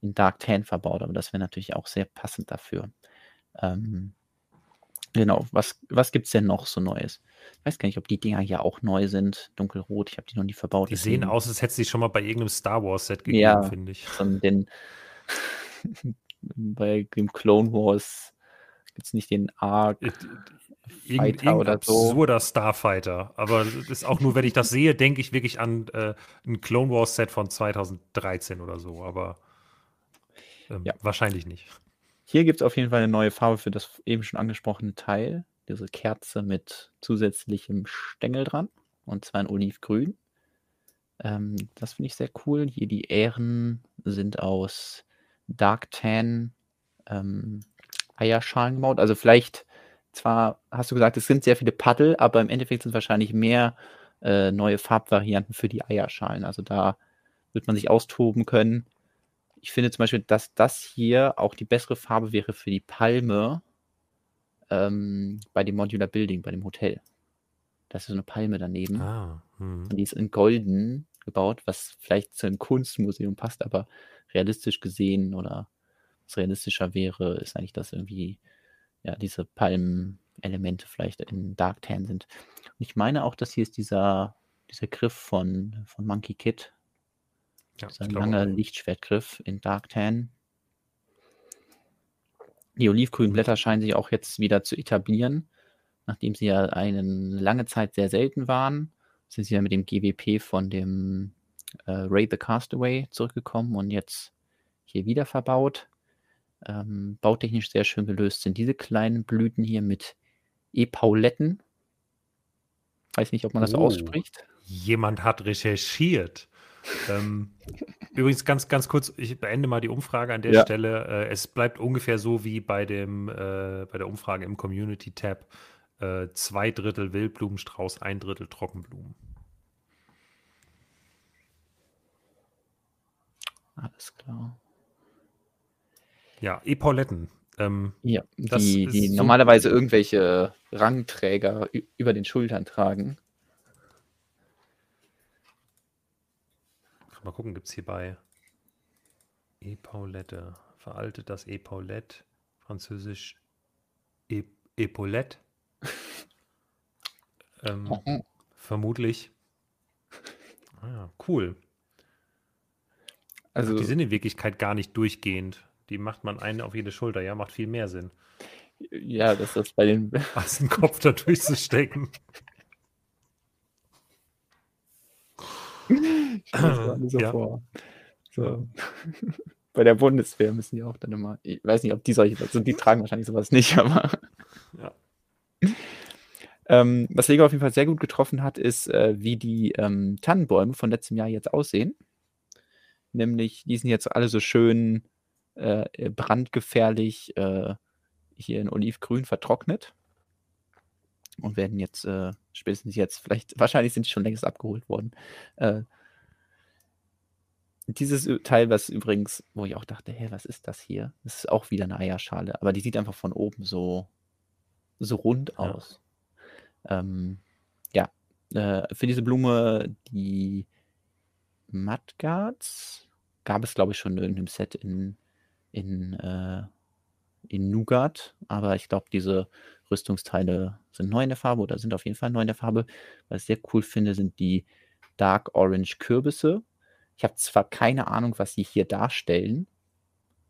in Dark Tan verbaut, aber das wäre natürlich auch sehr passend dafür. Ähm, genau, was, was gibt es denn noch so Neues? Ich weiß gar nicht, ob die Dinger hier auch neu sind. Dunkelrot, ich habe die noch nie verbaut. Die sehen aus, als hätte sie schon mal bei irgendeinem Star Wars Set gegeben, Ja. finde ich. von den (laughs) bei dem Clone Wars gibt es nicht den Arc. Irgend, Fighter irgendein oder so. absurder Starfighter. Aber das ist auch nur, wenn ich das sehe, denke ich wirklich an äh, ein Clone Wars Set von 2013 oder so. Aber ähm, Ja. wahrscheinlich nicht. Hier gibt es auf jeden Fall eine neue Farbe für das eben schon angesprochene Teil. Diese Kerze mit zusätzlichem Stängel dran. Und zwar in Olivgrün. Ähm, das finde ich sehr cool. Hier die Ähren sind aus Dark Tan ähm, Eierschalen gebaut. Also vielleicht, zwar hast du gesagt, es sind sehr viele Paddel, aber im Endeffekt sind wahrscheinlich mehr äh, neue Farbvarianten für die Eierschalen. Also da wird man sich austoben können. Ich finde zum Beispiel, dass das hier auch die bessere Farbe wäre für die Palme ähm, bei dem Modular Building, bei dem Hotel. Da ist so eine Palme daneben. Ah, hm. Und die ist in Golden gebaut, was vielleicht zu einem Kunstmuseum passt, aber realistisch gesehen oder was realistischer wäre, ist eigentlich, dass irgendwie ja diese Palmen-Elemente vielleicht in Dark Tan sind. Und ich meine auch, dass hier ist dieser, dieser Griff von, von Monkey Kid, Ja, dieser ich glaube lange auch. Lichtschwertgriff in Dark Tan. Die olivgrünen Blätter scheinen sich auch jetzt wieder zu etablieren, nachdem sie ja eine lange Zeit sehr selten waren. Sind sie ja mit dem GWP von dem äh, Ray the Castaway zurückgekommen und jetzt hier wieder verbaut. Ähm, bautechnisch sehr schön gelöst sind diese kleinen Blüten hier mit E-Pauletten. Weiß nicht, ob man das Oh. ausspricht. Jemand hat recherchiert. ähm, (laughs) übrigens ganz, ganz kurz, ich beende mal die Umfrage an der Ja. Stelle. Äh, es bleibt ungefähr so wie bei, dem, äh, bei der Umfrage im Community-Tab. Äh, zwei Drittel Wildblumenstrauß, ein Drittel Trockenblumen. Alles klar. Ja, Epauletten. Ähm, Ja, die, die so- normalerweise irgendwelche Rangträger über den Schultern tragen. Mal gucken, gibt es hier bei Epaulette. Veraltet das Epaulette. Französisch e Epaulette. (laughs) ähm, vermutlich. Ah, cool. Also, die sind in Wirklichkeit gar nicht durchgehend. Die macht man eine auf jede Schulter, ja, macht viel mehr Sinn. Ja, das ist bei den. (laughs) Was den Kopf da durchzustecken. Ich so ja. vor. So. (laughs) Bei der Bundeswehr müssen die auch dann immer. Ich weiß nicht, ob die solche. Also die tragen wahrscheinlich sowas nicht, (laughs) aber. Ja. Ähm, was Lego auf jeden Fall sehr gut getroffen hat, ist, äh, wie die ähm, Tannenbäume von letztem Jahr jetzt aussehen. Nämlich, die sind jetzt alle so schön äh, brandgefährlich äh, hier in Olivgrün vertrocknet und werden jetzt äh, spätestens jetzt, vielleicht, (laughs) wahrscheinlich sind die schon längst abgeholt worden. Äh, dieses Teil, was übrigens, wo ich auch dachte, hä, was ist das hier? Das ist auch wieder eine Eierschale, aber die sieht einfach von oben so, so rund aus. Ja, ähm, ja äh, für diese Blume, die Mudguards, gab es, glaube ich, schon in irgendeinem Set in, in, äh, in Nougat, aber ich glaube, diese Rüstungsteile sind neu in der Farbe oder sind auf jeden Fall neu in der Farbe. Was ich sehr cool finde, sind die Dark Orange Kürbisse. Ich habe zwar keine Ahnung, was sie hier darstellen,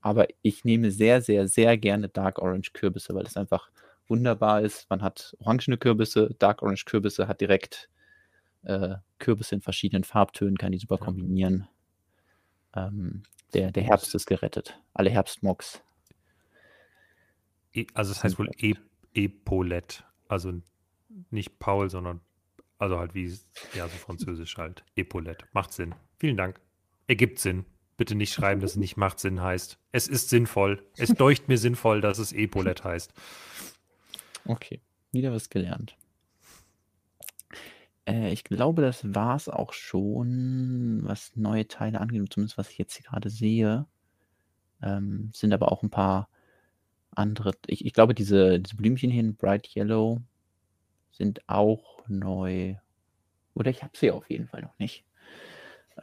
aber ich nehme sehr, sehr, sehr gerne Dark Orange Kürbisse, weil es einfach wunderbar ist. Man hat orangene Kürbisse, Dark Orange Kürbisse, hat direkt äh, Kürbisse in verschiedenen Farbtönen, kann die super kombinieren. Ähm, der, der Herbst ist gerettet. Alle Herbstmocks. E, also es heißt wohl e Epaulette. Also nicht Paul, sondern also halt wie, ja, so französisch halt. Epaulette. Macht Sinn. Vielen Dank. Ergibt Sinn. Bitte nicht schreiben, dass es nicht macht Sinn heißt. Es ist sinnvoll. Es (laughs) deucht mir sinnvoll, dass es Epaulette heißt. Okay. Wieder was gelernt. Äh, ich glaube, das war es auch schon, was neue Teile angeht, zumindest was ich jetzt hier gerade sehe. Ähm, sind aber auch ein paar andere. Ich, ich glaube, diese, diese Blümchen hier in Bright Yellow sind auch neu. Oder ich habe sie auf jeden Fall noch nicht.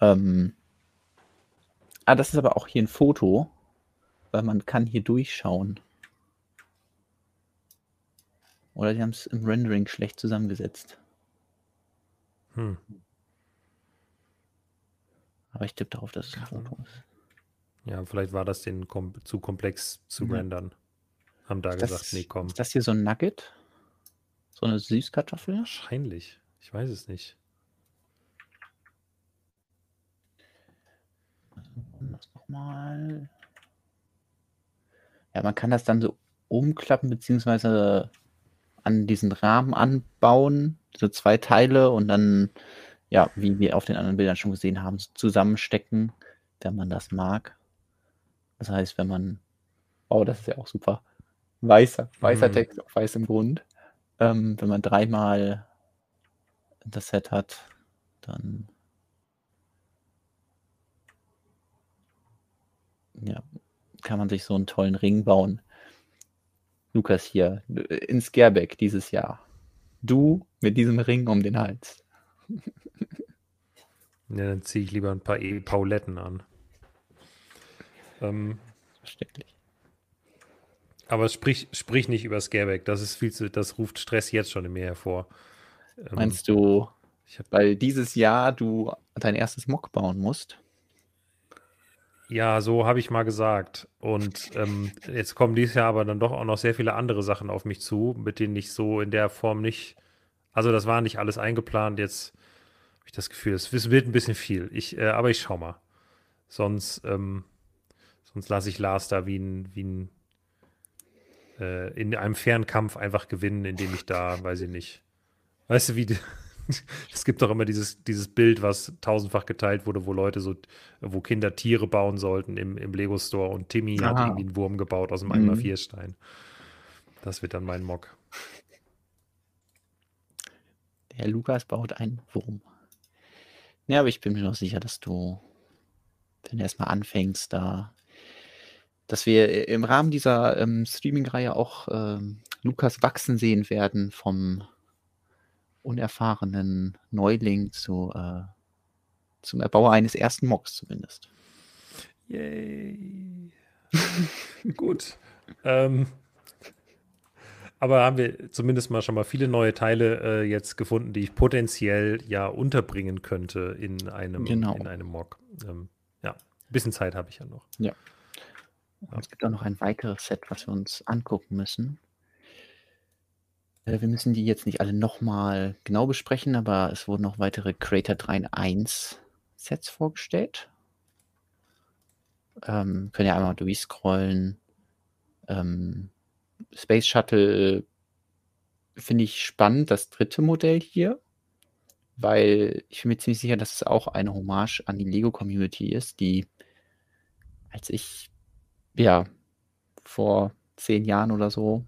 Ähm, ah, das ist aber auch hier ein Foto, weil man kann hier durchschauen. Oder sie haben es im Rendering schlecht zusammengesetzt. Hm. Aber ich tippe darauf, dass es ein Foto ist. Ja, vielleicht war das den kom zu komplex zu ja. rendern. Haben da ist gesagt, das, nee, komm. Ist das hier so ein Nugget? So eine Süßkartoffel? Wahrscheinlich. Ich weiß es nicht. Das nochmal. Ja, man kann das dann so umklappen, beziehungsweise an diesen Rahmen anbauen, so zwei Teile und dann, ja, wie wir auf den anderen Bildern schon gesehen haben, zusammenstecken, wenn man das mag. Das heißt, wenn man, oh, das ist ja auch super, weißer, weißer mhm. Text auf weißem Grund. Ähm, wenn man dreimal das Set hat, dann ja, kann man sich so einen tollen Ring bauen. Lukas hier, in Scareback dieses Jahr. Du mit diesem Ring um den Hals. (laughs) ja, dann ziehe ich lieber ein paar e Pauletten an. Ähm, Verständlich. Aber sprich, sprich nicht über Scareback. Das ist viel zu, das ruft Stress jetzt schon in mir hervor. Ähm, Meinst du, weil dieses Jahr du dein erstes Mock bauen musst? Ja, so habe ich mal gesagt. Und ähm, jetzt kommen dieses Jahr aber dann doch auch noch sehr viele andere Sachen auf mich zu, mit denen ich so in der Form nicht. Also, das war nicht alles eingeplant. Jetzt habe ich das Gefühl, es wird ein bisschen viel. Ich, äh, aber ich schau mal. Sonst, ähm, sonst lasse ich Lars da wie ein, wie ein äh, in einem fairen Kampf einfach gewinnen, indem ich da, weiß ich nicht. Weißt du, wie. (laughs) es gibt doch immer dieses, dieses Bild, was tausendfach geteilt wurde, wo Leute so, wo Kinder Tiere bauen sollten im, im Lego-Store und Timmy Aha. hat irgendwie einen Wurm gebaut aus einem mhm. 1x4-Stein. Das wird dann mein Mock. Der Lukas baut einen Wurm. Ja, aber ich bin mir noch sicher, dass du, wenn du erstmal anfängst, da dass wir im Rahmen dieser ähm, Streaming-Reihe auch ähm, Lukas wachsen sehen werden vom unerfahrenen Neuling zu, äh, Zum Erbauer eines ersten Mocks zumindest. Yay. Gut. ähm, aber haben wir zumindest mal schon mal viele neue Teile äh, jetzt gefunden, die ich potenziell ja unterbringen könnte in einem, Genau. in einem Mock. Ähm, ja, ein bisschen Zeit habe ich ja noch. Ja. Es gibt auch noch ein weiteres Set, was wir uns angucken müssen. Äh, Wir müssen die jetzt nicht alle nochmal genau besprechen, aber es wurden noch weitere Creator 3 in 1 Sets vorgestellt. Ähm, können ja einmal durchscrollen. Ähm, Space Shuttle finde ich spannend, das dritte Modell hier, weil ich bin mir ziemlich sicher, dass es auch eine Hommage an die Lego-Community ist, die, als ich, ja, vor zehn Jahren oder so,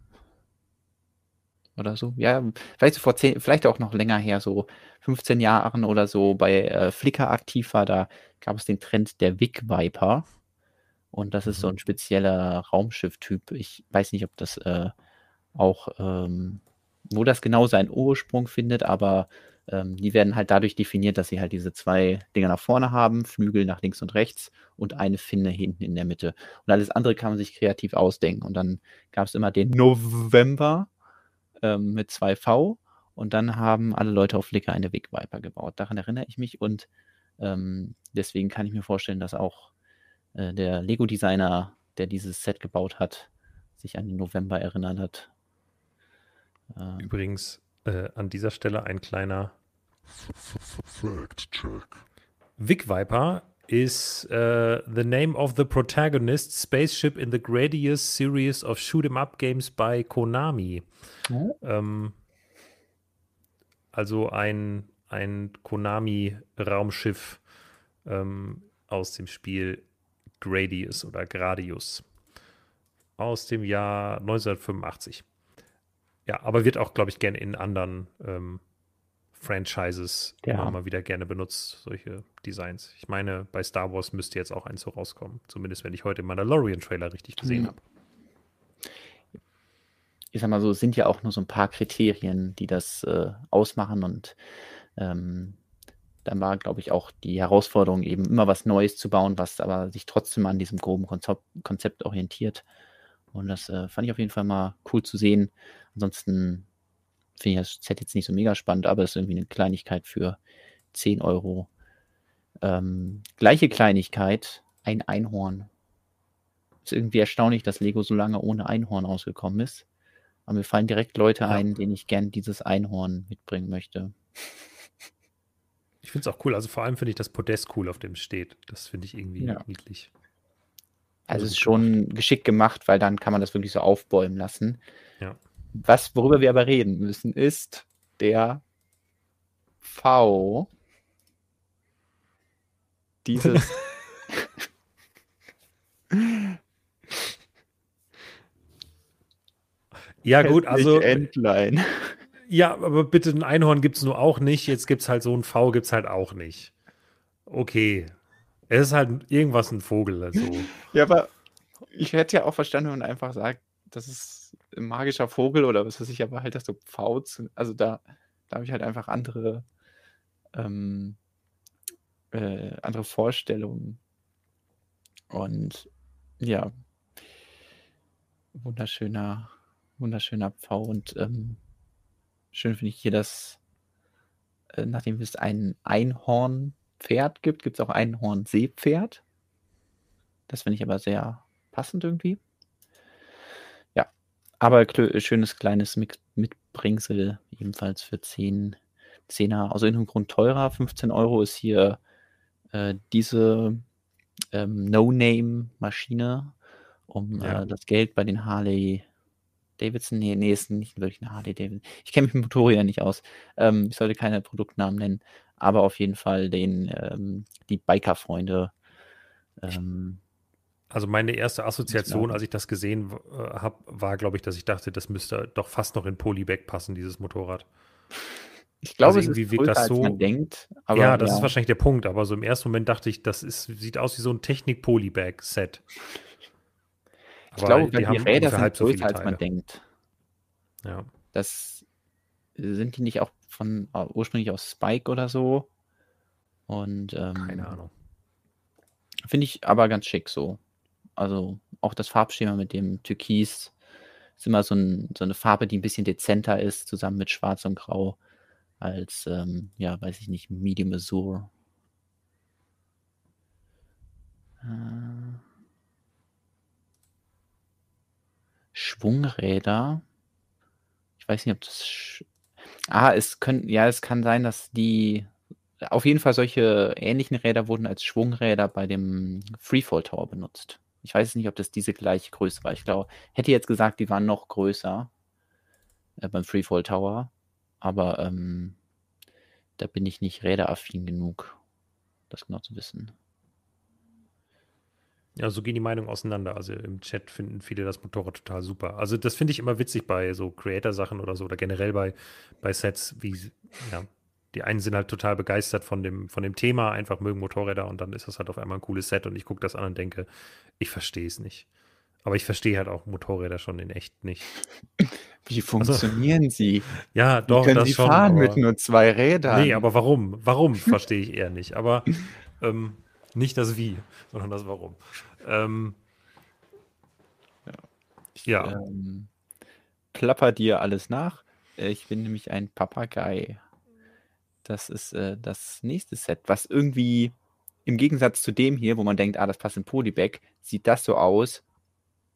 oder so, ja, vielleicht so vor zehn, vielleicht auch noch länger her, so 15 Jahren oder so bei äh, Flickr aktiv war, da gab es den Trend der Vic Viper. Und das ist so Mhm. ein spezieller Raumschiff-Typ. Ich weiß nicht, ob das äh, auch, ähm, wo das genau seinen Ursprung findet, aber ähm, die werden halt dadurch definiert, dass sie halt diese zwei Dinger nach vorne haben, Flügel nach links und rechts und eine Finne hinten in der Mitte. Und alles andere kann man sich kreativ ausdenken. Und dann gab es immer den November ähm, mit 2V und dann haben alle Leute auf Flickr eine Vic Viper gebaut. Daran erinnere ich mich und ähm, deswegen kann ich mir vorstellen, dass auch äh, der Lego-Designer, der dieses Set gebaut hat, sich an den November erinnert hat. Ähm, Übrigens äh, an dieser Stelle ein kleiner Fact check. Vic Viper is uh, the name of the protagonist spaceship in the Gradius series of shoot 'em up games by Konami. Oh. Ähm, also ein, ein Konami-Raumschiff ähm, aus dem Spiel Gradius oder Gradius aus dem Jahr 1985. Ja, aber wird auch, glaube ich, gerne in anderen ähm, Franchises Ja. immer mal wieder gerne benutzt, solche Designs. Ich meine, bei Star Wars müsste jetzt auch eins so rauskommen. Zumindest, wenn ich heute den Mandalorian-Trailer richtig gesehen Mhm. habe. ich sag mal so, es sind ja auch nur so ein paar Kriterien, die das äh, ausmachen und ähm, dann war, glaube ich, auch die Herausforderung, eben immer was Neues zu bauen, was aber sich trotzdem an diesem groben Konzept, Konzept orientiert. Und das äh, fand ich auf jeden Fall mal cool zu sehen. Ansonsten finde ich das Set jetzt nicht so mega spannend, aber es ist irgendwie eine Kleinigkeit für 10 Euro. Ähm, gleiche Kleinigkeit, ein Einhorn. Ist irgendwie erstaunlich, dass Lego so lange ohne Einhorn ausgekommen ist. Aber mir fallen direkt Leute Ja. ein, denen ich gern dieses Einhorn mitbringen möchte. Ich finde es auch cool. Also vor allem finde ich das Podest cool, auf dem es steht. Das finde ich irgendwie Ja. niedlich. Also Also es ist schon geschickt gemacht, weil dann kann man das wirklich so aufbäumen lassen. Ja. Was, worüber wir aber reden müssen, ist der V. Dieses. (laughs) Ja, gut, also. Endline. Ja, aber bitte ein Einhorn gibt es nur auch nicht. Jetzt gibt es halt so ein V, gibt es halt auch nicht. Okay. Es ist halt irgendwas ein Vogel. Also. Ja, aber ich hätte ja auch verstanden, wenn man einfach sagt, das ist ein magischer Vogel oder was weiß ich, aber halt das so zu, also da, da habe ich halt einfach andere, ähm, äh, andere Vorstellungen. Und ja, wunderschöner, wunderschöner Pfau und ähm, schön finde ich hier, dass äh, nachdem es ein Einhornpferd gibt, gibt es auch ein Einhornseepferd. Das finde ich aber sehr passend irgendwie. Aber schönes kleines Mix Mitbringsel, ebenfalls für 10, 10er. Aus irgendeinem Grund teurer. 15 Euro ist hier äh, diese ähm, No-Name-Maschine, um Ja. äh, das Geld bei den Harley Davidson, nee, nee, ist nicht wirklich eine Harley Davidson. Ich kenne mich mit Motorrädern nicht aus. Ähm, ich sollte keine Produktnamen nennen, aber auf jeden Fall den, ähm, die Biker-Freunde. Ähm, Also meine erste Assoziation, Ja. als ich das gesehen äh, habe, war, glaube ich, dass ich dachte, das müsste doch fast noch in Polybag passen, dieses Motorrad. ich glaube, Also es ist irgendwie wirkt das als so- man denkt. Ja, das ist wahrscheinlich der Punkt, aber so im ersten Moment dachte ich, das ist, sieht aus wie so ein Technik-Polybag-Set. Ich glaube, die die haben Räder sind halb so größer, als man denkt. Ja. Das sind die nicht auch von äh, ursprünglich aus Spike oder so? Und ähm, Keine Ahnung. finde ich aber ganz schick so. Also auch das Farbschema mit dem Türkis ist immer so, ein, so eine Farbe, die ein bisschen dezenter ist, zusammen mit Schwarz und Grau, als, ähm, ja, weiß ich nicht, Medium Azure. Äh, Schwungräder. Ich weiß nicht, ob das. Ah, es können, ja, es kann sein, dass die. Auf jeden Fall solche ähnlichen Räder wurden als Schwungräder bei dem Freefall Tower benutzt. Ich weiß nicht, ob das diese gleiche Größe war. Ich glaube, hätte jetzt gesagt, die waren noch größer äh, beim Freefall Tower. Aber ähm, da bin ich nicht räderaffin genug, das genau zu wissen. Ja, so gehen die Meinungen auseinander. Also im Chat finden viele das Motorrad total super. Also das finde ich immer witzig bei so Creator-Sachen oder so oder generell bei, bei Sets, wie, ja, die einen sind halt total begeistert von dem, von dem Thema, einfach mögen Motorräder und dann ist das halt auf einmal ein cooles Set und ich gucke das an und denke, ich verstehe es nicht. Aber ich verstehe halt auch Motorräder schon in echt nicht. (laughs) Wie funktionieren also, sie? Ja, doch, Wie können das sie schon. fahren aber, mit nur zwei Rädern? nee, aber warum? Warum (laughs) verstehe ich eher nicht. Aber (laughs) ähm, nicht das Wie, sondern das Warum. Ähm, ja. Ähm, plapper dir alles nach. Äh, Ich bin nämlich ein Papagei. Das ist äh, das nächste Set, was irgendwie im Gegensatz zu dem hier, wo man denkt, ah, das passt in Polybag, sieht das so aus.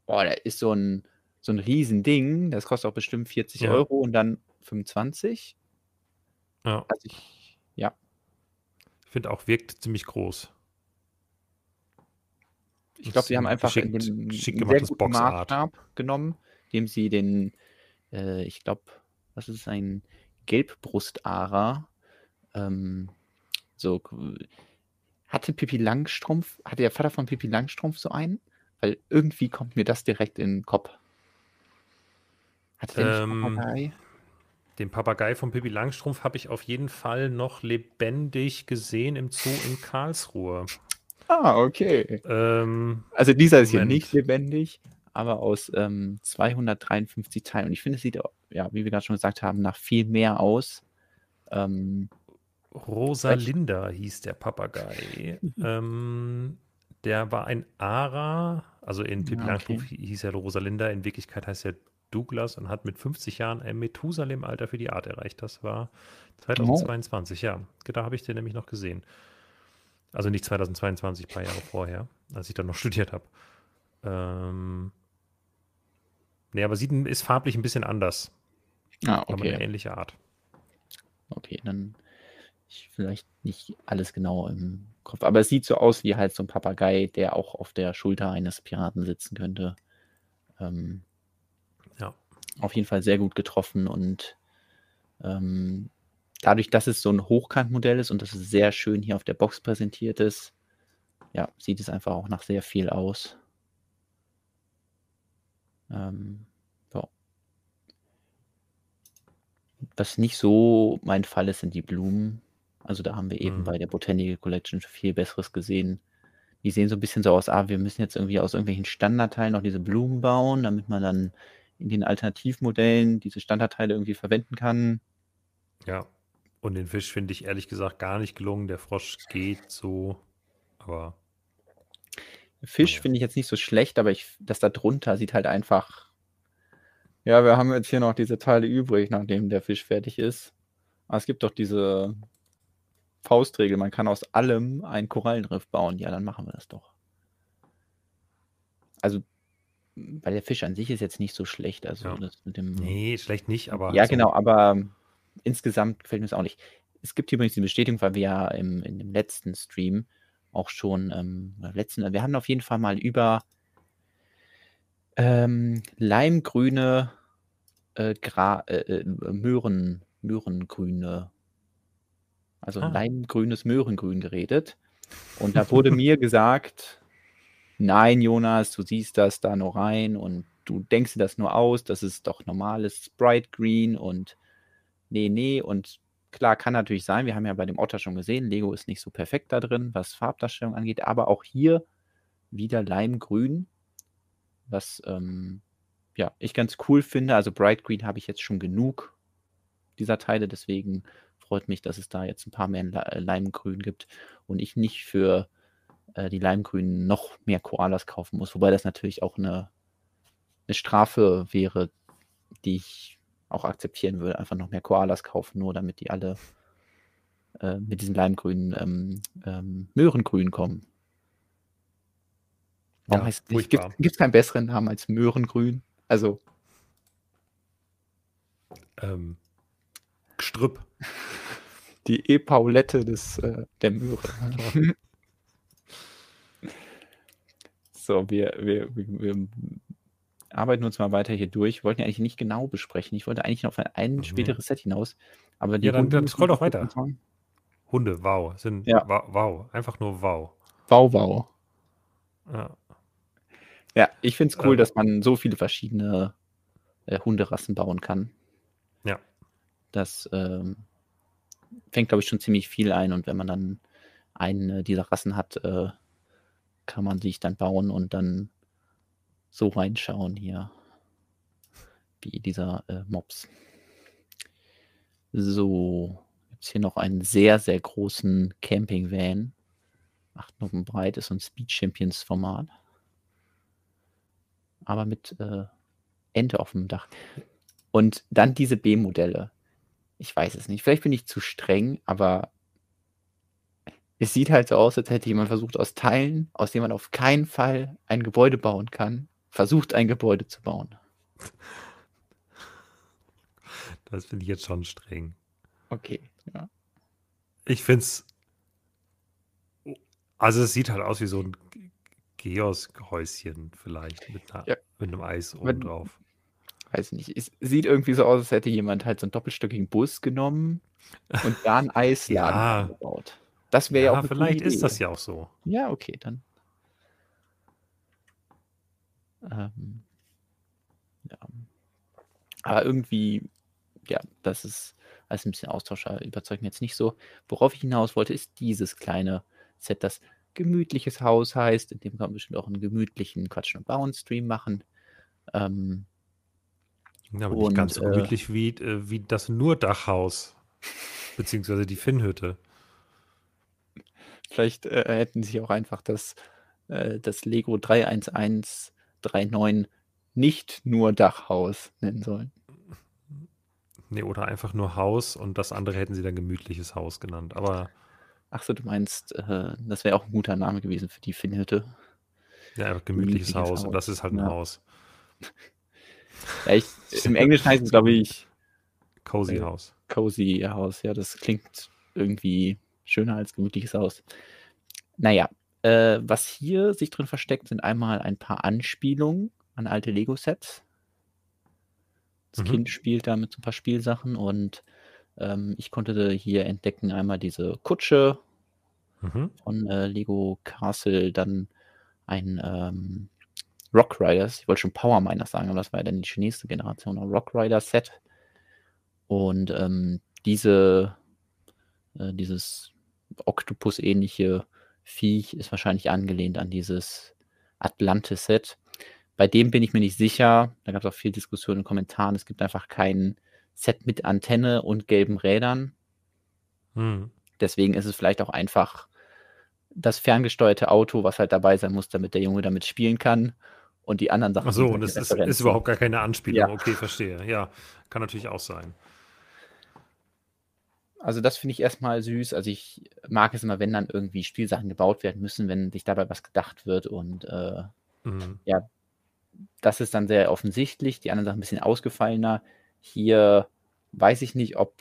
Oh, da ist so ein, so ein Riesending. Das kostet auch bestimmt 40 Ja. Euro und dann 25. ja. Also ich, ja, Ich finde auch, wirkt ziemlich groß. ich glaube, sie haben einfach geschickt, geschickt einen sehr gemachtes Boxart. Maßstab genommen, indem sie den, äh, ich glaube, was ist es, ein Gelbbrustara, ähm, so, hatte Pippi Langstrumpf, hatte der Vater von Pippi Langstrumpf so einen? Weil irgendwie kommt mir das direkt in den Kopf. Hatte der Ähm, Papagei? Den Papagei von Pippi Langstrumpf habe ich auf jeden Fall noch lebendig gesehen im Zoo in Karlsruhe. Ah, okay. Ähm, Also dieser ist hier Moment. nicht lebendig, aber aus ähm, 253 Teilen. Und ich finde, es sieht, ja, wie wir gerade schon gesagt haben, nach viel mehr aus. Ähm, Rosalinda hieß der Papagei. ähm, der war ein Ara, also in Pippi Ah, Langstrumpf okay. hieß er Rosalinda, in Wirklichkeit heißt er Douglas und hat mit 50 Jahren ein Methusalem-Alter für die Art erreicht. Das war 2022, ja. Da habe ich den nämlich noch gesehen. Also nicht 2022, ein paar Jahre vorher, als ich dann noch studiert habe. Ähm, nee, aber sieht, ist farblich ein bisschen anders, ah, aber eine okay. ähnliche Art. Okay, dann ich vielleicht nicht alles genau im Kopf. Aber es sieht so aus wie halt so ein Papagei, der auch auf der Schulter eines Piraten sitzen könnte. Ähm, Ja. auf jeden Fall sehr gut getroffen und ähm, dadurch, dass es so ein Hochkantmodell ist und dass es sehr schön hier auf der Box präsentiert ist, ja, sieht es einfach auch nach sehr viel aus. Ähm, ja. Was nicht so mein Fall ist, sind die Blumen. Also da haben wir eben Mhm. bei der Botanical Collection viel Besseres gesehen. Die sehen so ein bisschen so aus, ah, wir müssen jetzt irgendwie aus irgendwelchen Standardteilen noch diese Blumen bauen, damit man dann in den Alternativmodellen diese Standardteile irgendwie verwenden kann. Ja. Und den Fisch finde ich ehrlich gesagt gar nicht gelungen. Der Frosch geht so, aber Fisch Naja. finde ich jetzt nicht so schlecht, aber ich, das da drunter sieht halt einfach. Ja, wir haben jetzt hier noch diese Teile übrig, nachdem der Fisch fertig ist. Aber es gibt doch diese Faustregel, man kann aus allem einen Korallenriff bauen. Ja, dann machen wir das doch. Also, weil der Fisch an sich ist jetzt nicht so schlecht. Also Ja. das mit dem. nee, schlecht nicht, aber Ja, so, genau, aber insgesamt gefällt mir es auch nicht. Es gibt hier übrigens die Bestätigung, weil wir ja im, in dem letzten Stream auch schon, ähm, letzten, wir haben auf jeden Fall mal über ähm, leimgrüne äh, Gra äh, äh, Möhren, Möhrengrüne, also Ah. leimgrünes Möhrengrün geredet. Und da wurde (laughs) mir gesagt, nein, Jonas, du siehst das da nur rein und du denkst dir das nur aus, das ist doch normales Sprite Green und nee, nee. Und klar, kann natürlich sein, wir haben ja bei dem Otter schon gesehen, Lego ist nicht so perfekt da drin, was Farbdarstellung angeht, aber auch hier wieder Leimgrün, was ähm, ja, ich ganz cool finde. Also Bright Green habe ich jetzt schon genug dieser Teile, deswegen freut mich, dass es da jetzt ein paar mehr äh, Leimgrün gibt und ich nicht für äh, die Leimgrünen noch mehr Koalas kaufen muss. Wobei das natürlich auch eine, eine Strafe wäre, die ich auch akzeptieren würde. Einfach noch mehr Koalas kaufen, nur damit die alle äh, mit diesem Leimgrün ähm, ähm, Möhrengrün kommen. Warum ja, heißt es Gibt es keinen besseren Namen als Möhrengrün? Also. Ähm, Strüpp. Die E-Paulette des, äh, der Möhre. (laughs) so, wir, wir, wir, arbeiten uns mal weiter hier durch. Wir wollten ja eigentlich nicht genau besprechen. Ich wollte eigentlich noch auf ein, mhm. späteres Set hinaus. Aber die ja, dann, dann scroll doch weiter. Hunde, wow. Sind ja. wow. Einfach nur wow. Wow, wow. Ja. Ja, ich finde es cool, ähm, dass man so viele verschiedene äh, Hunderassen bauen kann. Ja. Das ähm, fängt, glaube ich, schon ziemlich viel ein. Und wenn man dann eine dieser Rassen hat, äh, kann man sich dann bauen und dann so reinschauen hier. Wie dieser äh, Mops. So, jetzt hier noch einen sehr, sehr großen Camping-Van. Acht Nummern breit, ist so ein Speed Champions Format aber mit äh, Ente auf dem Dach. Und dann diese B-Modelle. Ich weiß es nicht. Vielleicht bin ich zu streng, aber es sieht halt so aus, als hätte jemand versucht, aus Teilen, aus denen man auf keinen Fall ein Gebäude bauen kann, versucht, ein Gebäude zu bauen. Das finde ich jetzt schon streng. Okay, ja. Ich finde es. Also, es sieht halt aus wie so ein Kiosk-Häuschen vielleicht mit, einer, ja. mit einem Eis oben drauf. Weiß nicht. Es sieht irgendwie so aus, als hätte jemand halt so einen doppelstöckigen Bus genommen und da ein (laughs) Eisladen ja. gebaut. Das wäre ja, ja, auch vielleicht ist das ja auch so. Ja, okay, dann. Ähm, ja. Aber irgendwie, ja, das ist alles ein bisschen Austauscher, überzeugt mich jetzt nicht so. Worauf ich hinaus wollte, ist dieses kleine Set, das gemütliches Haus heißt. In dem kann man bestimmt auch einen gemütlichen Quatsch- und Bauen-Stream machen. Ähm, ja, aber und, nicht ganz so gemütlich äh, wie, äh, wie das Nur-Dachhaus, beziehungsweise die Finnhütte. Vielleicht äh, hätten sie auch einfach das, äh, das Lego 31139 nicht nur Dachhaus nennen sollen. Nee, oder einfach nur Haus und das andere hätten sie dann gemütliches Haus genannt. Aber Ach so, du meinst, äh, das wäre auch ein guter Name gewesen für die Finnhütte. Ja, gemütliches, gemütliches Haus. Haus. Und das ist halt ein ja. Haus. Ja, ich, Im Englischen heißt es, glaube ich, Cozy House. Cozy House, ja, das klingt irgendwie schöner als gemütliches Haus. Naja, äh, was hier sich drin versteckt, sind einmal ein paar Anspielungen an alte Lego-Sets. Das mhm. Kind spielt da mit so ein paar Spielsachen und ähm, ich konnte hier entdecken einmal diese Kutsche mhm. von äh, Lego Castle, dann ein ähm, Rock Riders. Ich wollte schon Power Miners sagen, aber das war ja dann die nächste Generation, Rock Rider Set. Und ähm, diese, äh, dieses Octopus-ähnliche Viech ist wahrscheinlich angelehnt an dieses Atlantis-Set. Bei dem bin ich mir nicht sicher. Da gab es auch viel Diskussion in den Kommentaren. Es gibt einfach keinen Set mit Antenne und gelben Rädern. Hm. Deswegen ist es vielleicht auch einfach das ferngesteuerte Auto, was halt dabei sein muss, damit der Junge damit spielen kann. Und die anderen Sachen. Ach so, und das ist, ist, überhaupt gar keine Anspielung. Ja. Okay, verstehe. Ja, kann natürlich auch sein. Also das finde ich erstmal süß. Also ich mag es immer, wenn dann irgendwie Spielsachen gebaut werden müssen, wenn sich dabei was gedacht wird. Und äh, mhm. ja, das ist dann sehr offensichtlich. Die anderen Sachen ein bisschen ausgefallener. Hier weiß ich nicht, ob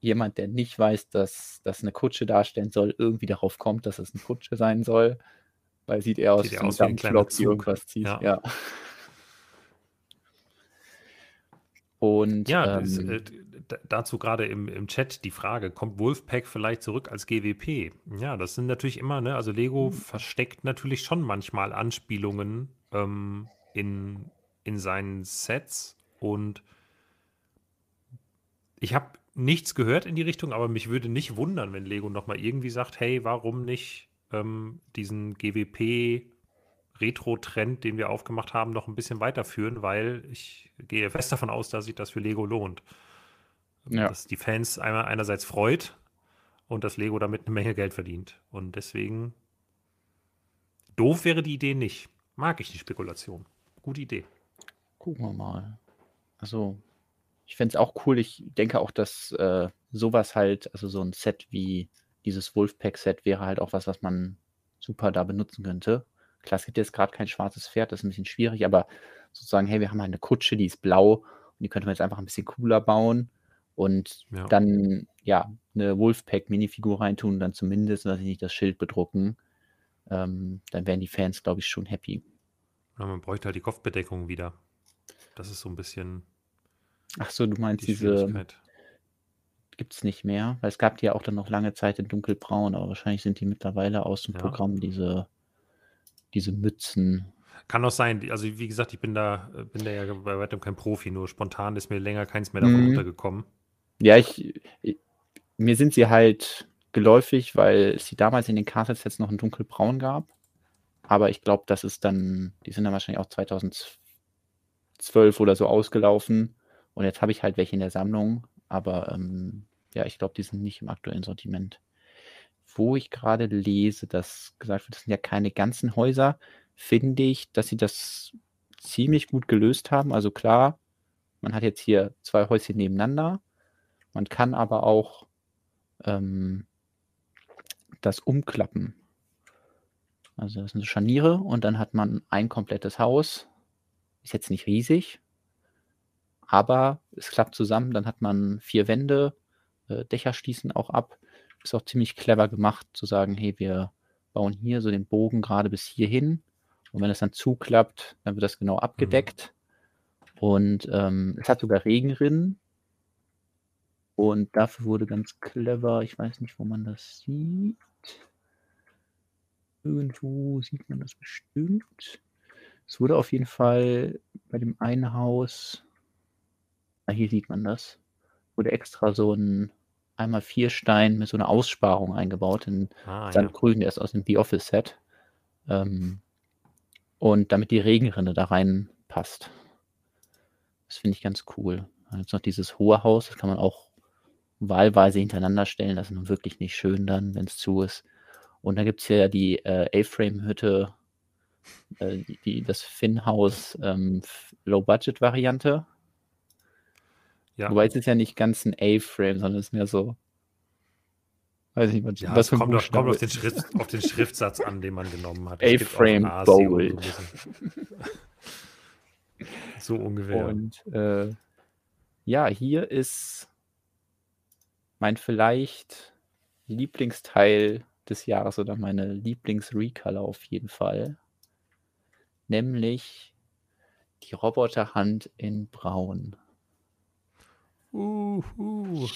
jemand, der nicht weiß, dass das eine Kutsche darstellen soll, irgendwie darauf kommt, dass es eine Kutsche sein soll. Weil sieht eher aus, sieht aus wie ein kleiner Zug. irgendwas zieht. Ja. ja. Und ja, ähm, das, äh, dazu gerade im, im Chat die Frage, kommt Wolfpack vielleicht zurück als GWP? Ja, das sind natürlich immer, ne, also Lego mhm. versteckt natürlich schon manchmal Anspielungen ähm, in, in seinen Sets und ich habe nichts gehört in die Richtung, aber mich würde nicht wundern, wenn Lego nochmal irgendwie sagt, hey, warum nicht ähm, diesen GWP Retro-Trend, den wir aufgemacht haben, noch ein bisschen weiterführen, weil ich gehe fest davon aus, dass sich das für Lego lohnt. Ja. Dass die Fans einmal einerseits freut und das Lego damit eine Menge Geld verdient. Und deswegen doof wäre die Idee nicht. Mag ich die Spekulation. Gute Idee. Gucken wir mal. Also, ich fände es auch cool. Ich denke auch, dass äh, sowas halt, also so ein Set wie dieses Wolfpack-Set wäre halt auch was, was man super da benutzen könnte. Klar, es gibt jetzt gerade kein schwarzes Pferd, das ist ein bisschen schwierig, aber sozusagen, hey, wir haben halt eine Kutsche, die ist blau und die könnte man jetzt einfach ein bisschen cooler bauen und Ja. dann, ja, eine Wolfpack-Minifigur reintun und dann zumindest, dass ich nicht das Schild bedrucken. Ähm, dann wären die Fans, glaube ich, schon happy. Ja, man bräuchte halt die Kopfbedeckung wieder. Das ist so ein bisschen Ach so, du meinst die diese. Gibt es nicht mehr, weil es gab die ja auch dann noch lange Zeit in dunkelbraun, aber wahrscheinlich sind die mittlerweile aus dem Ja. Programm, diese, diese Mützen. Kann auch sein. Also wie gesagt, ich bin da, äh, bin da ja bei weitem kein Profi, nur spontan ist mir länger keins mehr davon Mhm. untergekommen. Ja, ich, ich, mir sind sie halt geläufig, weil es die damals in den Cardset-Sets noch in dunkelbraun gab. Aber ich glaube, das ist dann, die sind dann wahrscheinlich auch 2012 oder so ausgelaufen. Und jetzt habe ich halt welche in der Sammlung. Aber ähm, ja, ich glaube, die sind nicht im aktuellen Sortiment. Wo ich gerade lese, dass gesagt wird, das sind ja keine ganzen Häuser, finde ich, dass sie das ziemlich gut gelöst haben. Also klar, man hat jetzt hier zwei Häuschen nebeneinander. Man kann aber auch ähm, das umklappen. Also das sind so Scharniere und dann hat man ein komplettes Haus. Ist jetzt nicht riesig, aber es klappt zusammen. Dann hat man vier Wände, äh, Dächer schließen auch ab. Ist auch ziemlich clever gemacht, zu sagen, hey, wir bauen hier so den Bogen gerade bis hierhin. Und wenn es dann zuklappt, dann wird das genau abgedeckt. Und ähm, es hat sogar Regenrinnen. Und dafür wurde ganz clever, ich weiß nicht, wo man das sieht. Irgendwo sieht man das bestimmt. Es wurde auf jeden Fall bei dem einen Haus, hier sieht man das, wurde extra so ein einmal vier Stein mit so einer Aussparung eingebaut in Ah, ja. Sandgrün, der ist aus dem The Office Set. Ähm, und damit die Regenrinne da reinpasst. Das finde ich ganz cool. Dann Jetzt noch dieses hohe Haus, das kann man auch wahlweise hintereinander stellen. Das ist nun wirklich nicht schön dann, wenn es zu ist. Und dann gibt es hier ja die äh, A-Frame-Hütte, äh, die, die, das Finn-Haus ähm, Low-Budget-Variante. Ja. Wobei es ist ja nicht ganz ein A-Frame, sondern es ist mehr so. Weiß ich nicht, was, Ja, was für ein kommt, auf, kommt auf, den Schrift, auf den Schriftsatz an, den man genommen hat. A-Frame und so. (laughs) So ungefähr. Und äh, ja, hier ist mein vielleicht Lieblingsteil des Jahres oder meine Lieblings-Recolor auf jeden Fall. Nämlich die Roboterhand in Braun. Uhu.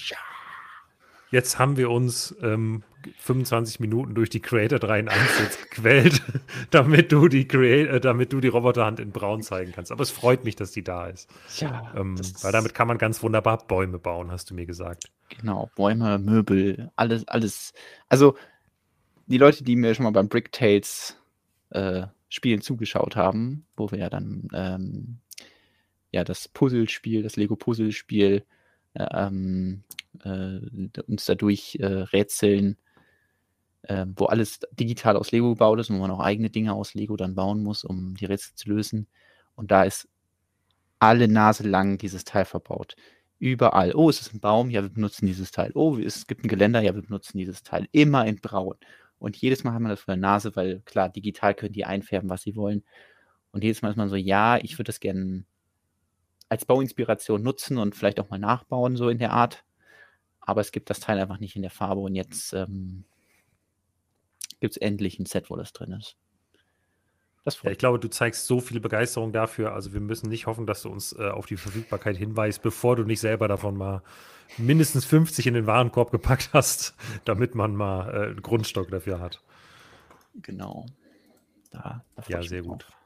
Jetzt haben wir uns ähm, 25 Minuten durch die Creator 3 in 1 jetzt (laughs) gequält, damit du die Create, äh, damit du die Roboterhand in Braun zeigen kannst. Aber es freut mich, dass die da ist. Ja, Ähm, weil damit kann man ganz wunderbar Bäume bauen, hast du mir gesagt. Genau, Bäume, Möbel, alles, alles. Also, die Leute, die mir schon mal beim Brick Tales äh, Spielen zugeschaut haben, wo wir ja dann ähm, ja das Puzzlespiel, das Lego-Puzzlespiel ähm, äh, uns dadurch äh, rätseln, äh, wo alles digital aus Lego gebaut ist und wo man auch eigene Dinge aus Lego dann bauen muss, um die Rätsel zu lösen. Und da ist alle Nase lang dieses Teil verbaut. Überall. Oh, es ist ein Baum, ja, wir benutzen dieses Teil. Oh, es gibt ein Geländer, ja, wir benutzen dieses Teil. Immer in Braun. Und jedes Mal hat man das vor der Nase, weil klar, digital können die einfärben, was sie wollen. Und jedes Mal ist man so, ja, ich würde das gerne als Bauinspiration nutzen und vielleicht auch mal nachbauen, so in der Art. Aber es gibt das Teil einfach nicht in der Farbe und jetzt ähm, gibt es endlich ein Set, wo das drin ist. Das Ja, ich glaube, du zeigst so viel Begeisterung dafür. Also wir müssen nicht hoffen, dass du uns äh, auf die Verfügbarkeit hinweist, bevor du nicht selber davon mal mindestens 50 in den Warenkorb gepackt hast, (laughs) damit man mal äh, einen Grundstock dafür hat. Genau. Da, Ja, sehr gut. drauf.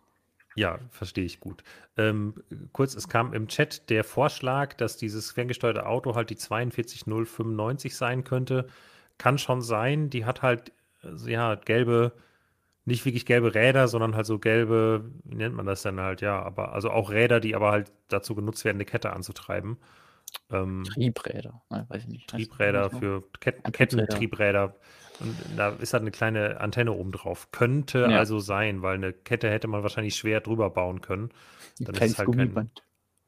Ja, verstehe ich gut. Ähm, kurz, es kam im Chat der Vorschlag, dass dieses ferngesteuerte Auto halt die 42095 sein könnte. Kann schon sein. Die hat halt, also, ja, gelbe, nicht wirklich gelbe Räder, sondern halt so gelbe, wie nennt man das denn halt, ja, aber also auch Räder, die aber halt dazu genutzt werden, eine Kette anzutreiben. Ähm, Triebräder, ne, weiß ich nicht. Triebräder für Ket Triebräder. Kettentriebräder. Und da ist halt eine kleine Antenne oben drauf. Könnte Ja. also sein, weil eine Kette hätte man wahrscheinlich schwer drüber bauen können. Dann ist halt kein, Gummiband.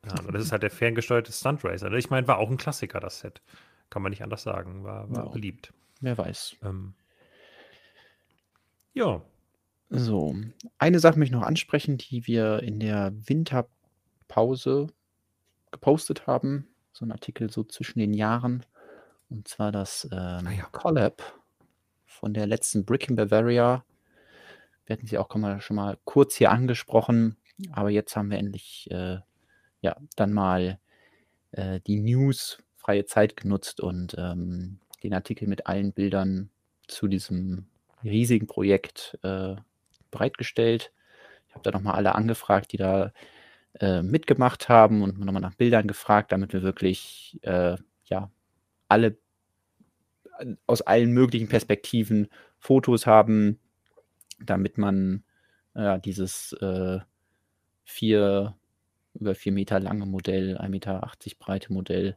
ja, aber das ist halt der ferngesteuerte Stunt Racer. Ich meine, war auch ein Klassiker, das Set. Kann man nicht anders sagen. War, war Ja. beliebt. Wer weiß. Ähm, ja, So, eine Sache möchte ich noch ansprechen, die wir in der Winterpause gepostet haben. So ein Artikel so zwischen den Jahren. Und zwar das ähm, Ah ja. Collab von der letzten Brick in Bavaria. Wir hatten sie auch schon mal, kurz hier angesprochen, aber jetzt haben wir endlich äh, ja, dann mal äh, die News freie Zeit genutzt und ähm, den Artikel mit allen Bildern zu diesem riesigen Projekt äh, bereitgestellt. Ich habe da nochmal alle angefragt, die da äh, mitgemacht haben und nochmal nach Bildern gefragt, damit wir wirklich äh, ja alle aus allen möglichen Perspektiven Fotos haben, damit man ja, dieses äh, vier, über vier Meter lange Modell, 1,80 Meter breite Modell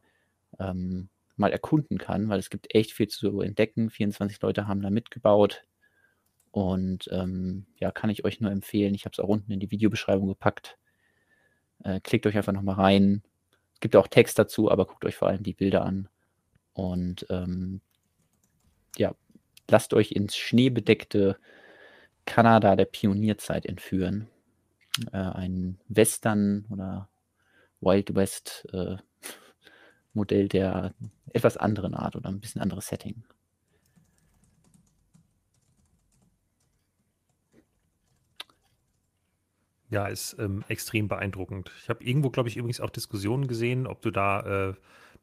ähm, mal erkunden kann, weil es gibt echt viel zu entdecken. 24 Leute haben da mitgebaut. Und ähm, ja, kann ich euch nur empfehlen. Ich habe es auch unten in die Videobeschreibung gepackt. Äh, klickt euch einfach nochmal rein. Es gibt auch Text dazu, aber guckt euch vor allem die Bilder an. Und ähm, ja, lasst euch ins schneebedeckte Kanada der Pionierzeit entführen. Äh, ein Western oder Wild West äh, Modell der etwas anderen Art oder ein bisschen anderes Setting. Ja, ist ähm, extrem beeindruckend. Ich habe irgendwo, glaube ich, übrigens auch Diskussionen gesehen, ob du da äh,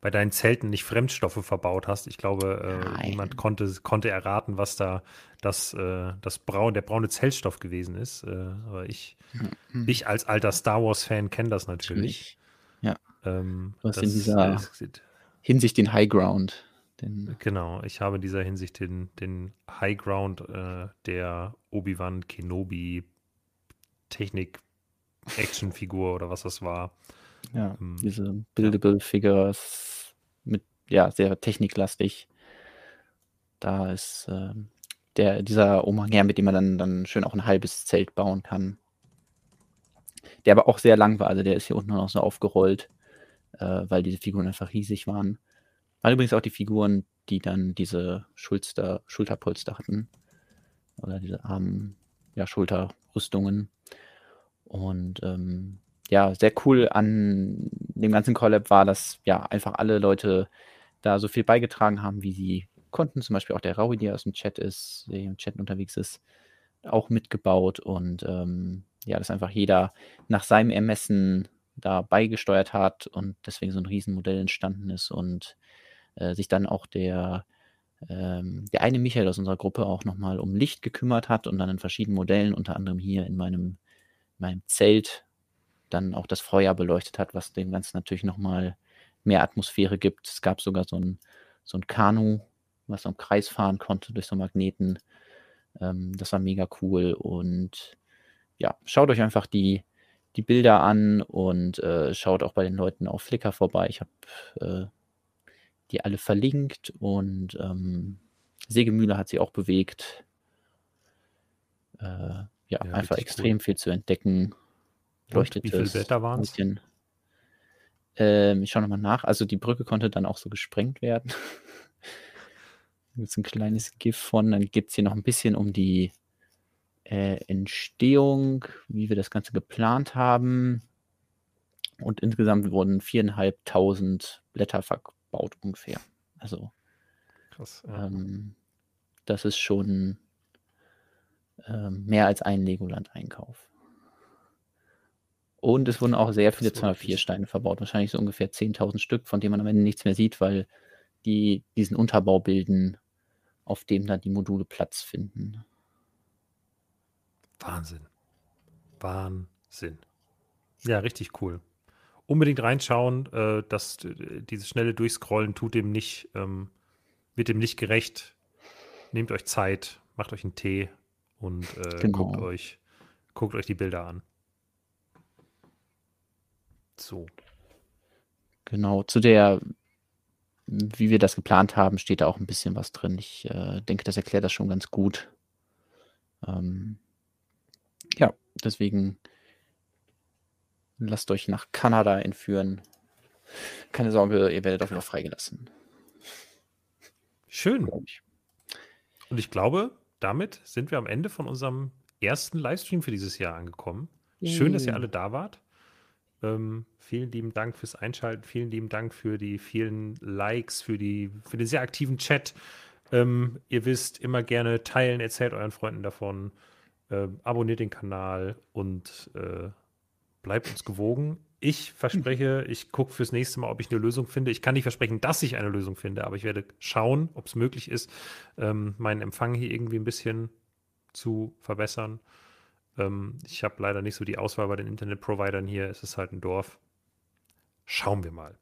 bei deinen Zelten nicht Fremdstoffe verbaut hast. Ich glaube, äh, niemand konnte, konnte erraten, was da das, äh, das braun, der braune Zeltstoff gewesen ist. Äh, aber ich, Mhm. ich als alter Star Wars-Fan kenne das natürlich. Ja, Ähm, Du hast in das, dieser- Hinsicht den High Ground. Den, Genau, ich habe in dieser Hinsicht den, den High Ground äh, der Obi-Wan Kenobi Technik Actionfigur oder was das war. Ja, ähm, diese Buildable Figures mit, ja, sehr techniklastig. Da ist ähm, der, dieser Umhang her, mit dem man dann, dann schön auch ein halbes Zelt bauen kann. Der aber auch sehr lang war, also der ist hier unten noch so aufgerollt, äh, weil diese Figuren einfach riesig waren. Waren übrigens auch die Figuren, die dann diese Schulster, Schulterpolster hatten. Oder diese Arm, ja, Schulterrüstungen. Und ähm, ja, sehr cool an dem ganzen Collab war, dass ja einfach alle Leute da so viel beigetragen haben, wie sie konnten. Zum Beispiel auch der Raui, der aus dem Chat ist, der im Chat unterwegs ist, auch mitgebaut und ähm, ja, dass einfach jeder nach seinem Ermessen da beigesteuert hat und deswegen so ein Riesenmodell entstanden ist und äh, sich dann auch der, ähm, der eine Michael aus unserer Gruppe auch nochmal um Licht gekümmert hat und dann in verschiedenen Modellen, unter anderem hier in meinem, meinem Zelt, dann auch das Feuer beleuchtet hat, was dem Ganzen natürlich nochmal mehr Atmosphäre gibt. Es gab sogar so ein, so ein Kanu, was im Kreis fahren konnte durch so Magneten. Ähm, das war mega cool und ja, schaut euch einfach die, die Bilder an und äh, schaut auch bei den Leuten auf Flickr vorbei. Ich habe äh, die alle verlinkt und ähm, Sägemühle hat sie auch bewegt. Äh, ja, Ja, einfach extrem viel zu entdecken. Und wie viele Blätter waren's? Häuschen. Ähm, ich schaue nochmal nach. Also die Brücke konnte dann auch so gesprengt werden. (laughs) gibt es ein kleines GIF von. Dann geht es hier noch ein bisschen um die äh, Entstehung, wie wir das Ganze geplant haben. Und insgesamt wurden viereinhalbtausend Blätter verbaut ungefähr. Also Krass. Ja. ähm, das ist schon ähm, mehr als ein Legoland-Einkauf. Und es wurden auch sehr viele ist wirklich- 204 Steine verbaut, wahrscheinlich so ungefähr 10.000 Stück, von denen man am Ende nichts mehr sieht, weil die diesen Unterbau bilden, auf dem dann die Module Platz finden. Wahnsinn. Wahnsinn. Ja, richtig cool. Unbedingt reinschauen. Äh, das, äh, dieses schnelle Durchscrollen tut dem nicht, ähm, wird dem nicht gerecht. Nehmt euch Zeit, macht euch einen Tee und äh, Genau. guckt, euch, guckt euch die Bilder an. So. Genau, zu der, wie wir das geplant haben, steht da auch ein bisschen was drin. Ich äh, denke, das erklärt das schon ganz gut. Ähm, ja, deswegen lasst euch nach Kanada entführen. Keine Sorge, ihr werdet auch wieder freigelassen. Schön. Und ich glaube, damit sind wir am Ende von unserem ersten Livestream für dieses Jahr angekommen. Schön, dass ihr alle da wart. Ähm, vielen lieben Dank fürs Einschalten. Vielen lieben Dank für die vielen Likes, für, die, für den sehr aktiven Chat. Ähm, ihr wisst, immer gerne teilen, erzählt euren Freunden davon, ähm, abonniert den Kanal und äh, bleibt uns gewogen. Ich (laughs) verspreche, ich gucke fürs nächste Mal, ob ich eine Lösung finde. Ich kann nicht versprechen, dass ich eine Lösung finde, aber ich werde schauen, ob es möglich ist, ähm, meinen Empfang hier irgendwie ein bisschen zu verbessern. Ähm, ich habe leider nicht so die Auswahl bei den Internetprovidern hier. Es ist halt ein Dorf. Schauen wir mal.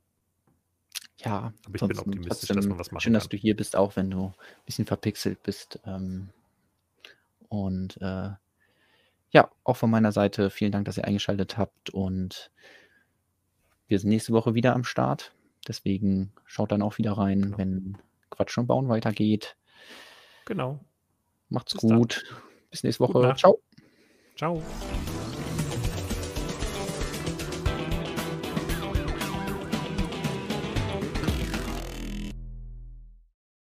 Ja, Aber ich bin optimistisch, dass man was machen Schön, dass kann. du hier bist, auch wenn du ein bisschen verpixelt bist. Ähm, und äh, ja, auch von meiner Seite vielen Dank, dass ihr eingeschaltet habt. Und wir sind nächste Woche wieder am Start. Deswegen schaut dann auch wieder rein, Genau. wenn Quatsch und Bauen weitergeht. Genau. Macht's Bis dann. gut. Bis nächste Woche. Ciao. Ciao.